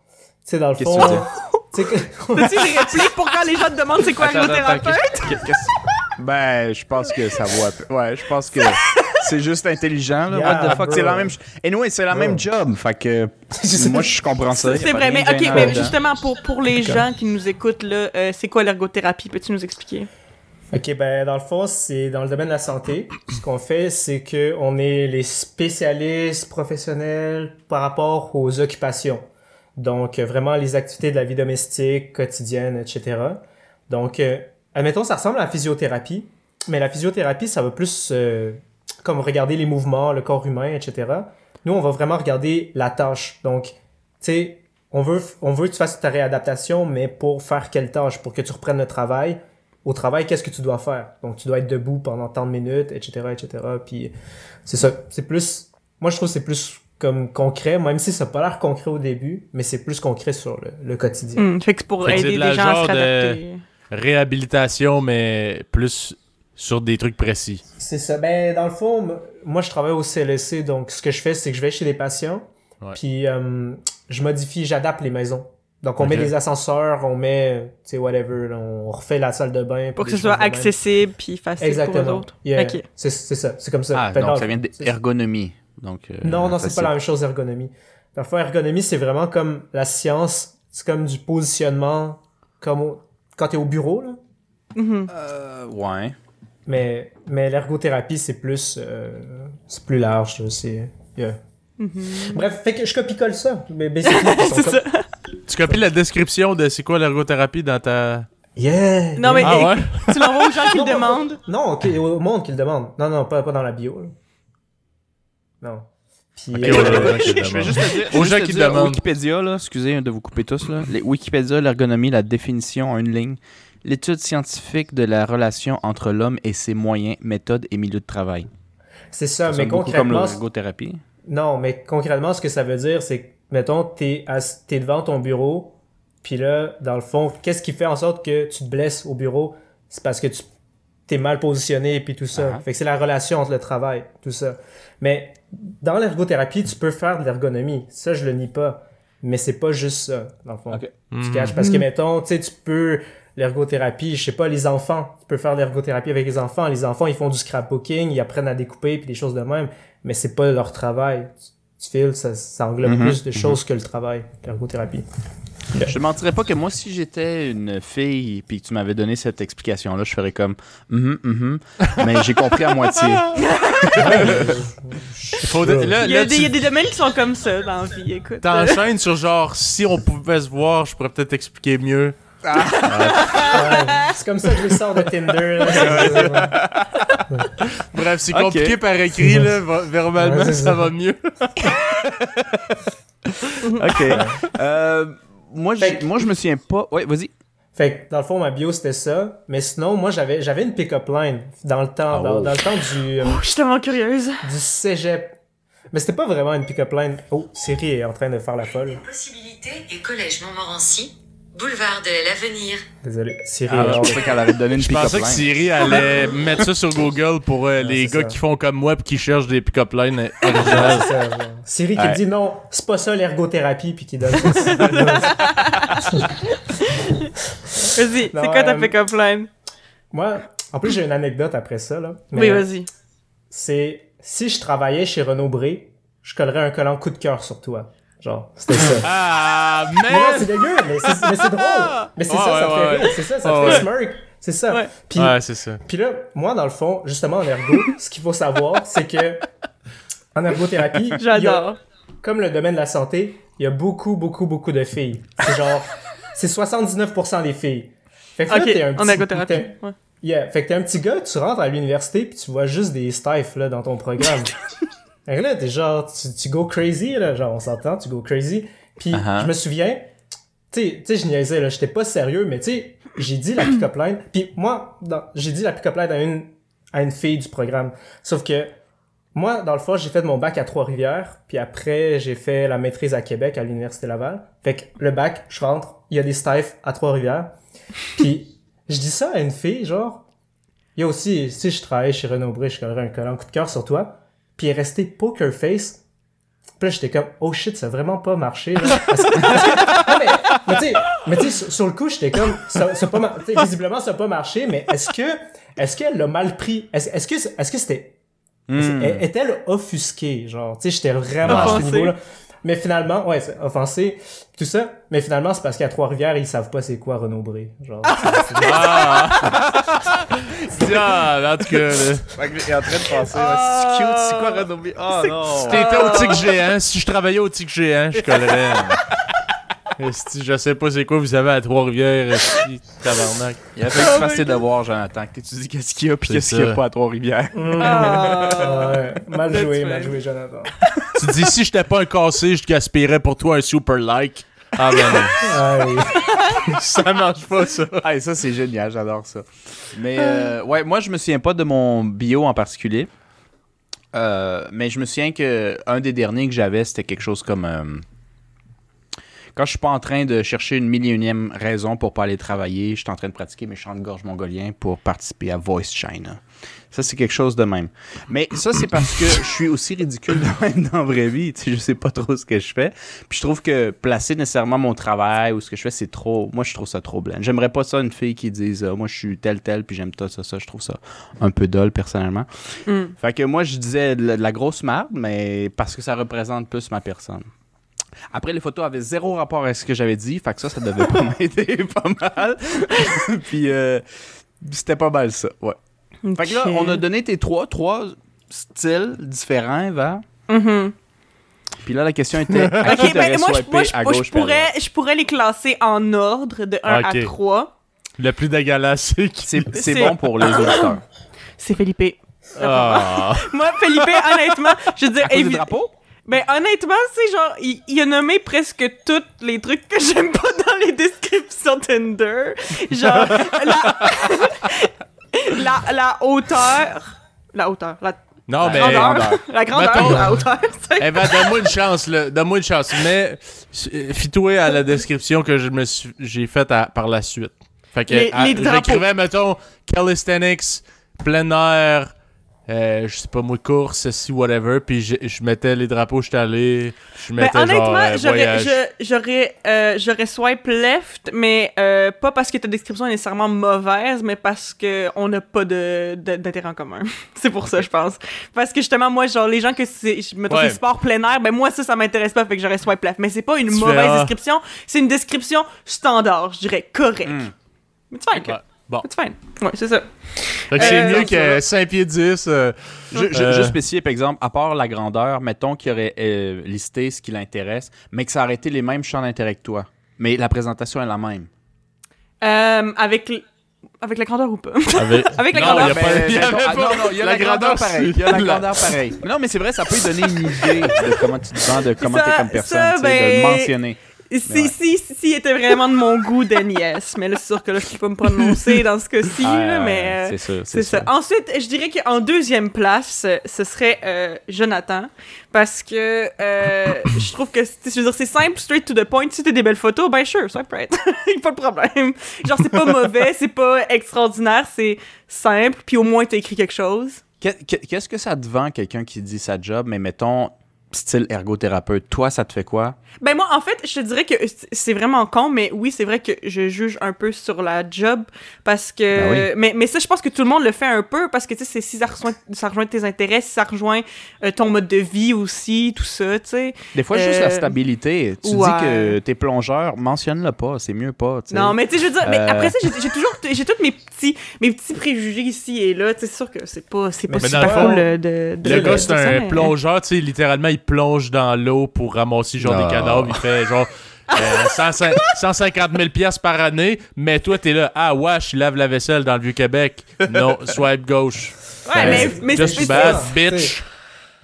tu sais, dans le fond. sais que- T'as-tu des répliques pour quand les gens te demandent c'est quoi ergothérapeute? qu'est-ce- Ben, je pense que ça vaut un peu. Ouais, je pense que c'est juste intelligent, là. Yeah, What the fuck? C'est la même. ch- Anyway, c'est la Bro. même job. Fait que. moi, je comprends ça. C'est vrai, mais ok, mais justement, pour, pour les gens qui nous écoutent, là, euh, c'est quoi l'ergothérapie? Peux-tu nous expliquer? Ok, ben dans le fond, c'est dans le domaine de la santé. Ce qu'on fait, c'est que on est les spécialistes professionnels par rapport aux occupations. Donc euh, vraiment les activités de la vie domestique, quotidienne, etc. Donc, euh, admettons, ça ressemble à la physiothérapie, mais la physiothérapie, ça va plus euh, comme regarder les mouvements, le corps humain, etc. Nous, on va vraiment regarder la tâche. Donc, tu sais, on veut, on veut que tu fasses ta réadaptation, mais pour faire quelle tâche? Pour que tu reprennes le travail. Au travail, qu'est-ce que tu dois faire? Donc, tu dois être debout pendant tant de minutes, etc., etc. Puis, c'est ça. C'est plus, moi, je trouve que c'est plus comme concret, même si ça n'a pas l'air concret au début, mais c'est plus concret sur le, le quotidien. Fait que c'est pour Fait que c'est aider de la les gens à genre se de- réadapter. Réhabilitation, mais plus sur des trucs précis. C'est ça. Ben, dans le fond, moi, je travaille au CLSC, donc ce que je fais, c'est que je vais chez les patients, Ouais. puis euh, je modifie, j'adapte les maisons. Donc, on met des ascenseurs, on met, tu sais, whatever, là, on refait la salle de bain. Pour que des ce soit accessible puis facile pour les Exactement. autres. Yeah. Ok. C'est ça, c'est comme ça. Ah, Fait donc ça vient d'ergonomie. Donc, euh, Non, non, c'est pas la même chose, ergonomie. Fond, ergonomie, c'est vraiment comme la science, c'est comme du positionnement, comme au- quand t'es au bureau, là. Mhm. Euh, ouais. Mais, mais l'ergothérapie, c'est plus, euh, c'est plus large, c'est, yeah. Mhm. Bref, fait que je copie-colle ça. Mais ça. Tu copies la description de c'est quoi l'ergothérapie dans ta. Yeah! Non, mais-. Ah ouais? Tu l'envoies aux gens qui Non, le demandent? Non, ok, au monde qui le demande. Non, non, pas, pas dans la bio, là. Non. Puis, Ok, euh, ouais, ouais, ouais, Je vais juste te dire, Aux gens qui dire, demandent. Wikipédia, là, excusez de vous couper tous, là. Les- Wikipédia, l'ergonomie, la définition en une ligne. L'étude scientifique de la relation entre l'homme et ses moyens, méthodes et milieux de travail. c'est ça, Ça mais comme concrètement, l'ergothérapie. Non, mais concrètement, ce que ça veut dire, c'est que, mettons, t'es, t'es devant ton bureau, puis là, dans le fond, qu'est-ce qui fait en sorte que tu te blesses au bureau? C'est parce que tu t'es mal positionné, puis tout ça. Ah. Fait que c'est la relation entre le travail, tout ça. Mais dans l'ergothérapie, tu peux faire de l'ergonomie. Ça, je le nie pas. Mais c'est pas juste ça, dans le fond. Ok. Tu Hmm. caches? Parce que, mettons, tu sais, tu peux... L'ergothérapie, je sais pas, les enfants. Tu peux faire de l'ergothérapie avec les enfants. Les enfants, ils font du scrapbooking, ils apprennent à découper, puis des choses de même. Mais c'est pas leur travail. Tu, tu files, ça, ça englobe Mhm, plus de choses que le travail, l'ergothérapie. Je te mentirais pas que moi, si j'étais une fille puis que tu m'avais donné cette explication-là, je ferais comme Mhm, mhm. Mais j'ai compris à moitié. Faut de- là, Il y, a là, des, il y a tu des domaines qui sont comme ça dans la vie, écoute. t'enchaînes sur genre, si on pouvait se voir, je pourrais peut-être expliquer mieux. Ouais, c'est comme ça que je sors de Tinder. là. Bref, c'est compliqué par écrit, là. Verbalement, Ouais, c'est ça ça. va mieux. OK. Euh, moi, que- moi, je me souviens pas. Ouais, vas-y. Fait que dans le fond, ma bio c'était ça. Mais sinon, moi j'avais j'avais une pick-up line dans le temps, Ah, dans, oh. dans le temps du, euh, Je suis tellement curieuse. du cégep. Mais c'était pas vraiment une pick-up line. Oh, Siri est en train de faire la folle. Possibilité et collège Montmorency, boulevard de l'avenir. Désolé. Siri Ah, je pensais qu'elle allait te donner une Je pensais que. Siri allait mettre ça sur Google pour euh, les gars ça. qui font comme moi pis qui cherchent des pick-up lines Ouais, originales. c'est ça, genre. Siri qui Ouais. dit non, c'est pas ça l'ergothérapie, puis qui donne ça. Vas-y, Non, c'est quoi ta euh, pick-up line? Moi, en plus, j'ai une anecdote après ça, là. Oui, vas-y. C'est si je travaillais chez Renaud Bré, je collerais un collant coup de cœur sur toi. Genre, c'était ça. Ah, Mais non, c'est mais... dégueu, mais c'est mais drôle. Mais c'est Ouais, ça, ça ouais, te fait ouais. rire. C'est ça, ça Ouais, te fait ouais. smirk. C'est ça. Ouais. Puis, Ouais, c'est ça. puis là, moi, dans le fond, justement, en ergo, ce qu'il faut savoir, c'est que en ergothérapie, J'adore. comme le domaine de la santé, il y a beaucoup, beaucoup, beaucoup de filles. C'est genre, c'est 79% des filles. Fait que là, Ok, t'es un en petit... ergothérapie. t'es- Ouais. Yeah, fait que t'es un petit gars, tu rentres à l'université puis tu vois juste des stifs là dans ton programme. fait là, t'es genre, tu, tu go crazy là, genre on s'entend, tu go crazy. Puis Uh-huh. je me souviens, tu sais, je niaisais là, j'étais pas sérieux, mais tu sais, j'ai dit la pick-up line. Puis moi, j'ai dit la pick-up line à une à une fille du programme. Sauf que moi, dans le fond, j'ai fait mon bac à Trois-Rivières, puis après, j'ai fait la maîtrise à Québec, à l'Université Laval. Fait que le bac, je rentre, il y a des stifs à Trois-Rivières. Puis je dis ça à une fille, genre, il y a aussi, si je travaille chez Renaud Bré, je collerais un collant coup de cœur sur toi. Puis elle est restée poker face. Puis là, j'étais comme, oh shit, ça a vraiment pas marché, là. Parce que- parce que- non, mais, mais tu sais, mais tu sais, sur, sur le coup, j'étais comme, ça, ça pas mar- tu sais, visiblement, ça a pas marché, mais est-ce que, est-ce qu'elle l'a mal pris? Est-ce, est-ce que, est-ce que c'était, est- est-elle offusquée, genre, tu sais, j'étais vraiment à ce niveau-là. Mais finalement, ouais, c'est offensé, tout ça. Mais finalement, c'est parce qu'à Trois-Rivières, ils savent pas c'est quoi Renaud Bré. Genre, c'est- c'est- Ah! Tiens, en tout cas, est en train de penser, Ah. c'est cute, c'est quoi? Oh non! Si t'étais au tic géant, si je travaillais au tic géant, je collerais. Esti, je sais pas c'est quoi vous avez à Trois-Rivières, esti, tabarnak. Il a fallu que tu fasses tes devoirs, Jonathan, que tu dis qu'est-ce qu'il y a puis qu'est-ce qu'il y a pas à Trois-Rivières. Ah. Ouais, mal joué, mal joué, Jonathan. Tu dis si j'étais pas un cassé, je gaspillerais pour toi un super like. Ah ben non. Ouais. ça marche pas ça. Ah, ça, c'est génial, j'adore ça. Mais, euh, ouais, moi, je me souviens pas de mon bio en particulier. Euh, mais je me souviens que un des derniers que j'avais, c'était quelque chose comme. Quand je suis pas en train de chercher une millionième raison pour pas aller travailler, je suis en train de pratiquer mes chants de gorge mongoliens pour participer à Voice China. Ça, c'est quelque chose de même. Mais ça, c'est parce que je suis aussi ridicule de même dans la vraie vie. Tu sais, je sais pas trop ce que je fais. Puis je trouve que placer nécessairement mon travail ou ce que je fais, c'est trop. Moi, je trouve ça trop blanc. J'aimerais pas ça une fille qui dise euh, Moi, je suis tel, tel, puis j'aime ça, ça, ça. Je trouve ça un peu dole, personnellement. Mm. Fait que moi, je disais de la, de la grosse merde, mais parce que ça représente plus ma personne. Après, les photos avaient zéro rapport avec ce que j'avais dit, fait que ça, ça devait pas m'aider pas mal. Puis, euh, c'était pas mal ça, ouais. Fait que là, on a donné tes trois, trois styles différents, Eva. Mhm. Puis là, la question était à qui Ok, ben, moi, je, moi, je- à je gauche à droite? pourrais, je pourrais les classer en ordre de 1 Ok. à 3. Le plus dégueulasse, c'est qui? C'est bon pour les auditeurs. C'est Felipe. Ah. Moi, Felipe, honnêtement, je veux dire, À cause du évi- drapeau? Ben honnêtement, c'est genre, il, il a nommé presque tous les trucs que j'aime pas dans les descriptions Tinder. Genre, la, la, la hauteur, la hauteur, la Non, mais. grandeur, la grandeur, Mettons- la hauteur. Eh ben, donne-moi une chance, là. Donne-moi une chance. Mais, euh, fie-toi à la description que je me j'ai faite par la suite. Fait que, j'écrivais, mettons, calisthenics, plein air, euh, je sais pas moi, course, ceci, whatever. Puis je, je mettais les drapeaux, j'étais allé. Je Ben, mettais honnêtement, genre, euh, j'aurais, euh, j'aurais swipe left, mais euh, pas parce que ta description est nécessairement mauvaise, mais parce que on n'a pas de, d'intérêt en commun. c'est pour ça, je pense. Parce que justement, moi, genre, les gens que c'est, je- mettons, Ouais. c'est sport plein air, ben moi, ça, ça m'intéresse pas, fait que j'aurais swipe left. Mais c'est pas une Tu fais, mauvaise ah. description, c'est une description standard, je dirais, correct. Hmm. Mais tu fine, Ouais. Bon. C'est fine. Ouais, c'est ça. Fait que c'est Euh, mieux que va. 5 pieds 10. euh, Je, je, Euh. Juste spécifier, par exemple, à part la grandeur, mettons qu'il aurait euh, listé ce qui l'intéresse, mais que ça aurait été les mêmes champs d'intérêt que toi. Mais la présentation est la même. Euh, avec, l- avec la grandeur ou pas? avec... Avec la Non, grandeur. il y a pas- Mais, il y avait ah, pas- non, non, il y a la, grandeur, pareil. Il y a la grandeur pareil. Non, mais c'est vrai, ça peut donner une idée de comment tu te vends, de comment Ça- tu es comme personne, ça, de ben, le mentionner. Si, Ouais. si, si, s'il était vraiment de mon goût, yes. Mais là, c'est sûr que là, je peux pas me prononcer dans ce cas-ci, Ah, mais... euh, c'est sûr, C'est ça. Ensuite, je dirais qu'en deuxième place, ce serait euh, Jonathan. Parce que euh, je trouve que, c'est- je veux dire, c'est simple, straight to the point. Si t'as des belles photos, ben sure, swipe right. pas de problème. Genre, c'est pas mauvais, c'est pas extraordinaire, c'est simple, puis au moins t'as écrit quelque chose. Qu'est- qu'est- Qu'est-ce que ça te vend, quelqu'un qui dit sa job, mais mettons, style ergothérapeute, toi, ça te fait quoi? Ben moi, en fait, je te dirais que c'est vraiment con, mais oui, c'est vrai que je juge un peu sur la job parce que... Ben mais, mais ça, je pense que tout le monde le fait un peu parce que, tu sais, si ça rejoint, ça rejoint tes intérêts, si ça rejoint euh, ton mode de vie aussi, tout ça, tu sais. Des fois, juste Euh, la stabilité. Tu ouais. dis que t'es plongeur, mentionne-le pas, c'est mieux pas. tu sais. Non, mais tu sais, je veux dire, mais Euh. après ça, j'ai toujours, j'ai tous mes petits, mes petits préjugés ici et là, tu sais, c'est sûr que c'est pas, c'est pas Mais super dans le fond, cool euh, de, de... Le gars, c'est ça, un mais- plongeur, tu sais, littéralement, il plonge dans l'eau pour ramasser genre Non. des cadavres. Il fait genre. euh, 105 150 000 piastres par année, mais toi, t'es là, ah, wesh, il lave la vaisselle dans le Vieux-Québec. Non, swipe gauche. Ouais, mais, Ben, mais Just bad, bitch.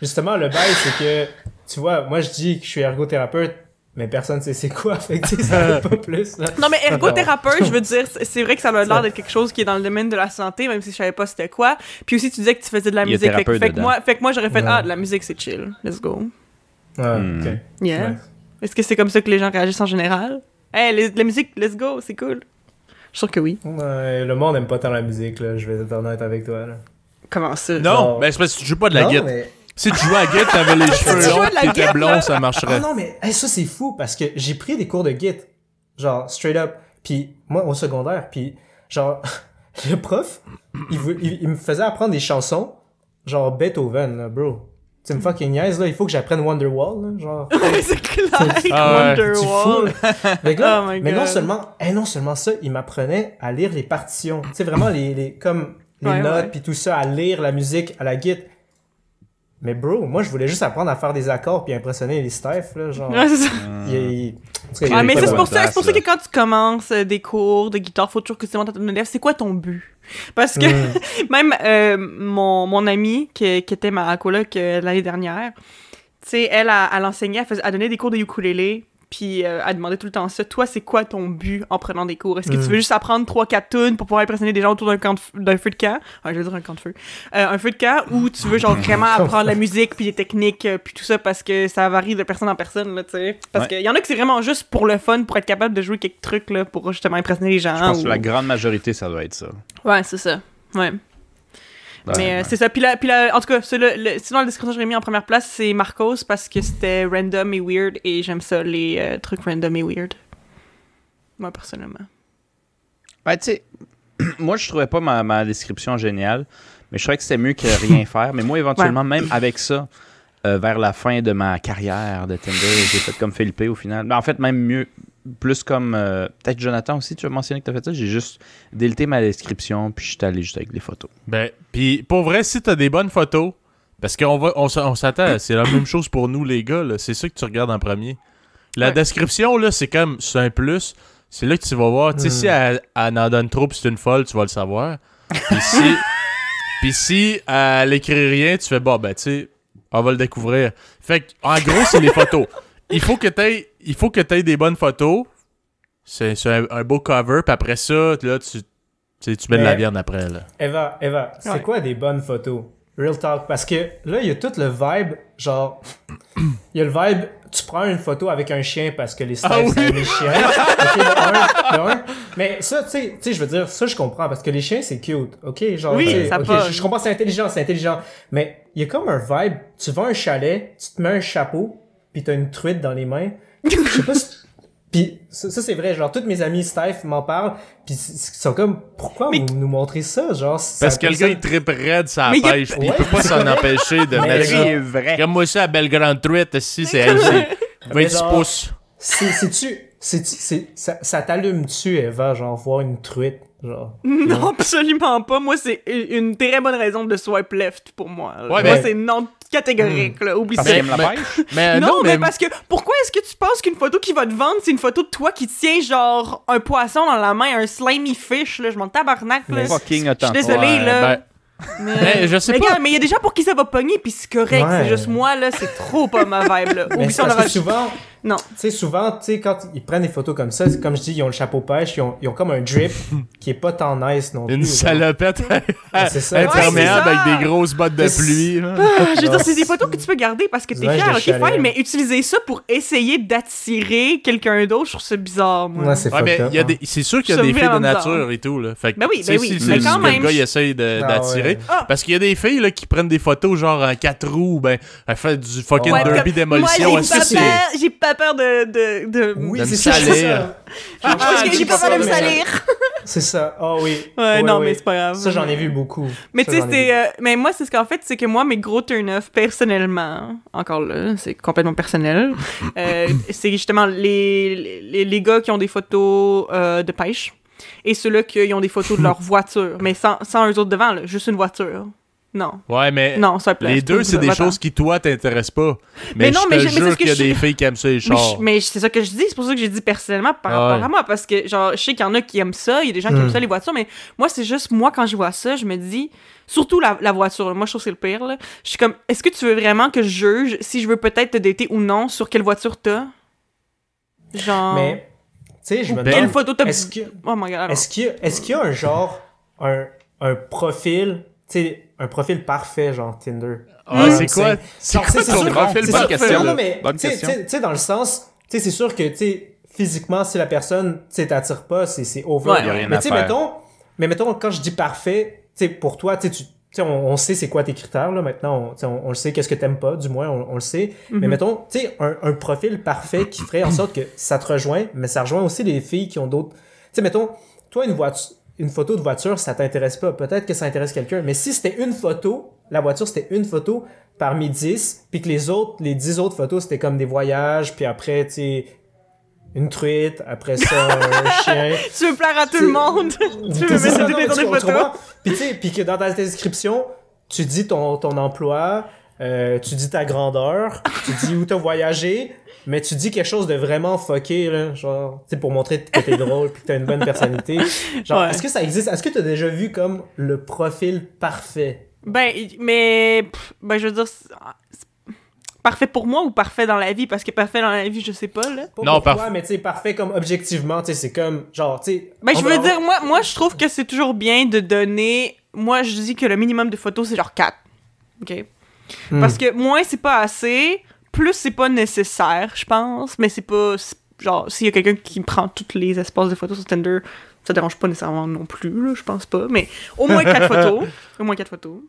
Justement, le bail, c'est que, tu vois, moi je dis que je suis ergothérapeute, mais personne sait c'est quoi, fait que tu sais, ça va pas plus, là. Non, mais ergothérapeute, je veux dire, c'est vrai que ça a l'air d'être quelque chose qui est dans le domaine de la santé, même si je savais pas c'était quoi. Puis aussi, tu disais que tu faisais de la musique. Fait, fait que moi, fait que moi, j'aurais fait Ouais. Ah, de la musique, c'est chill. Let's go. Ouais, Hmm. ok. Yeah. Ouais. Est-ce que c'est comme ça que les gens réagissent en général? Hey, les- la musique, let's go, c'est cool. Je suis sûr que oui. Ouais, le monde aime pas tant la musique, là, je vais être honnête avec toi, là. Comment ça? Non, Non. ben c'est parce que tu joues pas de la Non, guitare. mais- Si tu jouais à la guitare, t'avais les cheveux longs, t'étais guitare, blond, ça marcherait. Ah non, mais hey, ça c'est fou parce que j'ai pris des cours de git, genre straight up. Puis moi au secondaire, puis genre le prof, il, vou- il, il me faisait apprendre des chansons, genre Beethoven, là, bro. Tu me fucking niaise là, il faut que j'apprenne Wonderwall, là, genre. c'est clair, Ah Wonderwall. là, Oh my mais non seulement, eh, non seulement ça, il m'apprenait à lire les partitions. Tu sais vraiment les, les comme les Ouais, notes puis tout ça, à lire la musique à la git. Mais bro, moi je voulais juste apprendre à faire des accords puis impressionner les staffs là, genre. Ouais, c'est ça. Il a- il- cas, Ah, a mais c'est pour ça, c'est pour ça place, que quand tu commences euh, des cours de guitare, faut toujours que tu demandes à ton élève, c'est quoi ton but? Parce que Mm. même euh, mon, mon amie, qui, qui était ma coloc euh, l'année dernière, tu sais, elle, elle, elle enseignait, elle, faisait, elle donnait des cours de ukulélé, puis euh, elle demandait tout le temps ça. Toi, c'est quoi ton but en prenant des cours? Est-ce que Mm. tu veux juste apprendre 3-4 tunes pour pouvoir impressionner des gens autour d'un camp d'un feu de camp? Ah, je veux dire un camp de feu. Euh, un feu de camp, ou tu veux genre vraiment apprendre la musique, puis les techniques, euh, puis tout ça, parce que ça varie de personne en personne, là, tu sais. Parce Ouais. qu'il y en a que c'est vraiment juste pour le fun, pour être capable de jouer quelques trucs, là, pour justement impressionner les gens. Je pense ou- que la grande majorité, ça doit être ça. Ouais, c'est ça. Ouais. Ouais, Mais euh, ouais. c'est ça. Puis là, puis là, en tout cas, c'est le, le- sinon, la description que j'ai mis en première place, c'est Marcos parce que c'était random et weird et j'aime ça, les euh, trucs random et weird. Moi, personnellement. Ben, tu sais, moi, je trouvais pas ma, ma description géniale, mais je trouvais que c'était mieux que rien faire. Mais moi, éventuellement, même avec ça, euh, vers la fin de ma carrière de Tinder, j'ai fait comme Philippe au final. Ben, en fait, même mieux, plus comme. euh, Peut-être Jonathan aussi, tu as mentionné que tu as fait ça. J'ai juste délité ma description, puis je suis allé juste avec les photos. Ben, puis pour vrai, si t'as des bonnes photos, parce qu'on va, on, s'attend, c'est la même chose pour nous les gars, c'est ça que tu regardes en premier. La Ouais. description là, c'est comme c'est un plus. C'est là que tu vas voir. Tu sais, Mm. si elle, elle en donne trop, puis c'est une folle, tu vas le savoir. Puis si, si elle écrit rien, tu fais bon, ben tu sais, on va le découvrir. Fait que, en gros, c'est les photos. Il faut que t'aies, il faut que t'aies des bonnes photos. C'est c'est un, un beau cover, puis après ça, là, tu, tu mets de la viande après là. Eva, Eva, c'est Ouais. quoi des bonnes photos? Real talk. Parce que là, il y a tout le vibe, genre, il y a le vibe, tu prends une photo avec un chien parce que les staffs, Ah oui. c'est les chiens. Ok, de un, de un. Mais ça, tu sais, tu sais, je veux dire, ça, je comprends parce que les chiens, c'est cute. Ok, genre, Oui, ça je, je comprends, c'est intelligent, c'est intelligent. Mais il y a comme un vibe, tu vas à un chalet, tu te mets un chapeau, puis t'as une truite dans les mains. Je sais pas si... Puis ça, ça, c'est vrai, genre, toutes mes amis Steph m'en parlent, puis ils sont comme, pourquoi Mais- vous nous montrez ça? Genre, ça- Parce que le gars, il tripe raide sa Mais a- pêche, pis il peut pas s'en empêcher de Mais mettre vrai. Comme moi, ça, la belle grande truite, si c'est elle, c'est 26 genre- pouces. C'est, c'est-tu, c'est, c'est, ça, ça t'allume-tu, Eva, genre, voir une truite, genre? Non, absolument pas. Moi, c'est une une très bonne raison de swipe left pour moi. Ouais, moi, mais- c'est non catégorique, là. Oublie Parce ça. aime la mais- pêche? Mais non, non, mais, mais, parce que pourquoi est-ce que tu penses qu'une photo qui va te vendre, c'est une photo de toi qui tient genre un poisson dans la main, un slimy fish, là, je m'en tabarnak, là. Je suis désolée, Ouais, là. ben, mais, mais je sais mais pas. regarde, mais il y a des gens pour qui ça va pogner, puis c'est correct. Ouais. C'est juste moi, là, c'est trop pas ma vibe, là. Mais Oublie c'est ça, on parce aura... que souvent, Non. tu sais, souvent, tu sais, quand ils prennent des photos comme ça, c'est comme je dis, ils ont le chapeau pêche, ils ont, ils ont comme un drip qui est pas tant nice non plus. Une salopette imperméable Ouais, avec des grosses bottes de pluie. là. Je veux dire, c'est des photos que tu peux garder parce que t'es fier, ok, chalet. fine, mais utiliser ça pour essayer d'attirer quelqu'un d'autre, je trouve ça bizarre, moi. Ouais, c'est Ouais, hein. des- c'est sûr qu'il y a des filles de nature et tout. Là. Fait que, Ben oui, ben oui, si mais c'est quand même, le gars il essaye Ah, d'attirer. Ah. Parce qu'il y a des filles là, qui prennent des photos genre en 4 roues, ben, elles font du fucking derby démolition. J'ai que pas peur, j'ai pas peur de... de, de... Oui, de c'est me ça. Parce que Ah, j'ai pas peur de me salir. C'est ça. Oh oui. Ouais, non, mais c'est pas grave. Ça, j'en ai vu beaucoup. Mais tu sais, c'est. euh, mais moi, c'est ce qu'en fait, c'est que moi, mes gros turn-off, personnellement, encore là, c'est complètement personnel, euh, c'est justement les, les, les gars qui ont des photos euh, de pêche et ceux-là qui ont des photos de leur voiture, mais sans, sans eux autres devant, là, juste une voiture. Non. Ouais, mais Non, swipe left. les deux, c'est des choses qui, toi, t'intéressent pas. Mais, Mais non, je mais te je- mais jure qu'il y a je- des filles qui aiment ça, les Mais, chars. mais c'est ça que je dis, c'est pour ça que j'ai dit personnellement par Ah rapport à moi, parce que genre, je sais qu'il y en a qui aiment ça, il y a des gens qui aiment Mm. ça, les voitures, mais moi, c'est juste, moi, quand je vois ça, je me dis, surtout la, la voiture, là, moi, je trouve que c'est le pire, là. Je suis comme, est-ce que tu veux vraiment que je juge si je veux peut-être te dater ou non sur quelle voiture t'as? Genre. Mais, tu sais, je me quelle demande, photo t'as. est-ce Oh est-ce qu'il y, a- est-ce qu'il y a un genre, un, un profil, sais, un profil parfait, genre Tinder? Ah, Mm. c'est quoi? C'est quoi ton profil bonne question. non, mais, tu sais- dans le sens, tu sais, c'est sûr que, tu sais, physiquement, si la personne, tu sais, t'attire pas, c'est, c'est over. Ouais. Mais tu sais, mettons, mais mettons, quand je dis parfait, tu sais, pour toi, tu sais, tu- tu sais, on, on sait c'est quoi tes critères, là, maintenant, on, on, on le sait, qu'est-ce que t'aimes pas, du moins, on, on le sait. Mais Mhm. mettons, tu sais, un, un profil parfait qui ferait en sorte que ça te rejoint, mais ça rejoint aussi les filles qui ont d'autres. Tu sais, mettons, toi, une voiture, une photo de voiture, ça t'intéresse pas. Peut-être que ça intéresse quelqu'un. Mais si c'était une photo, la voiture, c'était une photo parmi 10, puis que les autres, les 10 autres photos, c'était comme des voyages, puis après, tu sais, une truite, après ça, un chien. Tu veux plaire à tout le monde? tu veux mettre des dans photos? Puis tu sais, puis que dans ta description, tu dis ton, ton emploi, euh, tu dis ta grandeur, tu dis où t'as voyagé, mais tu dis quelque chose de vraiment fucké, là, genre, tu sais, pour montrer que t'es drôle puis que t'as une bonne personnalité. Genre, Ouais. est-ce que ça existe? Est-ce que t'as déjà vu comme le profil parfait? Ben, mais. pff, Ben, je veux dire. Parfait pour moi ou parfait dans la vie? Parce que parfait dans la vie, je sais pas, là. Pas Non, parfait. mais tu sais, parfait comme objectivement, tu sais, c'est comme, genre, tu sais... Ben, je veux dire, moi, moi, je trouve que c'est toujours bien de donner. Moi, je dis que le minimum de photos, c'est genre 4. OK? Hmm. Parce que moins, c'est pas assez. Plus, c'est pas nécessaire, je pense. Mais c'est pas. Genre, s'il y a quelqu'un qui prend tous les espaces de photos sur Tinder, ça dérange pas nécessairement non plus, là, je pense pas. Mais au moins 4 photos. Au moins 4 photos.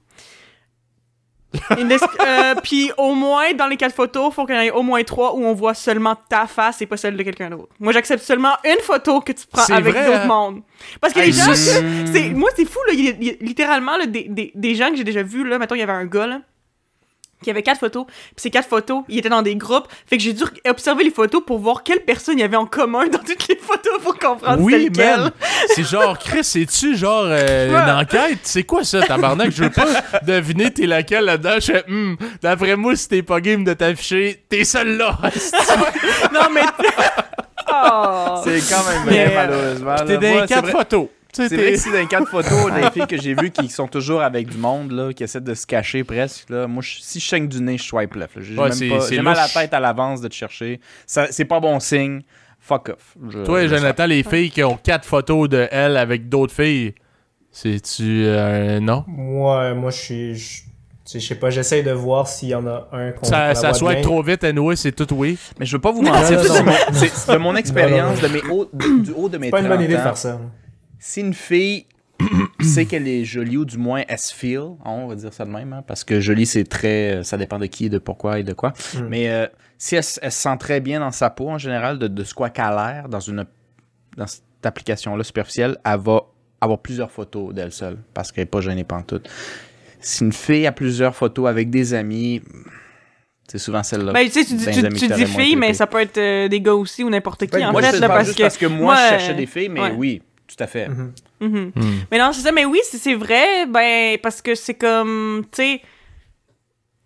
Euh, Puis au moins, dans les 4 photos, faut qu'il y en ait au moins 3 où on voit seulement ta face et pas celle de quelqu'un d'autre. Moi, j'accepte seulement une photo que tu prends avec d'autres hein? mondes. Parce que les gens, c'est- moi c'est fou là, y a- y a littéralement là, des, des, des gens que j'ai déjà vus là, mettons il y avait un gars là qui avait quatre photos, puis ces quatre photos, ils étaient dans des groupes, fait que j'ai dû observer les photos pour voir quelle personne il y avait en commun dans toutes les photos pour comprendre Oui, man. C'est genre, Chris, c'est-tu genre euh, Ouais. une enquête? C'est quoi ça, tabarnak? Je veux pas deviner t'es laquelle là-dedans. Je fais, Hmm, d'après moi, si t'es pas game de t'afficher, t'es celle-là. Non mais oh. C'est quand même vrai, malheureusement. là. T'es dans les quatre photos. C'est vrai que si dans les quatre photos, les filles que j'ai vues qui sont toujours avec du monde, là, qui essaient de se cacher presque, là, moi, je- si je saigne du nez, je swipe left. là. J'ai Ouais, même c'est- pas- c'est j'ai mal à la tête à l'avance de te chercher. Ça- C'est pas bon signe. Fuck off. Je- Toi, je Jonathan, les filles qui ont quatre photos de elle avec d'autres filles, c'est-tu euh, non? Moi, moi, je suis... je- sais, Je sais pas, j'essaie de voir s'il y en a un qu'on Ça, ça soit bien. trop vite, anyway, c'est tout oui. Mais je veux pas vous mentir, c'est c'est de mon expérience, de mes hauts- de- du haut de mes C'est pas une 30 bonne idée de faire ça. Si une fille sait qu'elle est jolie ou du moins elle se feel, on va dire ça de même, hein, parce que jolie c'est très, euh, ça dépend de qui, de pourquoi et de quoi. Mm. Mais euh, si elle, se sent très bien dans sa peau en général, de, de ce quoi qu'elle a l'air dans une dans cette application-là superficielle, elle va avoir plusieurs photos d'elle seule parce qu'elle n'est pas gênée pantoute. Si une fille a plusieurs photos avec des amis, c'est souvent celle-là. Ben, tu sais, tu dis, Ben, tu, tu fille, mais ça peut être euh, des gars aussi ou n'importe qui, Ouais, en moi, fait, là, parce juste que... parce que moi, moi, je cherchais des filles, mais ouais. oui, tout à fait. Mhm. Mhm. Hmm. Mais non, c'est ça. Mais oui, c'est c'est vrai, ben, parce que c'est comme, tu sais,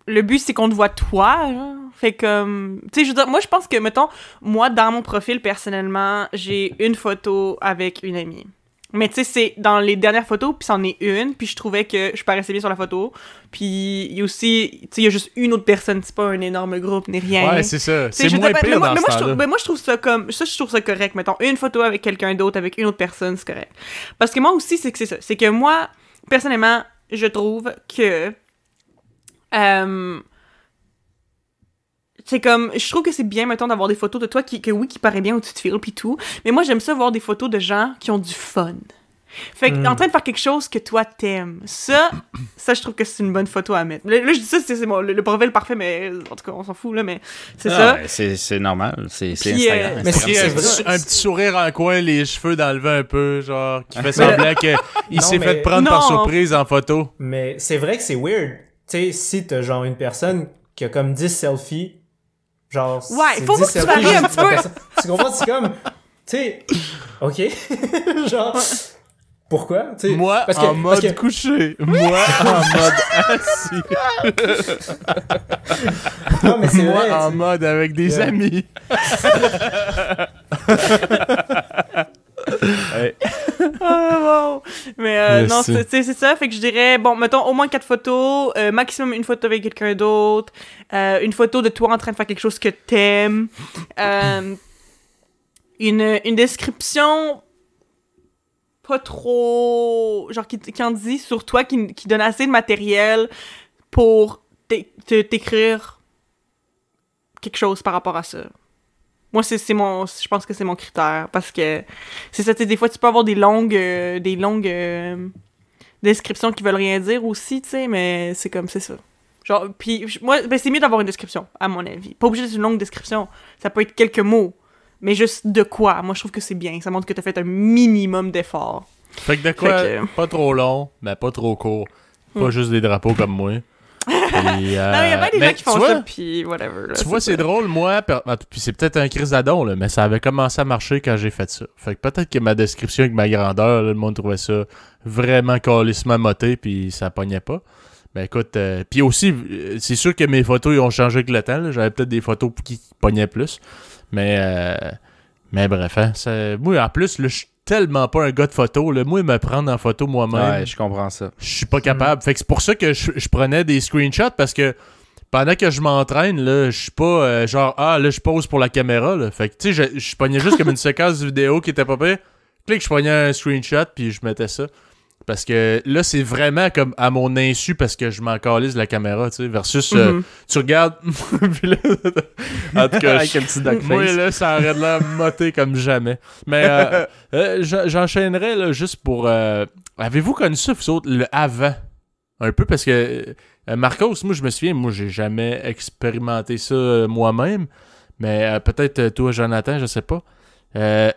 le but, c'est qu'on te voit toi, genre. Fait comme, tu sais, je veux dire, moi, je pense que, mettons, moi, dans mon profil, personnellement, j'ai une photo avec une amie. Mais tu sais, c'est dans les dernières photos, puis c'en est une, puis je trouvais que je paraissais bien sur la photo. Puis il y a aussi, tu sais, il y a juste une autre personne, c'est pas un énorme groupe, ni rien. Ouais, c'est ça. C'est moins dire, pire mais dans mais ce moi, je trouve, ben, moi, je trouve ça comme. Ça, je trouve ça correct. Mettons, une photo avec quelqu'un d'autre, avec une autre personne, c'est correct. Parce que moi aussi, c'est que c'est ça. C'est que moi, personnellement, je trouve que. euh, c'est comme je trouve que c'est bien mettons d'avoir des photos de toi qui que oui qui paraît bien où tu te files puis tout mais moi j'aime ça voir des photos de gens qui ont du fun fait que, Mm. en train de faire quelque chose que toi t'aimes ça ça je trouve que c'est une bonne photo à mettre là, là, je dis ça c'est c'est mon- le, le profil parfait mais en tout cas on s'en fout là mais c'est Ah, ça ben, C'est c'est normal. C'est Instagram. euh, Mais Instagram, c'est un, un petit sourire en coin, les cheveux dans le vent un peu, genre, qui fait Mais semblant qu'il Non, s'est mais- fait prendre par surprise en photo. Mais c'est vrai que c'est weird. Tu sais, si t'as genre une personne qui a comme 10 selfies, genre. Ouais, faut 10 voir que tu varies un petit peu. Tu comprends? C'est comme. Tu sais. Ok. genre. Pourquoi? Tu sais, Moi, parce que- en parce mode que- couché. Moi, en mode assis. Non, mais c'est Moi, vrai. en mode avec des Yeah. amis. Ah, wow. Mais euh, non, c'est ça. Fait que je dirais, bon, mettons au moins quatre photos, euh, maximum une photo avec quelqu'un d'autre, euh, une photo de toi en train de faire quelque chose que t'aimes, euh, une, une description pas trop. genre qui, qui en dit sur toi, qui, qui donne assez de matériel pour t'écrire quelque chose par rapport à ça. Moi, c'est mon. Je pense que c'est mon critère. Parce que c'est ça, tu sais, des fois, tu peux avoir des longues. euh, des longues. euh, descriptions qui veulent rien dire aussi, tu sais, mais c'est comme, c'est ça. Genre, puis moi, ben, c'est mieux d'avoir une description, à mon avis. Pas obligé d'être une longue description. Ça peut être quelques mots. Mais juste de quoi. Moi, je trouve que c'est bien. Ça montre que t'as fait un minimum d'efforts. Fait que de quoi, que- pas trop long, mais pas trop court. Pas Hmm. juste des drapeaux comme moi. Euh, il y a pas des mais gens qui font vois, ça, puis whatever. là, Tu vois, c'est drôle, moi, per- puis c'est peut-être un crise d'adon, mais ça avait commencé à marcher quand j'ai fait ça. Fait que peut-être que ma description avec ma grandeur, là, le monde trouvait ça vraiment calissement moté, puis ça pognait pas. Ben écoute, euh, puis aussi, euh, c'est sûr que mes photos ils ont changé avec le temps. J'avais peut-être des photos qui pognaient plus. Mais, euh, mais bref, hein, ça- moi en plus, je suis tellement pas un gars de photo. Là. Moi, me prendre en photo moi-même, Ouais, je comprends ça. je suis pas capable. Fait que c'est pour ça que je, je prenais des screenshots parce que pendant que je m'entraîne, là, je suis pas euh, genre ah là je pose pour la caméra là. Fait que tu sais, je, je pognais juste comme une séquence vidéo qui était pas prêt. Clic, je prenais un screenshot puis je mettais ça. Parce que là, c'est vraiment comme à mon insu parce que je m'en calise la caméra, tu sais, versus euh, Mhm. tu regardes. puis là, en tout cas, Avec je- un petit moi, là, ça aurait de l'air moté comme jamais. Mais euh, euh, j'en- j'enchaînerais là, juste pour. euh, Avez-vous connu ça, vous autres, le avant? Un peu parce que Marcos, moi, je me souviens, moi, j'ai jamais expérimenté ça moi-même. Mais peut-être toi, Jonathan, je sais pas.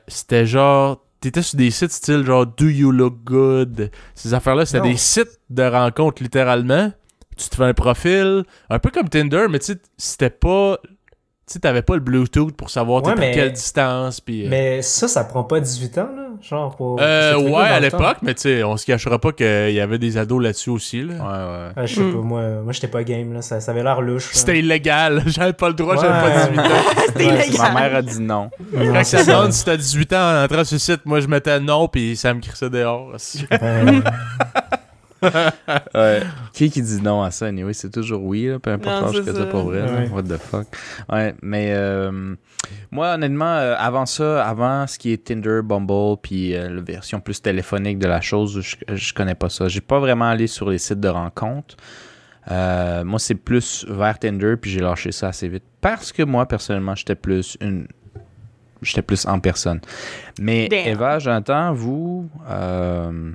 C'était genre. T'étais sur des sites style genre Do You Look Good? Ces affaires-là, c'était des sites de rencontres littéralement. Tu te fais un profil, un peu comme Tinder, mais tu sais, c'était pas. Tu sais, t'avais pas le Bluetooth pour savoir Ouais, à quelle distance. Puis, euh, Mais ça, ça prend pas 18 ans, là? Genre, pour. euh, ouais, à l'époque, mais tu sais, on se cachera pas qu'il y avait des ados là-dessus aussi. Là. Ouais, ouais. Ah, je sais Mm. pas, moi, moi j'étais pas game, là. Ça, ça avait l'air louche. C'était illégal. J'avais pas le droit, j'avais pas 18 ans. C'était Ouais, illégal. Ma mère a dit non. Non, Quand ça demande si t'as 18 ans en entrant sur le site, moi je mettais non, puis ça me crissait dehors. Ouais. Ouais. Qui qui dit non à ça, anyway? C'est toujours oui, là, peu importe l'âge c'est que ça. pour vrai. Ouais. What the fuck? Ouais, mais euh, moi, honnêtement, euh, avant ça, avant ce qui est Tinder, Bumble, puis euh, la version plus téléphonique de la chose, je, je connais pas ça. J'ai pas vraiment allé sur les sites de rencontres. Euh, moi, c'est plus vers Tinder, puis j'ai lâché ça assez vite. Parce que moi, personnellement, j'étais plus une. J'étais plus en personne. Mais Damn. Eva, j'entends, vous. euh,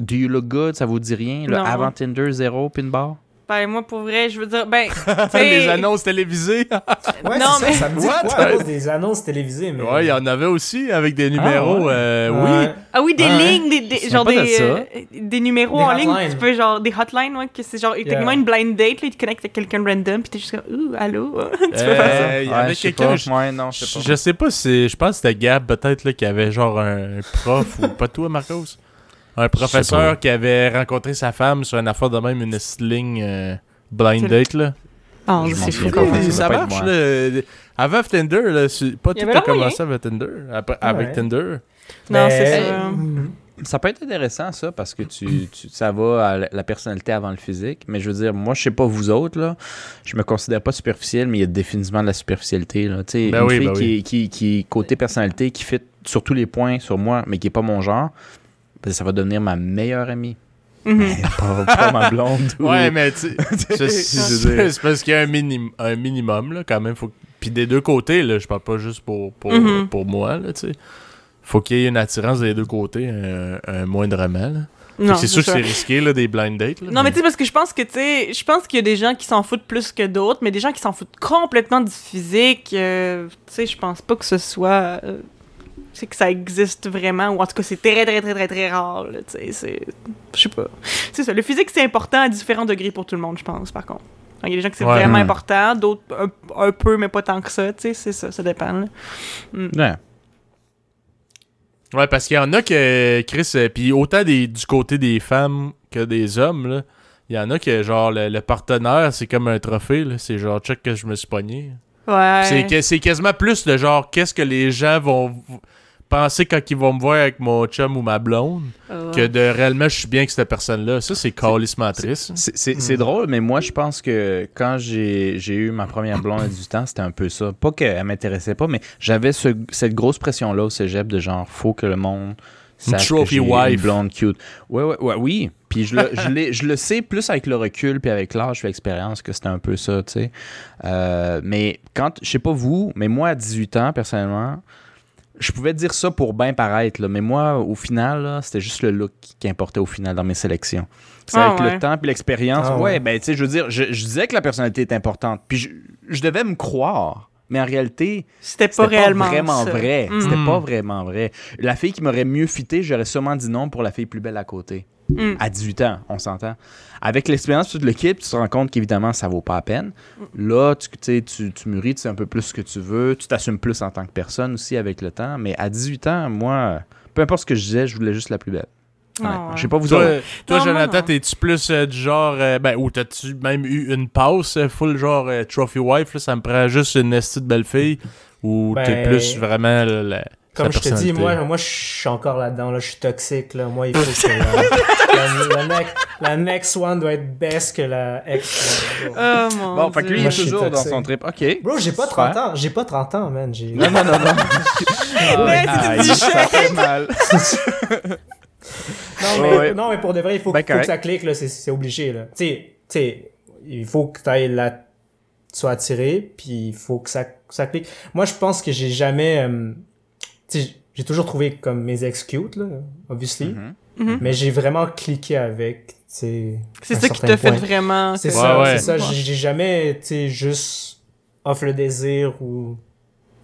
Do you look good? Ça vous dit rien? Le Non. avant Tinder, zéro, pin bar? Ben, moi, pour vrai, je veux dire, ben, Les annonces télévisées. Ouais, Non, mais- ça, ça me dit quoi à cause des annonces télévisées, mais... ouais, il y en avait aussi avec des numéros. ouais. euh, Ouais. Oui. Ah oui, des Ouais. lignes, des, des- genre des, euh, des numéros Des en ligne. Tu peux, genre, des hotlines, ouais, que c'est genre, techniquement une blind date, là, tu te connectes avec quelqu'un random, pis t'es juste comme, ouh, allô? tu peux faire ça. Euh, Il y avait je sais quelqu'un. pas. Je, Ouais, non, je sais pas. je sais pas si. Je pense que c'était Gab, peut-être, là, qui avait genre un prof ou pas toi, Marcos? Un professeur qui avait rencontré sa femme sur une affaire de même, une ligne euh, blind date, là. Ah, c'est fou Ça marche, là. Avant Tinder, là, pas tout a commencé avec Tinder. Après, avec. Tinder. Non, c'est ça. Ça peut être intéressant, ça, parce que tu, tu- ça va à la- personnalité avant le physique. Mais je veux dire, moi, je sais pas vous autres, là. Je me considère pas superficiel, mais il y a définitivement de la superficialité, là. Sais, Ben une oui, fille ben qui, qui, qui, côté personnalité, qui fit sur tous les points sur moi, mais qui est pas mon genre, ça va devenir ma meilleure amie. Mhm. Mais pas, pas ma blonde. ou- Ouais, mais tu c'est- parce qu'il y a un, minim- un minimum, là, quand même. Faut... Puis des deux côtés, là, je parle pas juste pour, pour, Mhm. pour moi, là, tu sais. Faut qu'il y ait une attirance des deux côtés, un, un moindrement, là. C'est sûr que c'est risqué, là, des blind dates, là. Non, mais tu sais, parce que je pense que, tu sais, je pense qu'il y a des gens qui s'en foutent plus que d'autres, mais des gens qui s'en foutent complètement du physique, euh, tu sais, je pense pas que ce soit. euh, que ça existe vraiment, ou en tout cas, c'est très, très, très, très, très rare, là, tu sais, c'est. Je sais pas. C'est ça, le physique, c'est important à différents degrés pour tout le monde, je pense, par contre. Il y a des gens que c'est Ouais. vraiment Mm. important, d'autres un, un peu, mais pas tant que ça, tu sais, c'est ça, ça dépend, là. Ouais. Ouais, parce qu'il y en a que, Chris, euh, puis autant des, du côté des femmes que des hommes, là, il y en a que, genre, le, le partenaire, c'est comme un trophée, là. C'est genre, check que je me suis pogné. Ouais. C'est quasiment plus de genre, qu'est-ce que les gens vont penser quand ils vont me voir avec mon chum ou ma blonde, Ouais. que de réellement je suis bien avec cette personne-là. Ça, c'est calissement triste. C'est- C'est c'est drôle, mais moi, je pense que quand j'ai j'ai eu ma première blonde à 18 ans, c'était un peu ça. Pas qu'elle m'intéressait pas, mais j'avais ce- cette grosse pression-là au cégep de genre, faut que le monde sache que j'ai une wife. blonde cute. Ouais, ouais, ouais, oui. Puis je le, je, le sais plus avec le recul puis avec l'âge et l'expérience que c'était un peu ça, tu sais. Euh, mais quand, je sais pas vous, mais moi, à 18 ans, personnellement, je pouvais dire ça pour bien paraître, là, mais moi, au final, c'était juste le look qui importait au final dans mes sélections. C'est Ah avec ouais. le temps puis l'expérience. Ah ouais. ouais. ben, tu sais, je veux dire, je, je disais que la personnalité est importante. Puis je, je devais me croire. Mais en réalité, C'était pas pas, réellement vraiment ça. vrai. Mm. C'était Mm. pas vraiment vrai. La fille qui m'aurait mieux fité, j'aurais sûrement dit non pour la fille plus belle à côté. Mm. À 18 ans, on s'entend. Avec l'expérience toute l'équipe, tu te rends compte qu'évidemment, ça vaut pas la peine. Là, tu, tu, sais, tu, tu mûris, tu sais un peu plus ce que tu veux, tu t'assumes plus en tant que personne aussi avec le temps. Mais à 18 ans, moi, peu importe ce que je disais, je voulais juste la plus belle. Ah. Je sais pas vous Toi, toi Non, Jonathan, t'es-tu plus euh, du genre. euh, ben, ou t'as-tu même eu une passe euh, full genre euh, trophy wife, là, ça me prend juste une estie de belle fille, ou t'es Ben, plus vraiment Comme je te dis, moi, moi je suis encore là-dedans, là, je suis toxique. Là. Moi, il faut que la, la, la, next, la next one doit être best que la ex. one. Oh mon Bon, fait que lui, il Dieu. est Moi, je suis toujours dans son trip. OK. Bro, j'ai pas Super. 30 ans. J'ai pas 30 ans, man. J'ai... Non, non, non, non. Tu dis ça fait mal. Non, mais, Ouais. non, mais pour de vrai, il faut, Ben, faut que ça clique, là, c'est, c'est obligé. Là. Tu sais, tu sais, il faut que tu la... tu sois attiré, puis il faut que ça, que ça clique. Moi, je pense que j'ai jamais... euh, j'ai toujours trouvé comme mes ex cute, là, obviously, Mhm. Mhm. mais j'ai vraiment cliqué avec, tu sais... C'est ça qui t'a fait vraiment. C'est ça, Ouais, c'est ça. J'ai, j'ai jamais, tu sais, juste off le désir ou...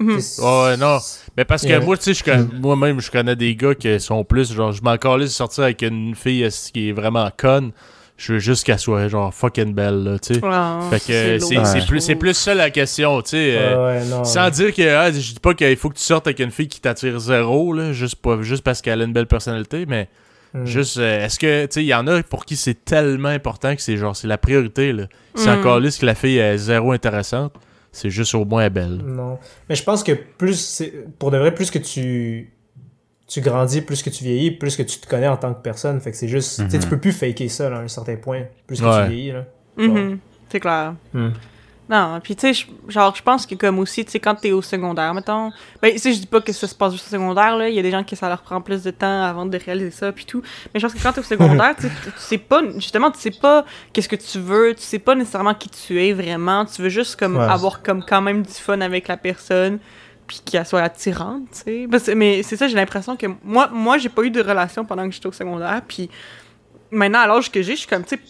Mhm. sais, Ouais, non. Mais parce que Yeah. moi, tu sais, je connais- moi-même, je connais des gars qui sont plus, genre, je m'en calisse de sortir avec une fille qui est vraiment conne? Je veux juste qu'elle soit, genre, fucking belle, là, tu sais. Ouais, Fait que c'est plus, c'est plus ça la question, tu sais. Ouais, euh, ouais, non. Sans dire que, ah, je dis pas qu'il faut que tu sortes avec une fille qui t'attire zéro, là, juste, pas, juste parce qu'elle a une belle personnalité, mais Hmm. juste, euh, est-ce que, tu sais, il y en a pour qui c'est tellement important que c'est genre, c'est la priorité, là. C'est Mm. encore lisse que la fille est zéro intéressante, c'est juste au moins belle. Non. Mais je pense que plus, c'est- pour de vrai, plus que tu, tu grandis, plus que tu vieillis, plus que tu te connais en tant que personne. Fait que c'est juste, tu sais, Mhm. tu peux plus faker ça, là, à un certain point. Plus que Ouais. tu vieillis, là. Mhm. C'est clair. Hmm. Non, puis tu sais, je- genre, je pense que comme aussi, tu sais, quand t'es au secondaire, mettons, ben, tu sais, je dis pas que ça se passe juste au secondaire, là, il y a des gens qui ça leur prend plus de temps avant de réaliser ça, puis tout, mais je pense que quand t'es au secondaire, tu sais, tu sais pas, justement, tu sais pas qu'est-ce que tu veux, tu sais pas nécessairement qui tu es vraiment, tu veux juste comme Ouais. avoir comme quand même du fun avec la personne, puis qu'elle soit attirante, tu sais. Mais c'est ça, j'ai l'impression que moi, moi j'ai pas eu de relation pendant que j'étais au secondaire, puis maintenant, à l'âge que j'ai, je suis comme, tu sais,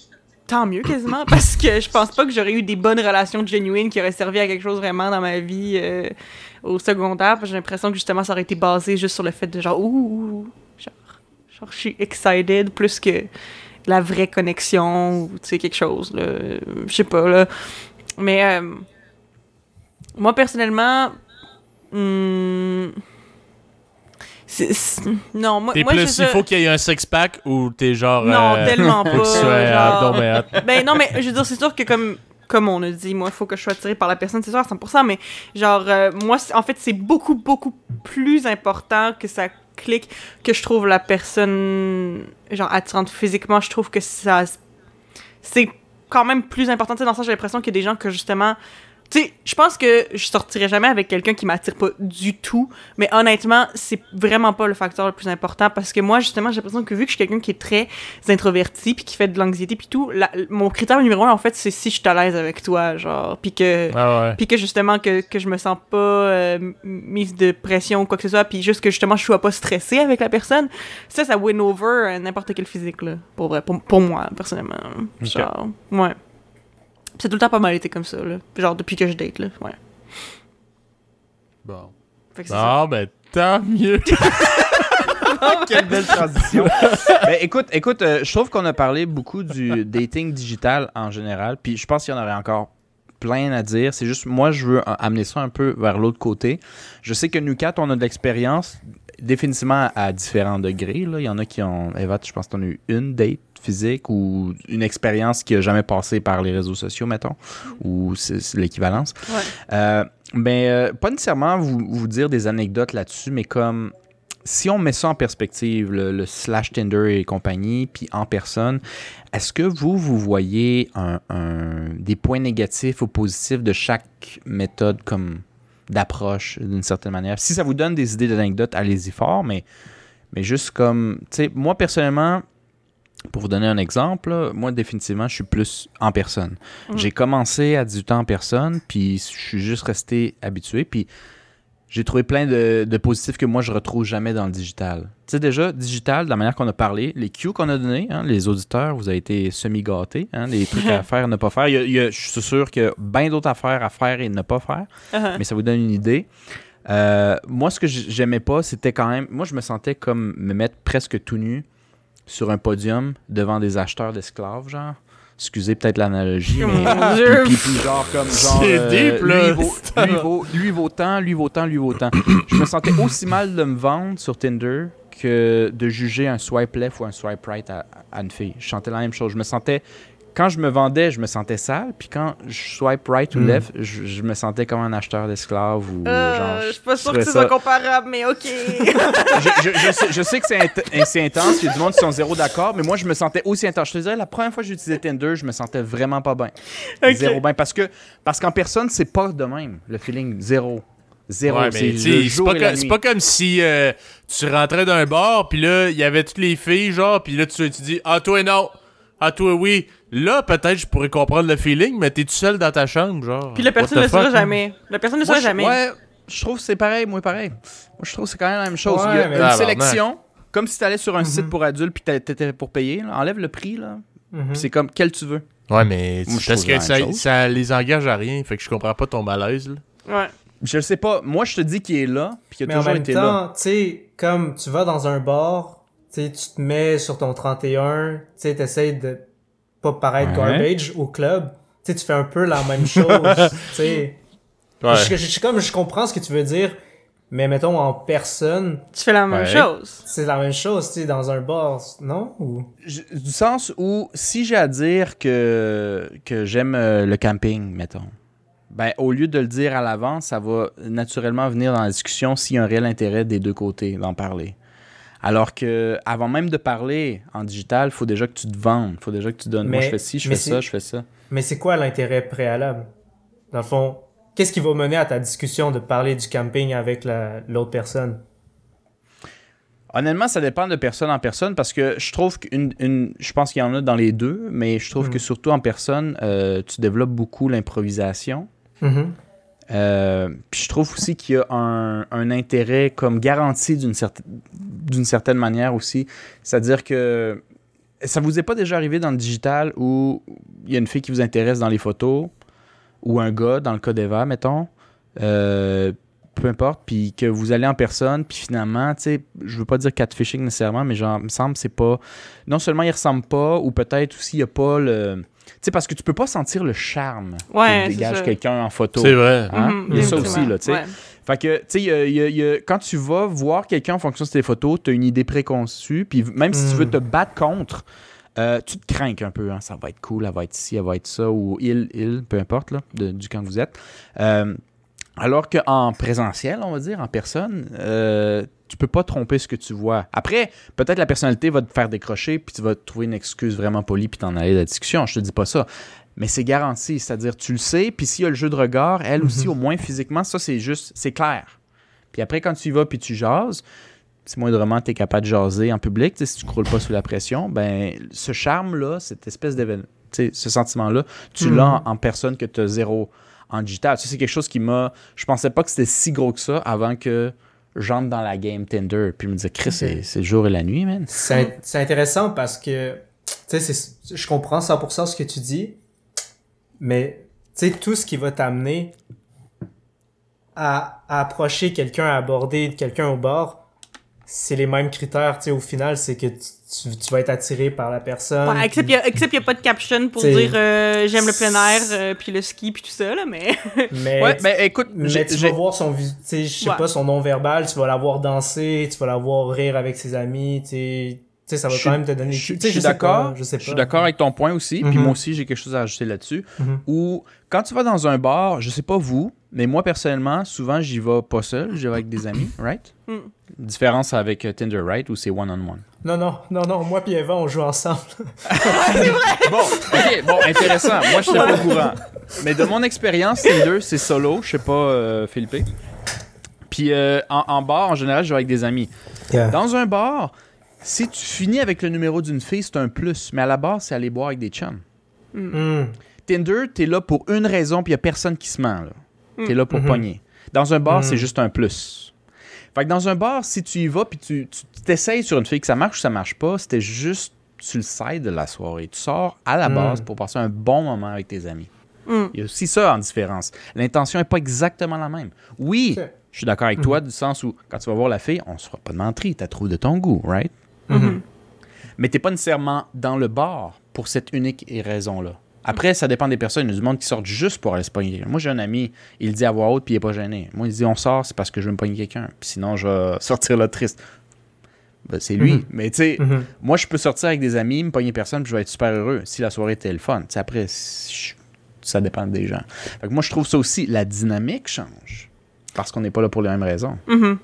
tant mieux quasiment parce que je pense pas que j'aurais eu des bonnes relations genuines qui auraient servi à quelque chose vraiment dans ma vie euh, au secondaire j'ai l'impression que justement ça aurait été basé juste sur le fait de genre ouh, genre, genre je suis excited plus que la vraie connexion ou tu sais quelque chose là je sais pas là mais euh, moi personnellement c'est- c'est- non moi, T'es moi plus, je il faut qu'il y ait un six-pack ou t'es genre. non euh, tellement pas genre- abdomen. ben non, mais je veux dire, c'est sûr que comme, comme on a dit, moi, il faut que je sois attirée par la personne, c'est sûr à 100%, mais genre, euh, moi, en fait, c'est beaucoup, beaucoup plus important que ça clique, que je trouve la personne, genre, attirante physiquement, je trouve que ça... C'est quand même plus important, tu sais, dans sens, j'ai l'impression qu'il y a des gens que, justement... Tu sais, je pense que je sortirais jamais avec quelqu'un qui m'attire pas du tout, mais honnêtement, c'est vraiment pas le facteur le plus important parce que moi, justement, j'ai l'impression que vu que je suis quelqu'un qui est très introverti puis qui fait de l'anxiété puis tout, la- mon critère numéro un, en fait, c'est si je suis à l'aise avec toi, genre, puis que, Ah ouais. puis que justement, que, que je me sens pas euh, mise de pression ou quoi que ce soit, puis juste que justement, je sois pas stressée avec la personne, ça, ça win over euh, n'importe quel physique, là, pour vrai, pour, pour moi, personnellement. Genre, ouais. C'est tout le temps pas mal été comme ça, là. Genre, depuis que je date, là, ouais. Bon. Fait que c'est ça. Ah, ben, tant mieux. Quelle belle transition. ben, écoute, écoute euh, je trouve qu'on a parlé beaucoup du dating digital en général, puis je pense qu'il y en aurait encore plein à dire. C'est juste, moi, je veux amener ça un peu vers l'autre côté. Je sais que nous quatre, on a de l'expérience, définitivement à différents degrés. Là. Il y en a qui ont, Eva, je pense que tu en as eu une date physique ou une expérience qui a jamais passé par les réseaux sociaux, mettons, ou c'est l'équivalence. Ouais. Euh, ben, euh, pas nécessairement vous, vous dire des anecdotes là-dessus, mais comme si on met ça en perspective, le, le slash Tinder et compagnie, puis en personne, est-ce que vous, vous voyez un, un- des points négatifs ou positifs de chaque méthode comme d'approche d'une certaine manière? Si ça vous donne des idées d'anecdotes, allez-y fort, mais, mais juste comme, tu sais, moi personnellement, pour vous donner un exemple, moi définitivement, je suis plus en personne. Mm. J'ai commencé à 18 ans en personne, puis je suis juste resté habitué, puis j'ai trouvé plein de, de positifs que moi je retrouve jamais dans le digital. Tu sais déjà, digital, de la manière qu'on a parlé, les cues qu'on a donnés, hein, les auditeurs, vous avez été semi-gâtés, hein, les trucs à faire, ne pas faire. Il y a- il y a- je suis sûr qu'il y a bien d'autres affaires à faire et ne pas faire Uh-huh. mais ça vous donne une idée. Euh, moi, ce que j'aimais pas, c'était quand même. Moi, je me sentais comme me mettre presque tout nu sur un podium devant des acheteurs d'esclaves, genre. Excusez peut-être l'analogie, Oh mais. Puis, puis- puis genre comme genre. C'est euh, deep, là. Lui vaut, lui, vaut, lui vaut tant, lui vaut tant, lui vaut tant. Je me sentais aussi mal de me vendre sur Tinder que de juger un swipe left ou un swipe right à, à une fille. Je sentais la même chose. Je me sentais. Quand je me vendais, je me sentais sale. Puis quand je swipe right ou Mm. left, je, je me sentais comme un acheteur d'esclaves ou Euh, genre. je suis pas sûre que trouvais ce ça- soit comparable, mais ok. je, je- je sais, je sais que c'est int- c'est intense, il y a du monde qui sont zéro d'accord, mais moi je me sentais aussi intense. Je te disais, la première fois que j'ai utilisé Tinder, je me sentais vraiment pas bien. Zéro bien. Parce que parce qu'en personne, c'est pas de même. Le feeling, zéro. Zéro. Ouais, c'est c'est pas, et comme- c'est nuit. pas comme si euh, tu rentrais d'un bar, puis là, il y avait toutes les filles, genre, puis là, tu, tu dis, ah, toi, non. Ah, toi, oui. Là, peut-être, je pourrais comprendre le feeling, mais t'es tout seul dans ta chambre, genre. Puis la personne ne le saura jamais. La personne ne le saura jamais. Ouais, je trouve que c'est pareil, moi pareil. Moi, je trouve que c'est quand même la même chose. Ouais, Il y a mais- une sélection, comme si tu allais sur un site Mhm. pour adultes puis t'a- t'étais pour payer. là. Enlève le prix, là. Puis C'est comme quel tu veux. Ouais, mais Moi, parce que ça, ça les engage à rien, fait que je comprends pas ton malaise, là. Ouais. Je sais pas. Moi, je te dis qu'il est là, puis qu'il Mais a en toujours même été là. temps, tu sais, comme tu vas dans un bar, sais, tu te mets sur ton 31, tu sais, t'essayes de pas paraître Ouais. garbage au club, tu sais, tu fais un peu la même chose, tu sais. Ouais. Je, je- je- comme je comprends ce que tu veux dire, mais mettons en personne, Tu fais la même Ouais. chose. c'est la même chose, tu sais, dans un bar, non? Ou... Du sens où, si j'ai à dire que, que j'aime euh, le camping, mettons, ben, au lieu de le dire à l'avance, ça va naturellement venir dans la discussion s'il y a un réel intérêt des deux côtés d'en parler. Alors que avant même de parler en digital, il faut déjà que tu te vendes. Il faut déjà que tu donnes. Moi, Mais- je fais ci, je fais ça, c'est- je fais ça. Mais c'est quoi l'intérêt préalable? Dans le fond, qu'est-ce qui va mener à ta discussion de parler du camping avec la- l'autre personne? Honnêtement, ça dépend de personne en personne parce que je trouve qu'une. Une, je pense qu'il y en a dans les deux, mais je trouve Mm. que surtout en personne, euh, tu développes beaucoup l'improvisation. Mhm. Euh, puis je trouve aussi qu'il y a un, intérêt comme garanti d'une certaine, certaine manière aussi. C'est-à-dire que ça vous est pas déjà arrivé dans le digital où il y a une fille qui vous intéresse dans les photos ou un gars, dans le cas d'Eva, mettons, euh, peu importe, puis que vous allez en personne, puis finalement, tu sais, je veux pas dire catfishing nécessairement, mais genre, il me semble que c'est pas... Non seulement il ressemble pas, ou peut-être aussi il y a pas le... Tu sais, parce que tu peux pas sentir le charme Ouais, que dégage quelqu'un en photo. C'est vrai. Hein? Mhm, Il y a ça aussi, là, tu sais. Ouais. Fait que, tu sais, il y a- il y a- il y a- quand tu vas voir quelqu'un en fonction de tes photos, tu as une idée préconçue, puis même si tu veux Mm. te battre contre, euh, tu te crains un peu. Hein? Ça va être cool, elle va être ci, elle va être ça, ou il, il, peu importe, là, de- du camp que vous êtes. Euh, alors qu'en présentiel, on va dire, en personne, euh, tu peux pas tromper ce que tu vois. Après, peut-être la personnalité va te faire décrocher, puis tu vas trouver une excuse vraiment polie, puis t'en aller de la discussion. Je te dis pas ça. Mais c'est garanti, c'est-à-dire tu le sais, puis s'il y a le jeu de regard, elle aussi, Mhm. au moins physiquement, ça c'est juste, c'est clair. Puis après, quand tu y vas, puis tu jases, si moindrement tu es capable de jaser en public, si tu croules pas sous la pression, ben ce charme-là, cette espèce d'événement, ce sentiment-là, tu Mhm. l'as en, en personne que tu as zéro en digital. Ça, c'est quelque chose qui m'a. Je pensais pas que c'était si gros que ça avant que j'entre dans la game Tinder. Puis me dire, Chris, c'est c'est le jour et la nuit, man. C'est c'est intéressant parce que, tu sais, je comprends 100% ce que tu dis, mais, tu sais, tout ce qui va t'amener à, à approcher quelqu'un, à aborder quelqu'un au bord, c'est les mêmes critères, tu sais, au final, c'est que tu, tu, tu vas être attiré par la personne. Ouais, except puis- qu'il n'y a, pas de caption pour T'sais, dire euh, j'aime le plein air, euh, puis le ski, puis tout ça, là, mais. mais, Ouais, ben écoute, mais tu vas voir son, tu sais, je sais Ouais. pas, son non-verbal, tu vas la voir danser, tu vas la voir rire avec ses amis, tu sais, tu sais, ça va quand même te donner... je, tu sais, je suis d'accord. Je sais pas. Je suis d'accord avec ton point aussi. Puis Mhm. moi aussi, j'ai quelque chose à ajouter là-dessus. Mhm. Ou quand tu vas dans un bar, je sais pas vous, mais moi personnellement, souvent j'y vais pas seul, j'y vais avec des amis, right? Mm. Différence avec euh, Tinder, right? Où c'est one-on-one. Non, non, non, non, moi puis Eva, on joue ensemble. Bon, ok, bon, intéressant. Moi, je suis pas au courant. Mais de mon expérience, Tinder, c'est solo. Je sais pas, euh, Philippe. Puis euh, en, en bar, en général, je vais avec des amis. Dans un bar, si tu finis avec le numéro d'une fille, c'est un plus. Mais à la base, c'est aller boire avec des chums. Hmm. Tinder, t'es là pour une raison, puis y a personne qui se ment. là. T'es là pour Mhm. pogner. Dans un bar, c'est juste un plus. Fait que dans un bar, si tu y vas, puis tu tu t'essayes sur une fille que ça marche ou ça marche pas, c'était juste sur le side de la soirée. Tu sors à la Mhm. base pour passer un bon moment avec tes amis. Mm. Il y a aussi ça en différence. L'intention n'est pas exactement la même. Oui, je suis d'accord avec toi du sens où quand tu vas voir la fille, on se fera pas de menterie, tu trouvé de ton goût, right? Mhm. Mais t'es pas nécessairement dans le bar pour cette unique raison-là. Après, ça dépend des personnes. Il y a du monde qui sortent juste pour aller se pogner. Moi, j'ai un ami, il dit à voix haute, puis il est pas gêné. Moi, il dit on sort, c'est parce que je veux me pogner quelqu'un. Puis sinon, je vais sortir là triste. Ben, c'est lui. Mhm. Mais tu sais, Mhm. moi, je peux sortir avec des amis, me pogner personne, puis je vais être super heureux si la soirée était le fun. Tu sais, après, je- ça dépend des gens. Fait que moi, je trouve ça aussi, la dynamique change. Parce qu'on n'est pas là pour les mêmes raisons. Mhm.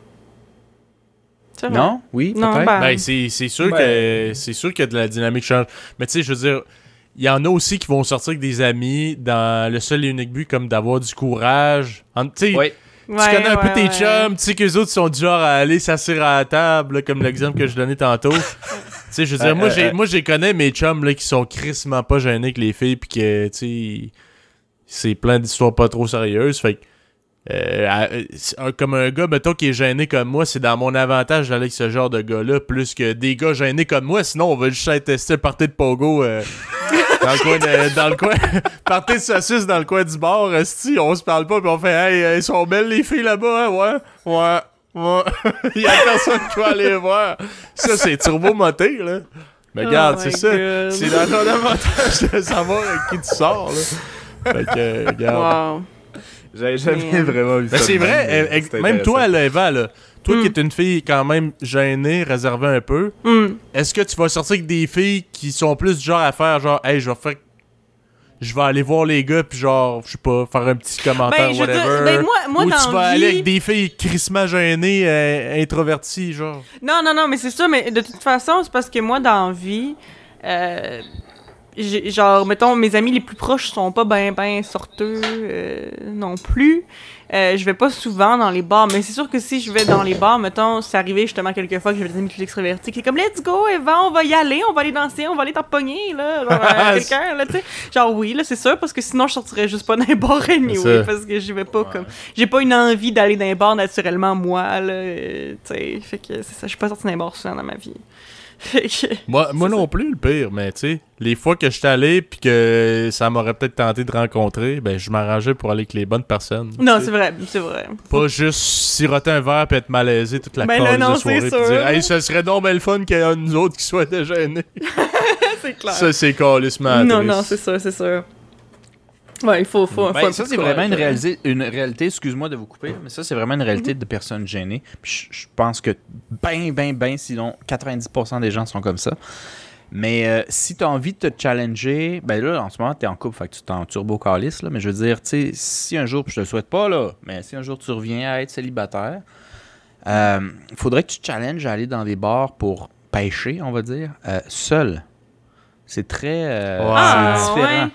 C'est vrai. Non? Oui? Non, peut-être? ben- Ben, c'est c'est sûr Ouais. que c'est sûr que de la dynamique change. Mais tu sais, je veux dire, il y en a aussi qui vont sortir avec des amis dans le seul et unique but comme d'avoir du courage. En- Tu sais, Oui. tu Ouais, connais un peu tes ouais. chums, tu sais qu'eux autres sont du genre à aller s'asseoir à la table, là, comme l'exemple que je donnais tantôt. tu sais, je veux dire, Euh, moi, j'ai, euh. moi, j'ai connais mes chums là, qui sont crissement pas gênés avec les filles, puis que, tu sais, c'est plein d'histoires pas trop sérieuses. Fait que, euh, à- euh, comme un gars, mettons, qui est gêné comme moi, c'est dans mon avantage d'aller avec ce genre de gars-là, plus que des gars gênés comme moi. Sinon, on va juste être testé le party de pogo euh, dans le coin de, dans le coin, party de saucisse dans le coin du bar. esti, on se parle pas, puis on fait, hey, elles sont belles les filles là-bas, hein? ouais, ouais. Ouais, il y a personne qui va aller voir. Ça, c'est turbo moté, là. Mais regarde, Oh c'est my ça. C'est dans ton avantage de savoir avec qui tu sors, là. Fait que, euh, regarde. Wow. J'avais jamais Mais, euh, vraiment vu Ben, c'est vrai, euh, même toi, là, Eva, là, toi Mm. qui es une fille quand même gênée, réservée un peu, Mm. est-ce que tu vas sortir avec des filles qui sont plus du genre à faire genre, hey, je vais faire. Je vais aller voir les gars, puis genre, je sais pas, faire un petit commentaire, Ben, je veux whatever. ben, moi, moi Ou dans tu vas vie... aller avec des filles crissement gênées, euh, introverties, genre. Non, non, non, mais c'est ça, mais de toute façon, c'est parce que moi, dans vie, euh, genre, mettons, mes amis les plus proches sont pas ben, ben sorteux euh, non plus. Euh, je vais pas souvent dans les bars, mais c'est sûr que si je vais dans les bars, mettons, c'est arrivé justement quelques fois que j'avais des amis plus extravertis qui est comme Let's go, Eva, on va y aller, on va aller danser, on va aller t'empoigner, là, genre, euh, quelqu'un, là, tu sais. Genre, oui, là, c'est sûr, parce que sinon, je sortirais juste pas dans les bars anyway, parce que j'y vais pas comme. J'ai pas une envie d'aller dans les bars naturellement, moi, là, euh, tu sais. Fait que c'est ça, je suis pas sortie les bars souvent dans ma vie. Moi, moi non plus, le pire, mais tu sais, les fois que j'étais allé, puis que ça m'aurait peut-être tenté de rencontrer, ben, je m'arrangeais pour aller avec les bonnes personnes. Non, c'est vrai, c'est vrai. Pas juste siroter un verre puis être malaisé toute la Ben là, non, de soirée puis dire Hey, ça serait donc belle fun qu'il y ait un de nous autres qui soit déjà gêné. c'est clair. Ça, c'est calissement non, non, c'est sûr, c'est sûr. Ouais, il faut, Ben, un ça, peu c'est de vraiment une, hein. réalisé- une réalité, excuse-moi de vous couper, mais ça, c'est vraiment une réalité de personnes gênées. Puis je, je pense que ben, ben, ben, sinon 90% des gens sont comme ça. Mais euh, si tu as envie de te challenger, ben là, en ce moment, tu es en couple, fait que tu t'es en turbo calice, là, mais je veux dire, tu sais, si un jour, puis je te le souhaite pas, là, mais si un jour tu reviens à être célibataire, euh, faudrait que tu te challenges à aller dans des bars pour pêcher, on va dire, euh, seul. C'est très euh. Ah, différent. ouais.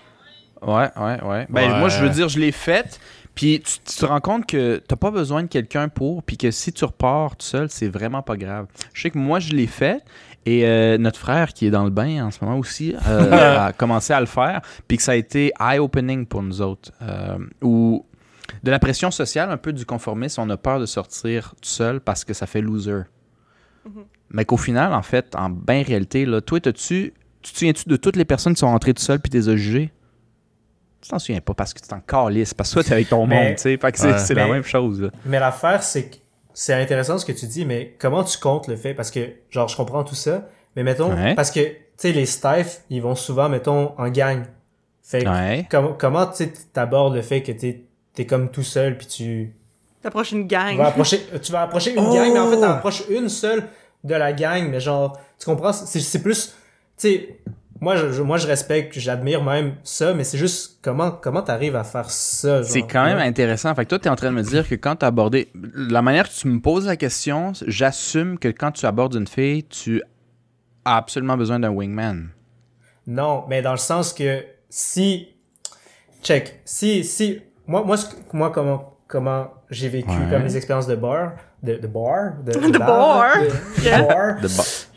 Ouais, ouais, ouais. Ben, Ouais. moi, je veux dire, je l'ai faite. Puis tu, tu te rends compte que t'as pas besoin de quelqu'un pour, puis que si tu repars tout seul, c'est vraiment pas grave. Je sais que moi, je l'ai fait. Et euh, notre frère, qui est dans le bain en ce moment aussi, euh, a commencé à le faire. Puis que ça a été eye-opening pour nous autres. Euh, où de la pression sociale, un peu du conformisme, on a peur de sortir tout seul parce que ça fait loser. Mais qu'au final, en fait, en bien réalité, là, toi, t'as-tu, tu te souviens-tu de toutes les personnes qui sont rentrées tout seules puis t'es jugées? Tu t'en souviens pas parce que tu t'en calisses, parce que toi, t'es avec ton Mais- monde, tu sais. Fait que c'est, la même chose, là. Mais l'affaire, c'est que c'est intéressant ce que tu dis, mais comment tu comptes le fait? Parce que, genre, je comprends tout ça, mais mettons, Ouais. parce que, tu sais, les staffs, ils vont souvent, mettons, en gang. Fait que, Ouais. com- comment, tu sais, t'abordes le fait que t'es, t'es comme tout seul, puis tu T'approches une gang. vas approcher, tu vas approcher une Oh! gang, mais en fait, t'en approches une seule de la gang, mais genre, tu comprends? C'est, c'est plus, tu sais, moi, je, je- moi, je respecte, j'admire même ça, mais c'est juste comment, comment t'arrives à faire ça. C'est quand même intéressant. Fait que toi, tu es en train de me dire que quand tu as abordé. La manière que tu me poses la question, j'assume que quand tu abordes une fille, tu as absolument besoin d'un wingman. Non, mais dans le sens que si check, si si moi moi moi comment comment j'ai vécu Ouais. comme les expériences de bar de, de bar de, De bar. de, de Yeah. bar,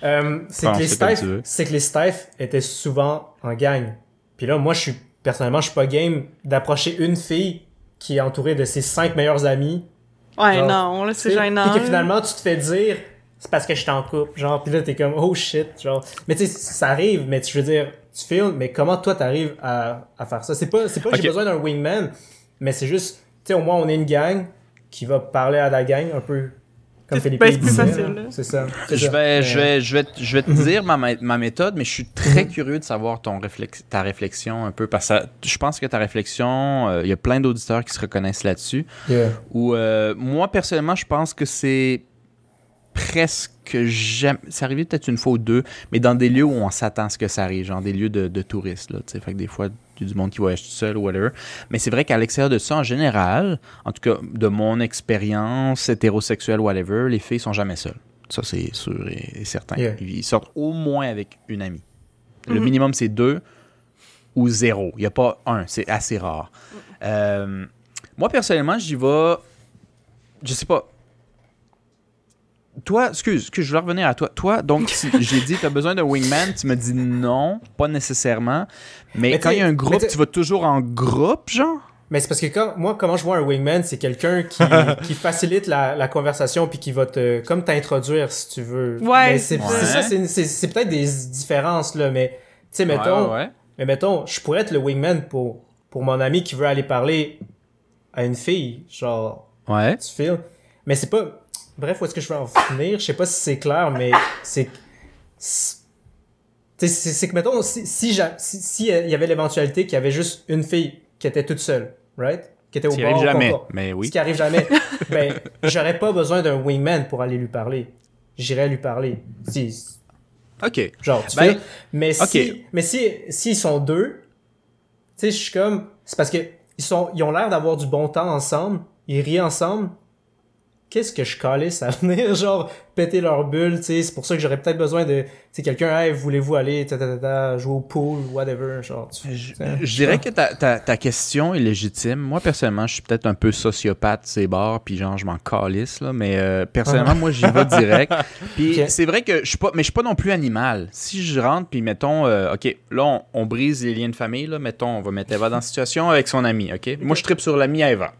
euh, c'est que les staffs que les étaient souvent en gang. Puis là moi je suis personnellement je suis pas game d'approcher une fille qui est entourée de ses cinq meilleurs amis. Ouais, Genre, non, là, c'est gênant. Puis que finalement tu te fais dire c'est parce que je suis en couple genre puis là t'es comme oh shit genre mais tu sais ça arrive mais tu veux dire tu filmes mais comment toi t'arrives à, à faire ça? C'est pas c'est pas que Ok. j'ai besoin d'un wingman mais c'est juste tu sais au moins on est une gang qui va parler à la gang un peu comme C'est- Philippe ben, c'est plus facile, c'est ça Je ça. vais, je, vais, je, vais, je vais te Mhm. dire ma, ma- méthode, mais je suis très curieux de savoir ton réflex, ta réflexion un peu. Parce que je pense que ta réflexion, euh, il y a plein d'auditeurs qui se reconnaissent là-dessus. yeah. Ou euh, moi, personnellement, je pense que c'est presque jamais. C'est arrivé peut-être une fois ou deux, mais dans des lieux où on s'attend à ce que ça arrive, genre des lieux de, de touristes. Là, tu sais. fait que des fois, il y a du monde qui voyage tout seul ou whatever. Mais c'est vrai qu'à l'extérieur de ça, en général, en tout cas de mon expérience hétérosexuelle, whatever, les filles sont jamais seules. Ça, c'est sûr et, et certain. Yeah. Ils sortent au moins avec une amie. Le Mhm. minimum, c'est deux ou zéro. Il n'y a pas un. C'est assez rare. Euh, moi, personnellement, j'y vais. Je sais pas. Toi, excuse, excuse, je voulais revenir à toi. Toi, donc, si j'ai dit, tu as besoin d'un wingman, tu me dis non, pas nécessairement. Mais, Mais quand il y a un groupe, tu vas toujours en groupe, genre? mais c'est parce que quand moi comment je vois un wingman c'est quelqu'un qui, qui facilite la, la conversation puis qui va te comme t'introduire si tu veux Ouais, c'est Ouais. c'est ça c'est c'est- c'est peut-être des différences là mais tu sais mettons Ouais, ouais. Mais mettons, je pourrais être le wingman pour, pour mon ami qui veut aller parler à une fille, genre, Ouais. tu filmes. Mais c'est pas... Bref, où est-ce que je veux en finir? Je sais pas si c'est clair, mais c'est... c'est- que, mettons, si, si, si, si, euh, il y avait l'éventualité qu'il y avait juste une fille qui était toute seule, right? Qui était au bord, arrive jamais. Mais Ce oui. qui arrive jamais. ben, j'aurais pas besoin d'un wingman pour aller lui parler. J'irais lui parler. Si, OK. Genre, tu Ben, fais. Mais si, mais si, s'ils sont deux, tu sais, je suis comme, c'est parce que ils sont, ils ont l'air d'avoir du bon temps ensemble, ils rient ensemble. Qu'est-ce que je calisse à venir, genre, péter leur bulle, tu sais, c'est pour ça que j'aurais peut-être besoin de, tu sais, quelqu'un, hey, voulez-vous aller, ta, ta, ta, ta, jouer au pool, whatever, genre, tu Je, sais, je dirais que ta, ta, ta question est légitime. Moi, personnellement, je suis peut-être un peu sociopathe, ces bars, puis genre, je m'en calisse, là. Mais euh, personnellement, moi, j'y vais direct. Puis c'est vrai que je suis pas, mais je suis pas non plus animal. Si je rentre, puis mettons, euh, OK, là, on, on brise les liens de famille, là. Mettons, on va mettre Eva dans la situation avec son ami, OK? Moi, je tripe sur l'ami Eva.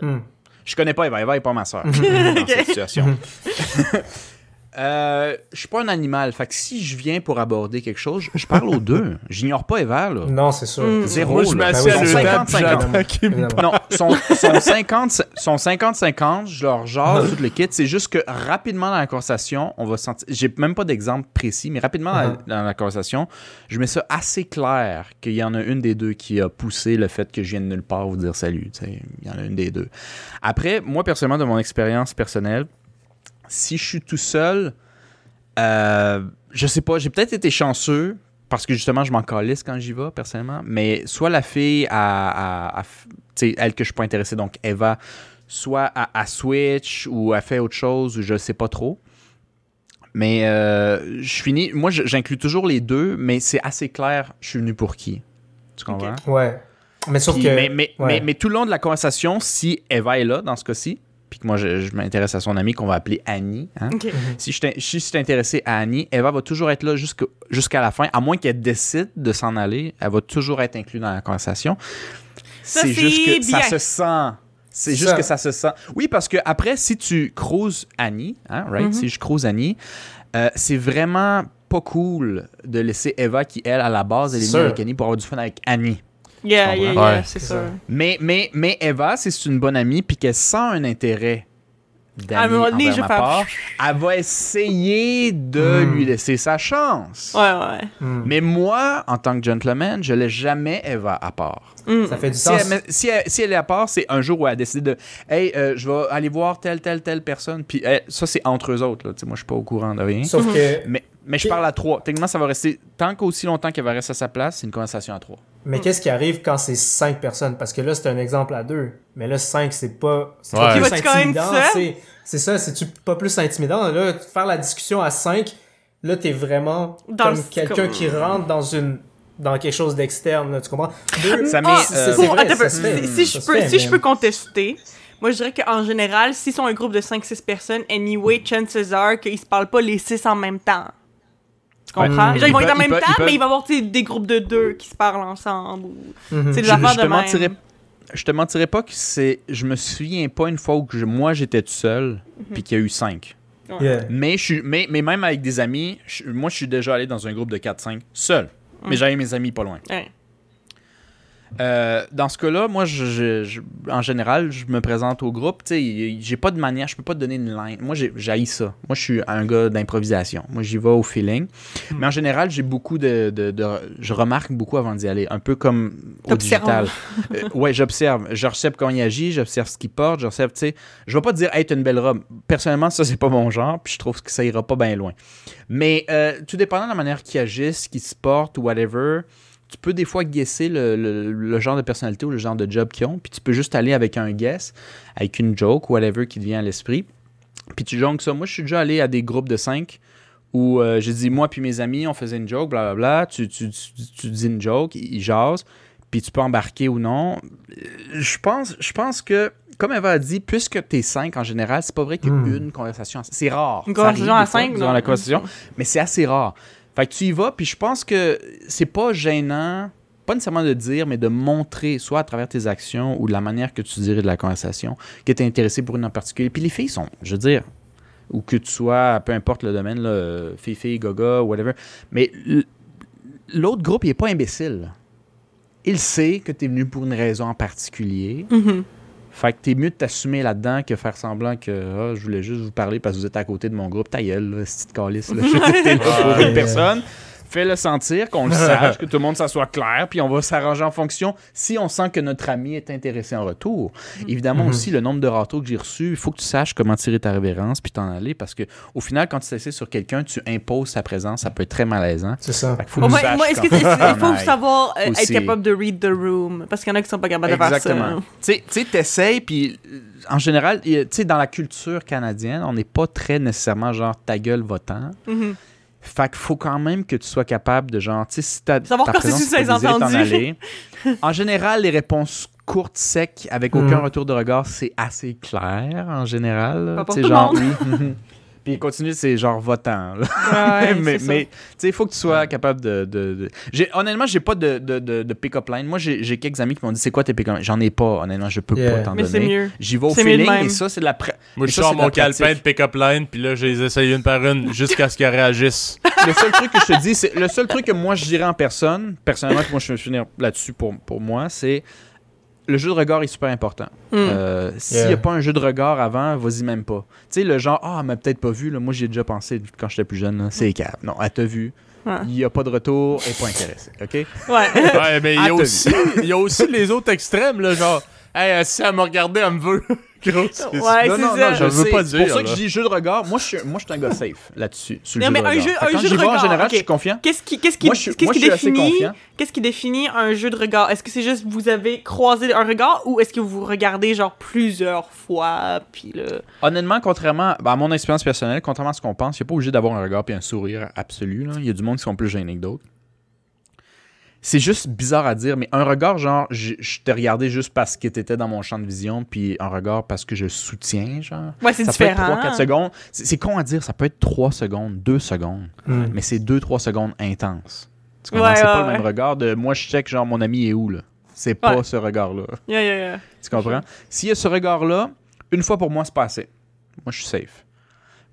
Hmm. Je connais pas Eva. Eva est pas ma soeur dans cette situation. Euh, je suis pas un animal. Fait que si je viens pour aborder quelque chose, je- je parle aux deux. J'ignore pas Eva, là. Non, c'est sûr. Mm. Zéro. Moi, je m'assieds Ben à oui, deux ils sont tables, 50-50. j'attends qu'ils me Évidemment. Non, sont, sont 50 sont 50-50, je leur jase tout le kit. C'est juste que rapidement dans la conversation, on va sentir. J'ai même pas d'exemple précis, mais rapidement dans- Uh-huh. dans, la conversation, je mets ça assez clair qu'il y en a une des deux qui a poussé le fait que je vienne de nulle part vous dire salut. tu sais. Il y en a une des deux. Après, moi, personnellement, de mon expérience personnelle, si je suis tout seul, euh, je sais pas, j'ai peut-être été chanceux parce que justement, je m'en calisse quand j'y vais, personnellement. Mais soit la fille à, elle que je suis pas intéressé, donc Eva, soit à, à Switch ou à fait autre chose ou je sais pas trop. Mais euh, je finis, moi j'inclus toujours les deux, mais c'est assez clair, je suis venu pour qui? Tu comprends? Ouais. Mais sauf Puis- que. mais, mais, ouais. mais, mais tout le long de la conversation, si Eva est là, dans ce cas-ci, puis que moi je, je m'intéresse à son amie qu'on va appeler Annie, hein, Ok. si je t'in- si je suis intéressé à Annie, Eva va toujours être là jusqu'à la fin, à moins qu'elle décide de s'en aller, elle va toujours être inclue dans la conversation. Ça, C'est juste que ça se sent. C'est juste Ça. que ça se sent. Oui, parce que après, si tu cruises Annie, hein, right? Mhm. Si je cruise Annie, euh, c'est vraiment pas cool de laisser Eva qui, elle, à la base, elle est venue avec Annie pour avoir du fun avec Annie. Yeah, yeah, yeah, Ouais, c'est ça. Mais, mais, mais Eva, si c'est une bonne amie puis qu'elle sent un intérêt moment donné, envers je ma vais faire- part, elle va essayer de Hmm. lui laisser sa chance. Ouais, ouais. Hmm. Mais moi, en tant que gentleman, je laisse jamais Eva à part. Mm. Ça fait du Si sens. elle, mais si, elle, si elle est à part, c'est un jour où elle a décidé de Hey, euh, je vais aller voir telle, telle, telle personne. Puis ça, c'est entre eux autres. Là. Moi, je suis pas au courant de rien. Sauf que, Mais, mais je parle à trois. Techniquement, ça va rester. Tant qu'aussi longtemps qu'elle va rester à sa place, c'est une conversation à trois. Mais qu'est-ce qui arrive quand c'est cinq personnes? Parce que là, c'est un exemple à deux. Mais là, cinq, c'est pas, c'est Ouais. pas plus même intimidant. C'est, c'est ça, c'est-tu pas plus intimidant? Là, faire la discussion à cinq, là, t'es vraiment Dans comme quelqu'un qui rentre dans une, dans quelque chose d'externe, tu comprends? Deux, Ça met, c'est- euh, c'est attends ça se fait. Si, je si peux contester, moi je dirais qu'en général, s'ils sont un groupe de 5-6 personnes, anyway, chances are qu'ils se parlent pas les 6 en même temps. Comprends? Mm. Genre, ils vont être en même temps, mais il va y avoir des groupes de deux qui se parlent ensemble. ou- Mhm. C'est des Je, affaires je de te même. mentirais, je te mentirais pas que c'est. Je me souviens pas une fois où je- moi j'étais tout seul, puis qu'il y a eu cinq. Yeah. Mais, je suis, mais, mais même avec des amis, je- moi je suis déjà allé dans un groupe de 4-5 seul. Mais j'avais mes amis pas loin. Ouais. Euh, dans ce cas-là, moi, je, je- je- en général, je me présente au groupe. J'ai pas de manière, je peux pas te donner une ligne. Moi, j'ai j'haïs ça. Moi, je suis un gars d'improvisation. Moi, j'y vais au feeling. Mais en général, j'ai beaucoup de, de- de- Je remarque beaucoup avant d'y aller. Un peu comme au digital. Euh, ouais, j'observe. J'observe comment il agit, j'observe ce qu'il porte, j'observe, tu sais. Je vais pas te dire, hey, t'as une belle robe. Personnellement, ça, c'est pas mon genre, puis je trouve que ça ira pas bien loin. Mais euh, tout dépendant de la manière qu'il agisse, qu'il se porte ou whatever, tu peux des fois guesser le, le- le genre de personnalité ou le genre de job qu'ils ont, puis tu peux juste aller avec un guess, avec une joke ou whatever qui te vient à l'esprit. Puis tu jongles ça. Moi, je suis déjà allé à des groupes de cinq où euh, j'ai dit, moi puis mes amis, on faisait une joke, blablabla. Tu, tu, tu, tu dis une joke, ils jasent, puis tu peux embarquer ou non. Euh, Je pense, je pense que, comme Eva a dit, puisque t'es cinq en général, c'est pas vrai qu'il y a Hmm. une conversation. C'est rare. Une conversation à cinq, durant non? la conversation, mais c'est assez rare. Fait que tu y vas, puis je pense que c'est pas gênant, pas nécessairement de dire, mais de montrer, soit à travers tes actions ou de la manière que tu dirais de la conversation, que tu es intéressé pour une en particulier. Puis les filles sont, je veux dire, ou que tu sois, peu importe le domaine, là, fille, gaga, whatever, mais l'autre groupe, il est pas imbécile. Il sait que tu es venu pour une raison en particulier. Mhm. Fait que t'es mieux de t'assumer là-dedans que faire semblant que Ah, je voulais juste vous parler parce que vous êtes à côté de mon groupe. Ta gueule, là, petite calice. là. Je veux dire, t'es là pour une personne. Fais-le sentir, qu'on le sache, que tout le monde, ça soit clair, puis on va s'arranger en fonction si on sent que notre ami est intéressé en retour. Évidemment Mhm. aussi, le nombre de râteaux que j'ai reçus, il faut que tu saches comment tirer ta révérence puis t'en aller parce que au final, quand tu t'assieds sur quelqu'un, tu imposes sa présence, ça peut être très malaisant. C'est ça. Faut tu saches moi, est-ce que c'est- il faut savoir euh, être capable de read the room? Parce qu'il y en a qui sont pas capables de faire ça. Exactement. Tu sais- t'essayes, puis euh, en général, tu sais, dans la culture canadienne, on n'est pas très nécessairement genre ta gueule votant. Mhm. Fait qu'il faut quand même que tu sois capable de genre, tu sais, si t'as Savoir t'en entendus. aller. En général, les réponses courtes, secs, avec aucun Mm. retour de regard, c'est assez clair en général. Pas pour le genre, monde. oui. Puis continue, c'est genre votant. Ouais, mais mais tu sais, il faut que tu sois capable de. de, de- J'ai- Honnêtement, j'ai pas de, de, de, de pick-up line. Moi, j'ai j'ai quelques amis qui m'ont dit c'est quoi tes pick-up lines J'en ai pas, honnêtement, je peux Yeah. pas t'en Mais c'est donner. mieux. J'y vais au C'est feeling et ça, c'est de la. pra- Moi, je sors mon calepin de pick-up line, puis là, je les essaye une par une jusqu'à ce qu'ils réagissent. le seul truc que je te dis, c'est le seul truc que moi je dirais en personne, personnellement, que moi je vais finir là-dessus pour, pour moi, c'est le jeu de regard est super important. Mm. Euh, S'il n'y Yeah. a pas un jeu de regard avant, vas-y même pas. Tu sais, le genre, ah, elle m'a peut-être pas vu, là. moi j'ai déjà pensé quand j'étais plus jeune, c'est cap. Non, elle t'a vu. Il n'y a pas de retour, elle n'est pas intéressée. OK? Ouais. Ouais, mais il y, a aussi, il y a aussi les autres extrêmes, là, genre, hey, si elle me regardait, elle me veut. Gros, c'est- Ouais, non, c'est non, ça. non, je veux pas C'est pour dire, ça que je dis jeu de regard. Moi, je suis, moi, je suis un gars safe là-dessus. sur le Non, jeu mais de un regard. jeu- un jeu de vais, en regard, général, je suis confiant. Qu'est-ce qui, qu'est-ce qui, qu'est-ce définit, confiant. qu'est-ce qui définit un jeu de regard? Est-ce que c'est juste vous avez croisé un regard ou est-ce que vous regardez genre plusieurs fois puis là Honnêtement, contrairement à mon expérience personnelle, contrairement à ce qu'on pense, il n'y a pas obligé d'avoir un regard et un sourire absolu. là. Il y a du monde qui sont plus gênés que d'autres. C'est juste bizarre à dire, mais un regard, genre, je je t'ai regardé juste parce que t'étais dans mon champ de vision, puis un regard parce que je soutiens, genre. Ouais, c'est ça différent. peut être 3-4 secondes. C'est c'est con à dire, ça peut être 3 secondes, 2 secondes, Mm. mais c'est 2-3 secondes intenses. Tu comprends? Ouais, c'est pas ouais, le même regard de moi, je check, genre, mon ami est où, là. C'est pas Ouais. ce regard-là. Yeah, yeah, yeah. Tu comprends? S'il y a ce regard-là, une fois pour moi, c'est pas assez. Moi, je suis safe.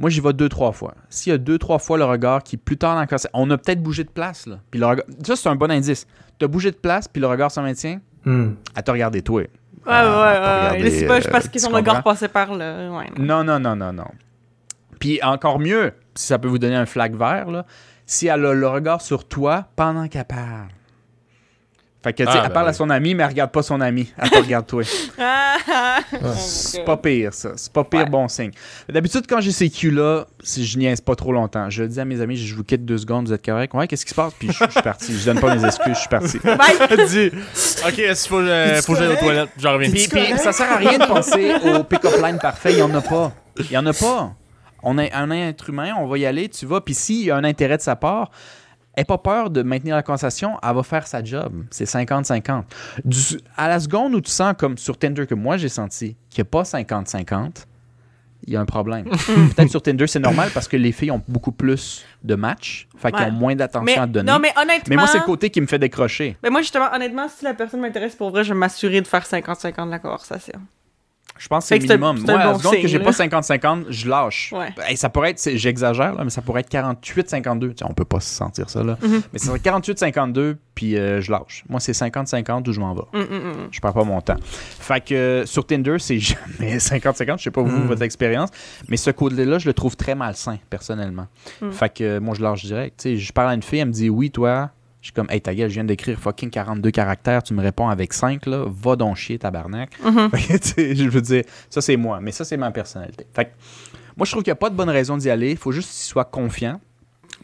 Moi, j'y vais deux, trois fois. S'il y a deux, trois fois le regard qui, plus tard dans la conversation, on a peut-être bougé de place, là. Puis le regard... Ça, c'est un bon indice. Tu as bougé de place, puis le regard se maintient, Mm. à te regarder toi. Ouais, à ouais, ouais. regarder, pas juste parce euh, que son regard passait par là. Ouais. Non, non, non, non, non. Puis encore mieux, si ça peut vous donner un flag vert, là, si elle a le regard sur toi pendant qu'elle parle. Fait que, tu sais, Ah, elle ben parle à oui. son ami, mais elle regarde pas son ami. Elle te regarde toi. Ah, ah. C'est pas pire, ça. C'est pas pire Ouais. bon signe. D'habitude, quand j'ai ces culs-là, si je niaise pas trop longtemps, je dis à mes amis, je vous quitte deux secondes, vous êtes correct? Ouais, qu'est-ce qui se passe? Puis je je suis parti. Je donne pas mes excuses, je suis parti. Bye! Dis, ok, est-ce qu'il faut, euh, faut que j'aille aux toilettes? J'en reviens. Puis, puis ça sert à rien de penser au pick-up line parfait. Il y en a pas. Il y en a pas. On est un être humain, on va y aller, tu vas. Puis s'il y a un intérêt de sa part, n'aie pas peur de maintenir la conversation, elle va faire sa job. C'est 50-50. Du- À la seconde où tu sens, comme sur Tinder que moi j'ai senti, qu'il n'y a pas 50-50, il y a un problème. Peut-être sur Tinder, c'est normal parce que les filles ont beaucoup plus de matchs, fait qu'ils Ouais. ont moins d'attention Mais, à donner. non, mais honnêtement. Mais moi, c'est le côté qui me fait décrocher. Ben moi, justement, honnêtement, si la personne m'intéresse pour vrai, je vais m'assurer de faire 50-50 de la conversation. Je pense que c'est c'est un- minimum. c'est un Moi, à la bon seconde que j'ai pas 50-50, je lâche. Ouais. Hey, ça pourrait être, c'est- j'exagère, là, mais ça pourrait être 48-52. Tu sais, On peut pas se sentir ça, là. Mhm. Mais ça serait 48-52, puis euh, je lâche. Moi, c'est 50-50 où je m'en vais. Hum, hum, hum. Je perds pas mon temps. Fait que euh, sur Tinder, c'est jamais 50-50. Je sais pas vous, Mm. votre expérience. Mais ce côté-là, je le trouve très malsain, personnellement. Mm. Fait que euh, moi, je lâche direct. Tu sais, je parle à une fille, elle me dit oui, toi. Je suis comme, hey, ta gueule, je viens d'écrire fucking 42 caractères, tu me réponds avec 5, là. Va donc chier, tabarnak. Sais, je veux dire, ça, c'est moi. Mais ça, c'est ma personnalité. Fait que, moi, je trouve qu'il n'y a pas de bonne raison d'y aller. Il faut juste qu'il soit confiant.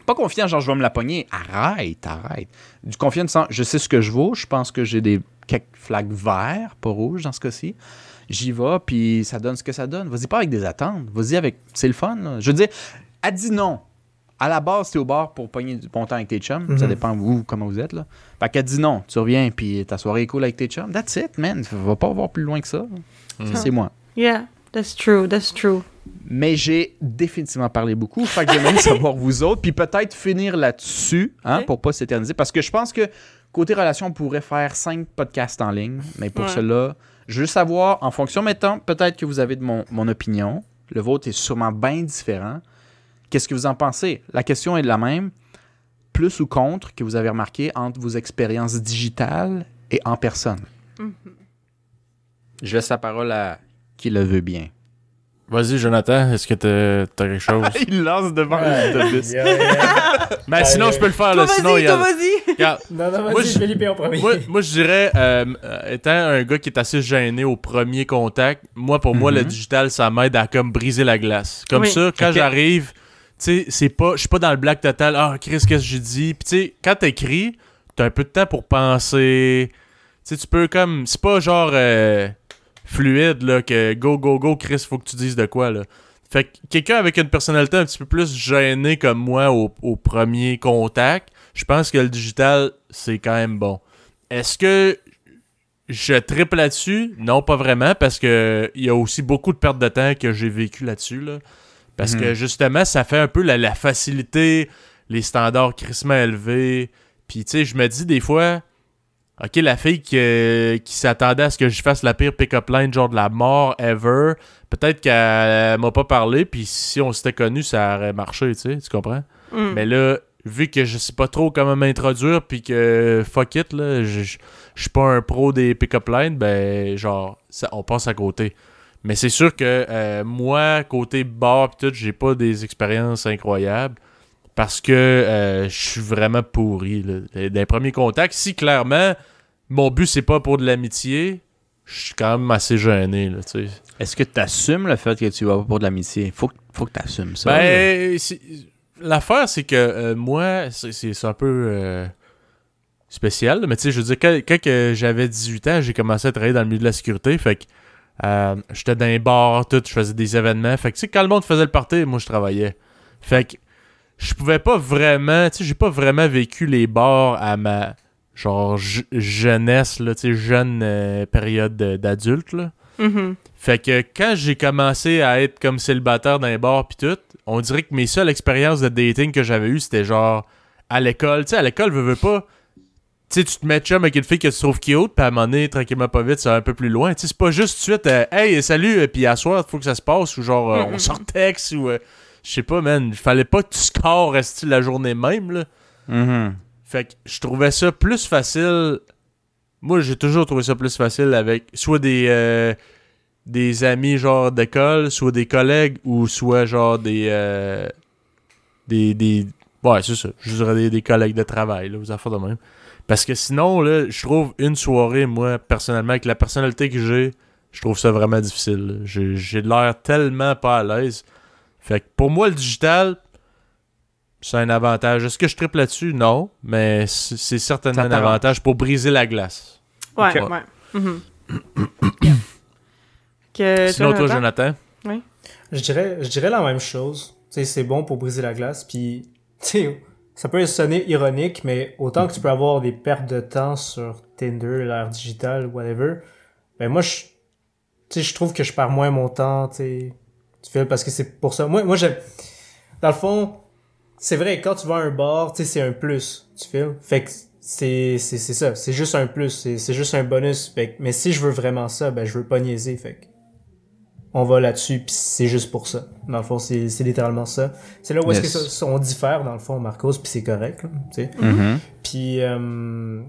Pas confiant, genre, je vais me la pogner. Arrête, arrête. Du confiant, sens, je sais ce que je vaux. Je pense que j'ai des quelques flags verts, pas rouges dans ce cas-ci. J'y vais, puis ça donne ce que ça donne. Vas-y pas avec des attentes. Vas-y avec. C'est le fun, là. Je veux dire, elle dit non. À la base, t'es au bar pour pogner du bon temps avec tes chums. Ça Mhm. dépend vous, comment vous êtes, là. Fait qu'elle dit non. Tu reviens, puis ta soirée est cool avec tes chums. That's it, man. Va pas voir plus loin que ça. Ça, c'est moi. Yeah, that's true, that's true. Mais j'ai définitivement parlé beaucoup. Fait que j'aimerais savoir vous autres. Puis peut-être finir là-dessus, hein, Ok. pour pas s'éterniser. Parce que je pense que côté relation, on pourrait faire cinq podcasts en ligne. Mais pour Ouais. cela, je veux juste savoir, en fonction, mettons, peut-être que vous avez de mon, mon opinion. Le vôtre est sûrement bien différent. Qu'est-ce que vous en pensez? La question est la même. Plus ou contre que vous avez remarqué entre vos expériences digitales et en personne? Mhm. Je laisse la parole à qui le veut bien. Vas-y, Jonathan, est-ce que t'as quelque chose? Il lance devant l'autobus. Yeah, yeah. Ben, sinon, je peux le faire, Toi, là. Sinon, vas-y, il Non, non, Moi, vas-y, je- Philippe en premier. moi, moi, je dirais, euh, euh, étant un gars qui est assez gêné au premier contact, moi, pour moi, le digital, ça m'aide à comme briser la glace. Comme Oui. ça, quand j'arrive, sais, c'est pas, je suis pas dans le black total. Ah, Chris, qu'est-ce que j'ai dit? Puis tu sais, quand t'écris, t'as un peu de temps pour penser. Tu sais, tu peux comme, c'est pas genre euh, fluide là que go go go, Chris, faut que tu dises de quoi là. Fait que quelqu'un avec une personnalité un petit peu plus gênée comme moi au, premier contact, je pense que le digital, c'est quand même bon. Est-ce que je triple là-dessus? Non, pas vraiment, parce que il y a aussi beaucoup de pertes de temps que j'ai vécu là-dessus. Là. Parce Mhm. que justement, ça fait un peu la, la facilité, les standards crissement élevés. Puis tu sais, je me dis des fois, ok, la fille qui, euh, qui s'attendait à ce que je fasse la pire pick-up line, genre de la mort ever, peut-être qu'elle m'a pas parlé, puis si on s'était connu, ça aurait marché, tu sais, tu comprends? Hum. Mais là, vu que je sais pas trop comment m'introduire, puis que fuck it, là, je je- je suis pas un pro des pick-up lines, ben, genre, ça, on passe à côté. Mais c'est sûr que euh, moi, côté bar, pis tout, j'ai pas des expériences incroyables. Parce que euh, je suis vraiment pourri. Là. D'un premier contact, si clairement, mon but c'est pas pour de l'amitié, je suis quand même assez gêné. Est-ce que tu assumes le fait que tu vas pas pour de l'amitié? Faut, faut que tu assumes ça. Ben, l'affaire, c'est que euh, moi, c'est- un peu spécial, mais tu sais, je veux dire, quand, quand j'avais 18 ans, j'ai commencé à travailler dans le milieu de la sécurité, fait que euh, j'étais dans les bars, tout, je faisais des événements, fait que tu sais, quand le monde faisait le party, moi, je travaillais. Fait que je pouvais pas vraiment, tu sais, j'ai pas vraiment vécu les bars à ma, genre, je- jeunesse, là, tu sais, jeune euh, période de- d'adulte, là. Mhm. Fait que quand j'ai commencé à être comme célibataire dans les bars pis tout, on dirait que mes seules expériences de dating que j'avais eues, c'était genre à l'école. Tu sais, à l'école, veux, veux pas. Tu sais, tu te mets chum avec une fille que tu trouves cute, puis à un moment donné, tranquillement pas vite, ça va un peu plus loin. Tu sais, c'est pas juste tout de suite, euh, hey, salut, euh, puis à soir, faut que ça se passe, ou genre, euh, on sort texte, ou. euh, je sais pas, man. Fallait pas que tu scores rester la journée même, là? Mhm. Fait que je trouvais ça plus facile moi, j'ai toujours trouvé ça plus facile avec soit des, euh, des amis genre d'école, soit des collègues, ou soit genre des. euh, des, des. Ouais, c'est ça. Je dirais des, des collègues de travail, là, aux affaires de même. Parce que sinon, là, je trouve une soirée, moi, personnellement, avec la personnalité que j'ai, je trouve ça vraiment difficile. J'ai l'air tellement pas à l'aise. Fait que pour moi, le digital, c'est un avantage. Est-ce que je triple là-dessus? Non. Mais c'est certainement un avantage pour briser la glace. Ouais, ouais. Mhm. Que, Sinon, toi, Jonathan? Jonathan? Je dirais, je dirais la même chose. C'est bon pour briser la glace. Puis, tu sais, ça peut sonner ironique, mais autant que tu peux avoir des pertes de temps sur Tinder, l'ère digitale, whatever, ben moi, je, je trouve que je perds moins mon temps, tu sais, parce que c'est pour ça. Moi, moi, j'aime, dans le fond, c'est vrai, quand tu vas à un bar, tu sais, c'est un plus, tu files. Fait que c'est, c'est, c'est ça, c'est juste un plus, c'est, c'est juste un bonus. Fait que, mais si je veux vraiment ça, ben, je veux pas niaiser, fait que on va là-dessus, puis c'est juste pour ça. Dans le fond, c'est c'est littéralement ça. C'est là où est-ce Yes. que ça, on diffère, dans le fond, Marcos, puis c'est correct, là, tu sais. Mhm. Puis, euh,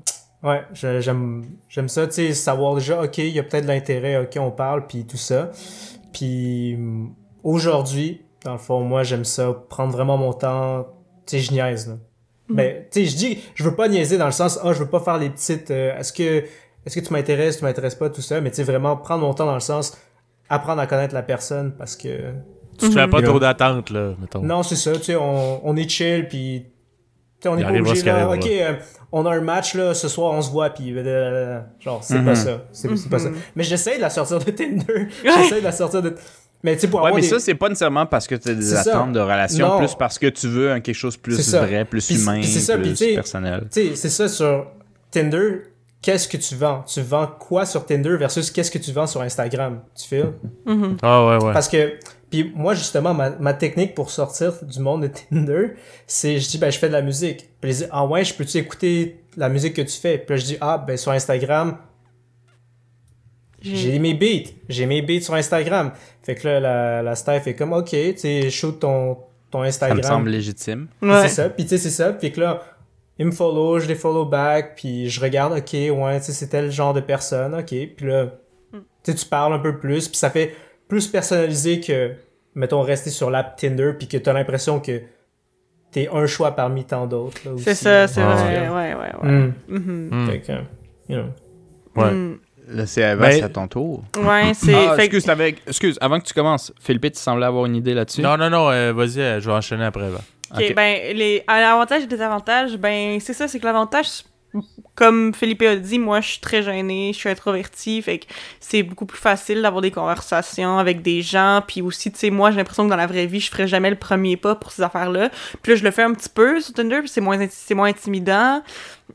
ouais, j'aime j'aime ça, tu sais, savoir déjà, OK, il y a peut-être de l'intérêt, OK, on parle, puis tout ça. Puis, euh, aujourd'hui, dans le fond, moi, j'aime ça, prendre vraiment mon temps, tu sais, je niaise, là. Ben, tu sais, je dis, je veux pas niaiser dans le sens, ah, je veux pas faire les petites, euh, est-ce que, est-ce que tu m'intéresses, tu m'intéresses pas, tout ça, mais tu sais, vraiment prendre mon temps dans le sens, apprendre à connaître la personne, parce que, Tu te fais pas Mhm. trop d'attentes, là, mettons. non, c'est ça, tu sais, on, on est chill, puis tu sais, on est pas obligé là, ok, euh, on a un match là, ce soir on se voit, puis euh, genre, c'est Mhm. pas ça, c'est c'est pas ça. Mhm. Mais j'essaie de la sortir de Tinder, j'essaie de la sortir de... Mais tu sais, pour Ouais, mais des... ça, c'est pas nécessairement parce que tu as des ça. attentes de relation, Non. plus parce que tu veux quelque chose plus vrai, plus Puis- humain, c'est ça, plus sais- personnel. Tu sais, c'est ça sur Tinder, qu'est-ce que tu vends? Tu vends quoi sur Tinder versus qu'est-ce que tu vends sur Instagram, tu fais? Mhm. Ah ouais, ouais. Parce que, puis moi justement, ma, ma technique pour sortir du monde de Tinder, c'est, je dis, ben je fais de la musique. Puis je dis, ah ouais, je peux-tu écouter la musique que tu fais? Puis là, je dis, ah ben sur Instagram, j'ai mes beats. J'ai mes beats sur Instagram. Fait que là, la, la staff est comme, ok, tu sais, shoot ton, ton Ça Instagram. me semble légitime. Ouais. C'est ça. Puis tu sais, c'est ça. Puis que là, ils me follow, je les follow back, puis je regarde, ok, ouais, tu sais, c'est tel genre de personne, ok. Puis là, tu sais, tu parles un peu plus, puis ça fait plus personnalisé que, mettons, rester sur l'app Tinder, puis que t'as l'impression que t'es un choix parmi tant d'autres. là, C'est ça, là. c'est Ah vrai. Ouais, ouais, ouais. Mm. Mhm. Hmm. Fait que, you know. Ouais. Mm. Là, c'est Ben- à ton tour. Ouais, c'est. Ah, fait- excuse, t'avais- excuse, avant que tu commences, Philippe, tu semblais avoir une idée là-dessus? Non, non, non, euh, vas-y, euh, je vais enchaîner après. va. Ok, ben, les, à l'avantage et désavantages, ben, c'est ça, c'est que l'avantage, comme Philippe a dit, moi, je suis très gênée, je suis introvertie, fait que c'est beaucoup plus facile d'avoir des conversations avec des gens, puis aussi, tu sais, moi, j'ai l'impression que dans la vraie vie, je ferais jamais le premier pas pour ces affaires-là. Puis là, je le fais un petit peu sur Tinder, puis c'est moins, c'est moins intimidant.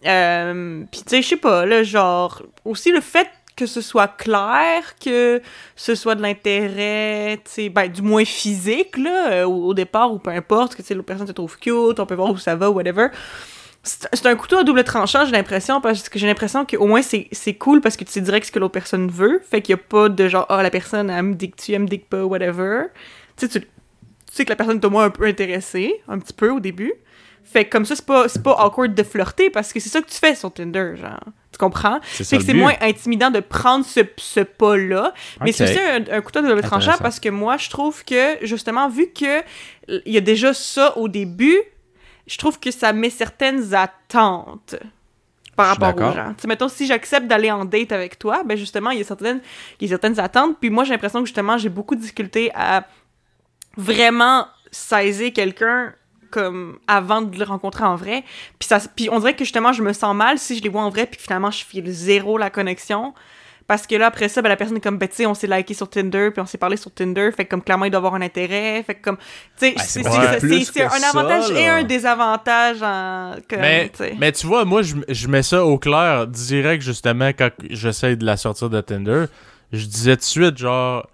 Euh, puis tu sais, je sais pas, là, genre, aussi le fait que ce soit clair, que ce soit de l'intérêt, ben, du moins physique, là, euh, au, départ, ou peu importe, que, l'autre personne te trouve cute, on peut voir où ça va, whatever. C'est un couteau à double tranchant, j'ai l'impression, parce que j'ai l'impression qu'au moins c'est cool parce que tu sais direct ce que l'autre personne veut. Fait qu'il y a pas de genre, ah, la personne, elle me dit que tu, elle me dit que pas, whatever. Tu sais, tu, tu sais que la personne est au moins un peu intéressée, un petit peu au début. Fait que comme ça, c'est pas, c'est pas awkward de flirter parce que c'est ça que tu fais sur Tinder, genre. Tu comprends? C'est ça Fait que c'est but. moins intimidant de prendre ce, ce pas-là. Mais c'est aussi un, un couteau de double tranchant parce que moi, je trouve que, justement, vu que il y a déjà ça au début, je trouve que ça met certaines attentes par rapport aux gens. Tu sais, mettons, si j'accepte d'aller en date avec toi, ben justement, il y a certaines, il y a certaines attentes. Puis moi, j'ai l'impression que, justement, j'ai beaucoup de difficulté à vraiment saisir quelqu'un comme avant de le rencontrer en vrai. Puis, ça, puis on dirait que justement, je me sens mal si je les vois en vrai, puis que finalement, je file zéro la connexion. Parce que là, après ça, ben, la personne est comme, ben, tu sais, on s'est liké sur Tinder, puis on s'est parlé sur Tinder, fait que comme clairement, il doit avoir un intérêt, fait que comme, tu sais, Ben, c'est un ça, avantage et un désavantage en. Comme, Mais, mais tu vois, moi, je, je mets ça au clair direct, justement, quand j'essaie de la sortir de Tinder. Je disais tout de suite, genre,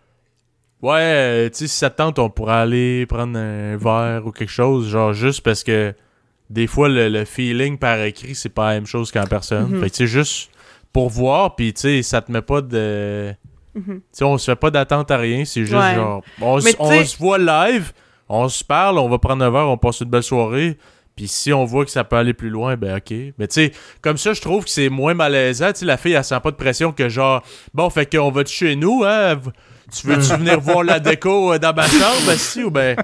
ouais, euh, tu sais, si ça te tente, on pourrait aller prendre un verre ou quelque chose, genre, juste parce que des fois, le, le feeling par écrit, c'est pas la même chose qu'en personne. Mhm. Fait que, tu sais, juste pour voir, puis, tu sais, ça te met pas de. Mhm. Tu sais, on se fait pas d'attente à rien, c'est juste Ouais. genre. On, se voit live, on se parle, on va prendre un verre, on passe une belle soirée. Puis si on voit que ça peut aller plus loin, ben ok. Mais tu sais, comme ça, je trouve que c'est moins malaisant. Tu sais, la fille, elle sent pas de pression que genre, bon, fait qu'on va chez nous, hein? Tu veux-tu venir voir la déco euh, dans ma chambre, ben, si, ou ben.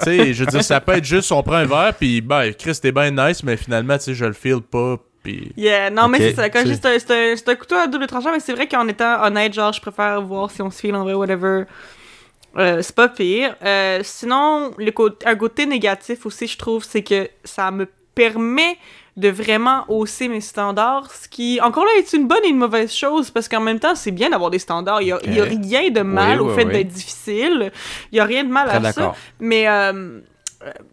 Tu sais, je veux dire, ça peut être juste, on prend un verre, puis ben, Chris, t'es bien nice, mais finalement, tu sais, je le feel pas, puis. Yeah, non, mais c'est ça. Quand c'est- un- couteau à double tranchant, mais c'est vrai qu'en étant honnête, genre, je préfère voir si on se file en vrai, whatever. Euh, c'est pas pire. Euh, sinon, le côté, un côté négatif aussi, je trouve, c'est que ça me permet de vraiment hausser mes standards, ce qui, encore là, est une bonne et une mauvaise chose, parce qu'en même temps, c'est bien d'avoir des standards. Il y a, il y a rien de mal Oui, au oui, fait oui. d'être difficile. Il y a rien de mal Très à ça. Mais euh,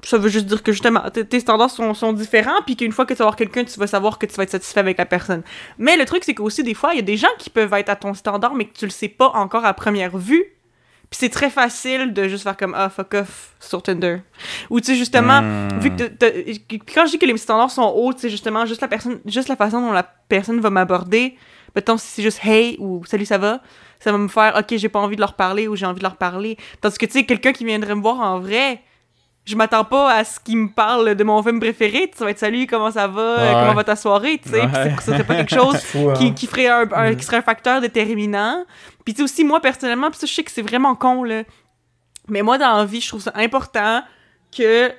ça veut juste dire que justement, tes standards sont, sont différents, puis qu'une fois que tu vas voir quelqu'un, tu vas savoir que tu vas être satisfait avec la personne. Mais le truc, c'est qu'aussi, des fois, il y a des gens qui peuvent être à ton standard, mais que tu le sais pas encore à première vue. Puis c'est très facile de juste faire comme ah fuck off sur Tinder. Ou tu sais justement Hmm. vu que quand je dis que les standards sont hauts, c'est justement juste la personne juste la façon dont la personne va m'aborder. Mettons si c'est juste hey ou salut ça va, ça va me faire OK, j'ai pas envie de leur parler ou j'ai envie de leur parler. Tandis que tu sais quelqu'un qui viendrait me voir en vrai, je m'attends pas à ce qu'il me parle de mon film préféré, ça va être salut, comment ça va, euh, Ouais. comment va ta soirée, tu sais. Ouais. c'est- ça c'est pas quelque chose Fou, hein. qui, qui ferait un, un- Mm. qui serait un facteur déterminant. Puis tu sais aussi moi personnellement, puis ça je sais que c'est vraiment con là. Mais moi dans la vie, je trouve ça important que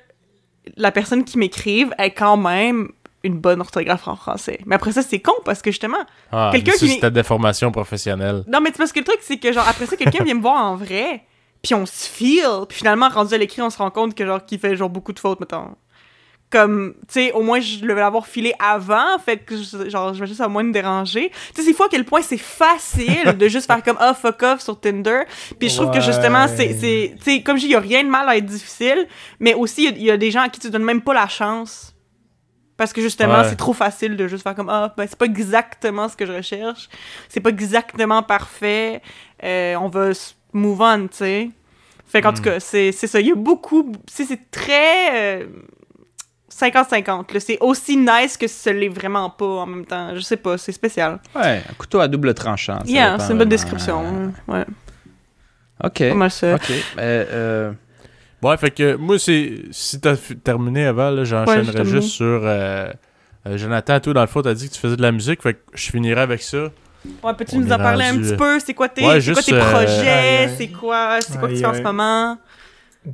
la personne qui m'écrive ait quand même une bonne orthographe en français. Mais après ça c'est con parce que justement Ah, Quelqu'un qui- c'était des formations professionnelles. non, mais c'est parce que le truc, c'est que, genre, après ça, quelqu'un vient me voir en vrai, puis on se feel, puis finalement, rendu à l'écrit, on se rend compte que, genre, qu'il fait, genre, beaucoup de fautes, mettons. Comme, tu sais, au moins, je le vais l'avoir filé avant, fait que, je- genre, je vais juste à moins me déranger. Tu sais, c'est fou à quel point c'est facile de juste faire comme, ah, fuck off sur Tinder. Puis je trouve que, justement, c'est, tu sais, comme je dis, il y a rien de mal à être difficile, mais aussi, il y a- il y, a des gens à qui tu donnes même pas la chance. Parce que justement, Ouais. c'est trop facile de juste faire comme Ah, ben c'est pas exactement ce que je recherche, c'est pas exactement parfait, euh, on va move on, tu sais. Fait qu'en tout cas, c'est c'est ça. Il y a beaucoup. C'est c'est très. euh, 50-50. là. C'est aussi nice que ce l'est vraiment pas en même temps. Je sais pas, c'est spécial. Ouais, un couteau à double tranchant. Yeah, c'est une bonne description. Ouais, Ok. pas mal ça. Ok. Euh, euh, Ouais, fait que moi, c'est si t'as terminé avant, Ouais, j'enchaînerais terminé. juste sur. euh, euh, Jonathan, toi, dans le fond, t'as dit que tu faisais de la musique, fait que je finirais avec ça. Ouais, peux-tu nous en parler un petit euh, peu? C'est quoi tes, ouais, c'est quoi juste, tes euh, projets? C'est quoi, c'est quoi que tu fais en ce moment?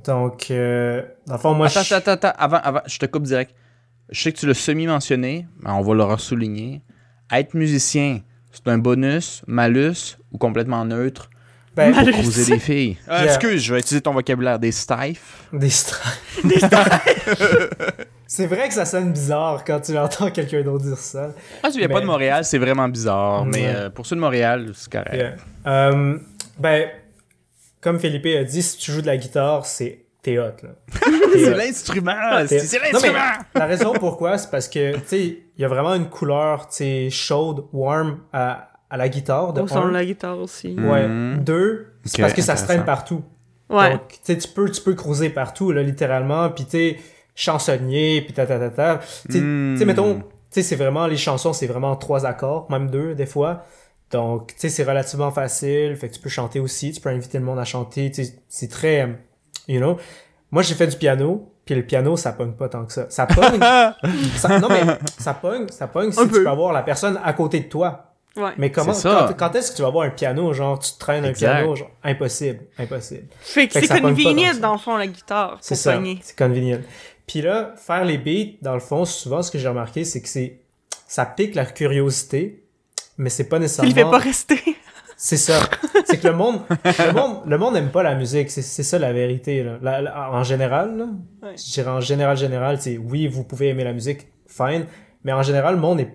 Donc, euh, dans le fond, moi, attends, je... attends, attends, avant, avant, je te coupe direct. Je sais que tu l'as semi-mentionné, mais on va le ressouligner. Être musicien, c'est un bonus, malus ou complètement neutre ben, Malus. pour des filles. Euh, Yeah. Excuse, je vais utiliser ton vocabulaire. Des stifs. Des straps. c'est vrai que ça sonne bizarre quand tu entends quelqu'un d'autre dire ça. Ah, tu viens pas de Montréal, c'est vraiment bizarre. Mais Ouais. euh, pour ceux de Montréal, c'est correct. Yeah. Euh, ben, comme Philippe a dit, si tu joues de la guitare, c'est t'es hot, là. T'es C'est hot. l'instrument! T'es- C'est c'est Non, mais l'instrument! La raison pourquoi, c'est parce que, tu sais, il y a vraiment une couleur, tu sais, chaude, warm à, à la guitare. De Au son de un. la guitare aussi. Ouais. Mhm. Deux, c'est parce que ça se traîne partout. Ouais. Donc, tu sais, tu peux, tu peux cruiser partout, là, littéralement, puis tu sais, chansonnier, puis ta ta ta ta. Tu sais, Hmm. sais, mettons, tu sais, c'est vraiment, les chansons, c'est vraiment trois accords, même deux, des fois. Donc, tu sais, c'est relativement facile, fait que tu peux chanter aussi, tu peux inviter le monde à chanter, tu sais, c'est très, you know. Moi, j'ai fait du piano, puis le piano, ça pogne pas tant que ça. Ça pogne, ça- non, mais ça pogne, ça pogne si tu peu. peux avoir la personne à côté de toi. Ouais. Mais comment, quand, quand est-ce que tu vas avoir un piano, genre, tu traînes un piano, genre, impossible, impossible. Fait que c'est convenient dans le fond la guitare C'est ça, c'est convenient. Puis là, faire les beats, dans le fond, souvent, ce que j'ai remarqué, c'est que c'est, ça pique la curiosité, mais c'est pas Il nécessairement. fait pas rester. C'est ça. c'est que le monde, le monde, le monde aime pas la musique. C'est, c'est ça la vérité. Là. La- la- en général, là, Ouais. je dirais en général, général, c'est oui, vous pouvez aimer la musique, fine, mais en général, le monde n'est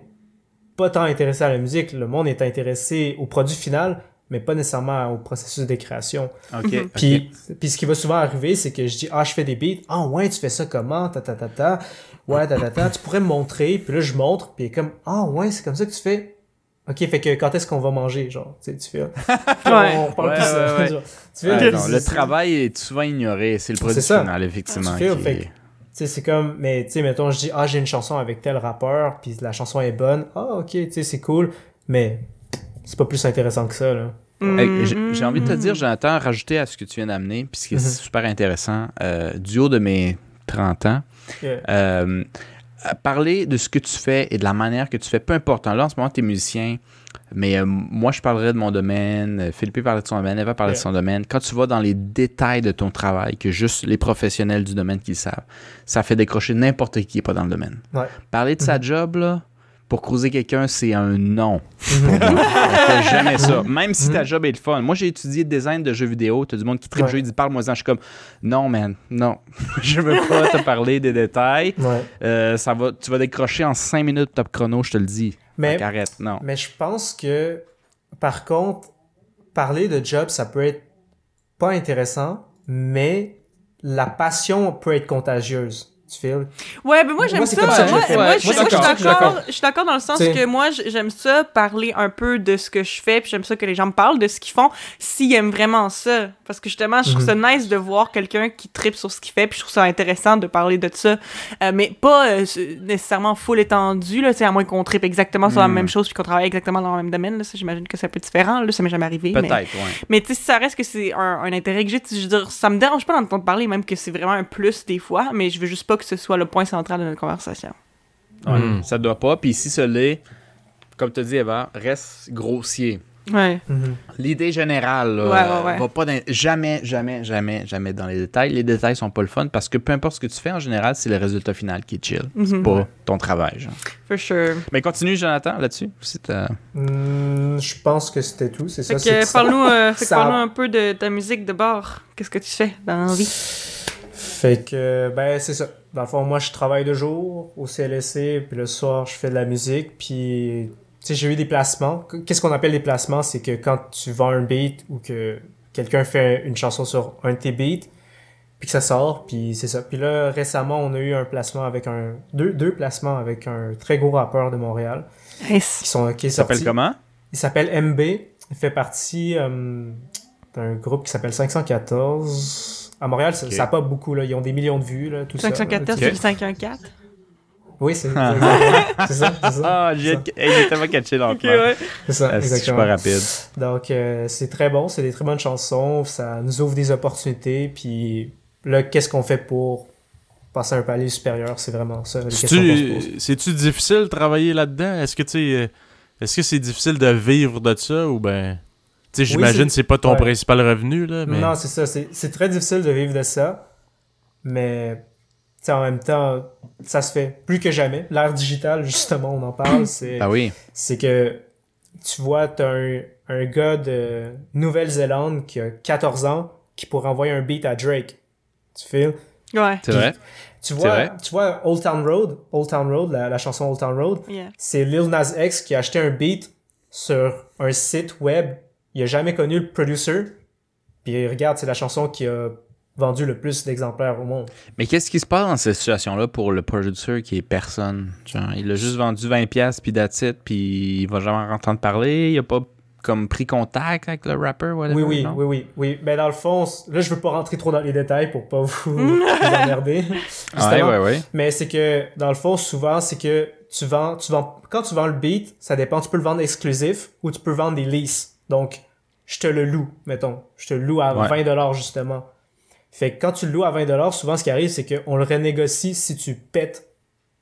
pas tant intéressé à la musique. Le monde est intéressé au produit final, mais pas nécessairement au processus de création. Ok. Mhm. ok. Puis, puis ce qui va souvent arriver, c'est que je dis, ah, je fais des beats. Ah, ouais, tu fais ça comment? Ta, ta, ta, ta. Ouais, ta, ta, ta. Tu pourrais me montrer. Puis là, je montre. Puis comme, ah, ouais, c'est comme ça que tu fais? Ok, fait que quand est-ce qu'on va manger? Genre, tu sais, tu fais. Ouais. On parle Ouais, plus de ça. ouais, ouais. Genre, tu fais, non, le travail est souvent ignoré, c'est le produit final, effectivement. Tu fais, qui fait c'est comme, mais tu sais, mettons, je dis, ah, j'ai une chanson avec tel rappeur, puis la chanson est bonne. Ah, ok, tu sais, c'est cool. Mais c'est pas plus intéressant que ça, là. J'ai- Mm, J'ai envie de te dire, Jonathan, rajouter à ce que tu viens d'amener, puis ce qui est Mhm. super intéressant, euh, du haut de mes 30 ans. Yeah. Euh, parler de ce que tu fais et de la manière que tu fais, peu importe. Là, en ce moment, tu es musicien, mais euh, moi, je parlerai de mon domaine. Philippe parlait de son domaine, Eva parlait de son domaine. Quand tu vas dans les détails de ton travail, que juste les professionnels du domaine qui le savent, ça fait décrocher n'importe qui qui n'est pas dans le domaine. Ouais. Parler de sa job, là, pour cruiser quelqu'un, c'est un non. Mhm. On fait jamais ça. Même si ta job est le fun. Moi, j'ai étudié design de jeux vidéo. T'as du monde qui tripe Ouais. jeu, il dit parle-moi-en. Je suis comme non, man, non. je veux pas te parler des détails. Ouais. Euh, ça va, tu vas décrocher en 5 minutes top chrono, je te le dis. Mais, Fait qu'arrête, non. mais je pense que, par contre, parler de job, ça peut être pas intéressant, mais la passion peut être contagieuse. Tu files? Ouais, mais moi j'aime Moi, ça. comme ça que je moi, je, moi, je suis d'accord. Je suis d'accord dans le sens que moi j'aime ça parler un peu de ce que je fais, puis j'aime ça que les gens me parlent de ce qu'ils font s'ils aiment vraiment ça. Parce que justement, je trouve ça Mhm. nice de voir quelqu'un qui tripe sur ce qu'il fait, puis je trouve ça intéressant de parler de ça. Euh, mais pas euh, nécessairement full étendu, là, à moins qu'on tripe exactement sur la Mhm. même chose puis qu'on travaille exactement dans le même domaine. Là, ça, j'imagine que c'est un peu différent. Là, ça m'est jamais arrivé. Peut-être, mais- ouais. mais tu sais, ça reste que c'est un, un intérêt que j'ai. Je veux dire, ça me dérange pas d'entendre parler, même que c'est vraiment un plus des fois, mais je veux juste pas que ce soit le point central de notre conversation. Ouais, Mm. Ça doit pas. Puis si ce l'est, comme tu dis, Eva, reste grossier. Ouais. Mhm. L'idée générale, là, Ouais, ouais, euh, ouais. va pas dans- jamais, jamais, jamais, jamais dans les détails. Les détails sont pas le fun parce que peu importe ce que tu fais, en général, c'est le résultat final qui est chill. C'est Mhm. pas ton travail. Genre. For sure. Mais continue, Jonathan, là-dessus. Hmm, je pense que c'était tout, c'est ça. c'est parle-nous euh, ça- parle-nous un peu de ta musique de bar. Qu'est-ce que tu fais dans la vie? Fait que, ben, c'est ça. Dans le fond, moi, je travaille de jour au CLSC, puis le soir, je fais de la musique, puis, tu sais, j'ai eu des placements. Qu'est-ce qu'on appelle des placements? C'est que quand tu vends un beat ou que quelqu'un fait une chanson sur un de tes beats, puis que ça sort, puis c'est ça. Puis là, récemment, on a eu un placement avec un... Deux, deux placements avec un très gros rappeur de Montréal, Nice. qui sont qui est Ça s'appelle comment? Il s'appelle MB. Il fait partie euh, d'un groupe qui s'appelle 514. À Montréal, ça- ça n'a pas beaucoup, là. Ils ont des millions de vues, là, tout ça. 514 Ok. sur 514. Oui, c'est c'est exactement- c'est ça. C'est ça. Ah, j'ai ça. tellement catché ouais. C'est ça, Ah, c'est super exactement. rapide. Donc, euh, c'est très bon. C'est des très bonnes chansons. Ça nous ouvre des opportunités. Puis là, qu'est-ce qu'on fait pour passer à un palier supérieur? C'est vraiment ça, les questions qu'on se pose. C'est-tu difficile de travailler là-dedans? Est-ce que tu sais, euh, est-ce que c'est difficile de vivre de ça ou ben. Tu sais, Oui, j'imagine que c'est- pas ton ouais. principal revenu, là, mais. Non, c'est ça. C'est c'est très difficile de vivre de ça. Mais, tu sais, en même temps, ça se fait plus que jamais. L'ère digitale, justement, on en parle. C'est Ah oui. c'est que tu vois, t'as un, un gars de Nouvelle-Zélande qui a 14 ans qui pourrait envoyer un beat à Drake. Tu fais? Ouais. C'est vrai? Tu vois, vrai. tu vois Old Town Road, Old Town Road, la, la chanson Old Town Road, Yeah. c'est Lil Nas X qui a acheté un beat sur un site web. Il a jamais connu le producer. Puis regarde, c'est la chanson qui a vendu le plus d'exemplaires au monde. Mais qu'est-ce qui se passe dans cette situation-là pour le producer qui est personne? Genre, il a juste vendu 20$ puis that's it, puis il va jamais en entendre parler, il a pas comme pris contact avec le rapper, whatever, Oui, oui, non? oui, oui, oui. Mais dans le fond, là, je veux pas rentrer trop dans les détails pour pas vous, vous emmerder. Ouais, ouais, ouais. Mais c'est que, dans le fond, souvent, c'est que tu vends, tu vends, quand tu vends le beat, ça dépend, tu peux le vendre exclusif ou tu peux vendre des leases. Donc, je te le loue, mettons. Je te le loue à Ouais. 20$ justement. Fait que quand tu le loues à 20$, souvent, ce qui arrive, c'est qu'on le renégocie si tu pètes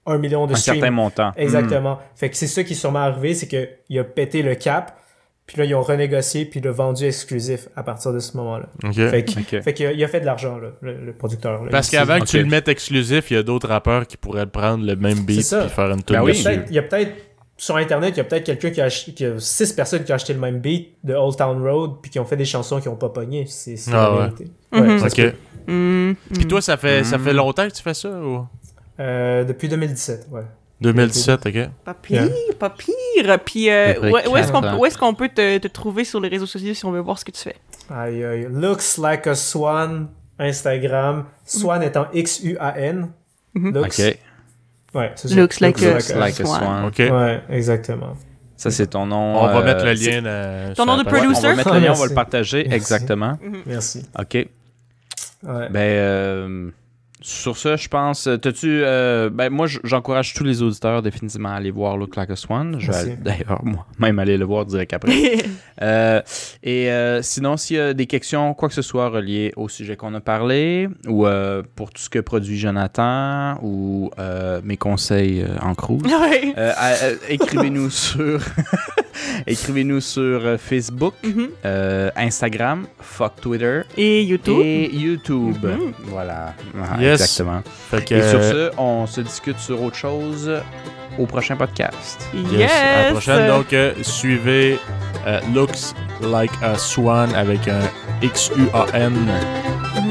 un million de Un streams. certain montant. Exactement. Fait que c'est ça qui est sûrement arrivé, c'est que il a pété le cap, puis là, ils ont renégocié, puis il a vendu exclusif à partir de ce moment-là. Ok. Fait que, Hmm. Ok. fait qu'il a, il a fait de l'argent, là, le, le producteur. là. Parce qu'avant que tu le mettes exclusif, il y a d'autres rappeurs qui pourraient prendre le même beat et faire une tune Ben oui. il y a peut-être sur internet, il y a peut-être quelqu'un qui a ach- qui a six personnes qui ont acheté le même beat de Old Town Road puis qui ont fait des chansons qui ont pas pogné. C'est Ah la ouais. vérité. Mhm. Ok. peut. Mm, Puis mm. toi, ça fait, ça fait longtemps que tu fais ça ou? Euh, depuis 2017, ouais. 2017, ok. Pas pire, pas pire. Puis euh, où, est-ce qu'on peut- te, te trouver sur les réseaux sociaux si on veut voir ce que tu fais? Aïe, aïe. Looks like a swan, Instagram. Swan étant X-U-A-N. Mhm. Looks. Ok. Ouais, c'est. Looks like a- Looks like a Swan. swan. Ok. Ouais, exactement. Ça, c'est ton nom. On va euh, mettre le lien. euh, Ton nom de. Ouais, on producer? va mettre le lien, on va le partager. Merci. Exactement. Merci. OK. Ouais. Ben, euh, sur ça, je pense. euh, T'as-tu. euh, ben, moi, j'encourage tous les auditeurs définitivement à aller voir Look Like a Swan. Je vais d'ailleurs, moi, même aller le voir direct après. Euh, Et euh, sinon, s'il y a des questions, quoi que ce soit reliées au sujet qu'on a parlé, ou euh, pour tout ce que produit Jonathan, ou euh, mes conseils euh, en cruise, Ouais. à- euh, écrivez-nous sur écrivez-nous sur euh, Facebook, Mhm. euh, Instagram, fuck Twitter Et YouTube. et YouTube. Mhm. Voilà, Ah, Yes. exactement. Fait que, Et sur ce, on se discute sur autre chose au prochain podcast. yes, à la prochaine. Donc, euh, suivez euh, Looks Like a Swan avec un X-U-A-N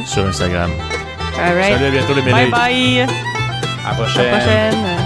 sur Instagram. All right. Salut, à bientôt les Bye mêlés. bye. À la À la prochaine. prochaine.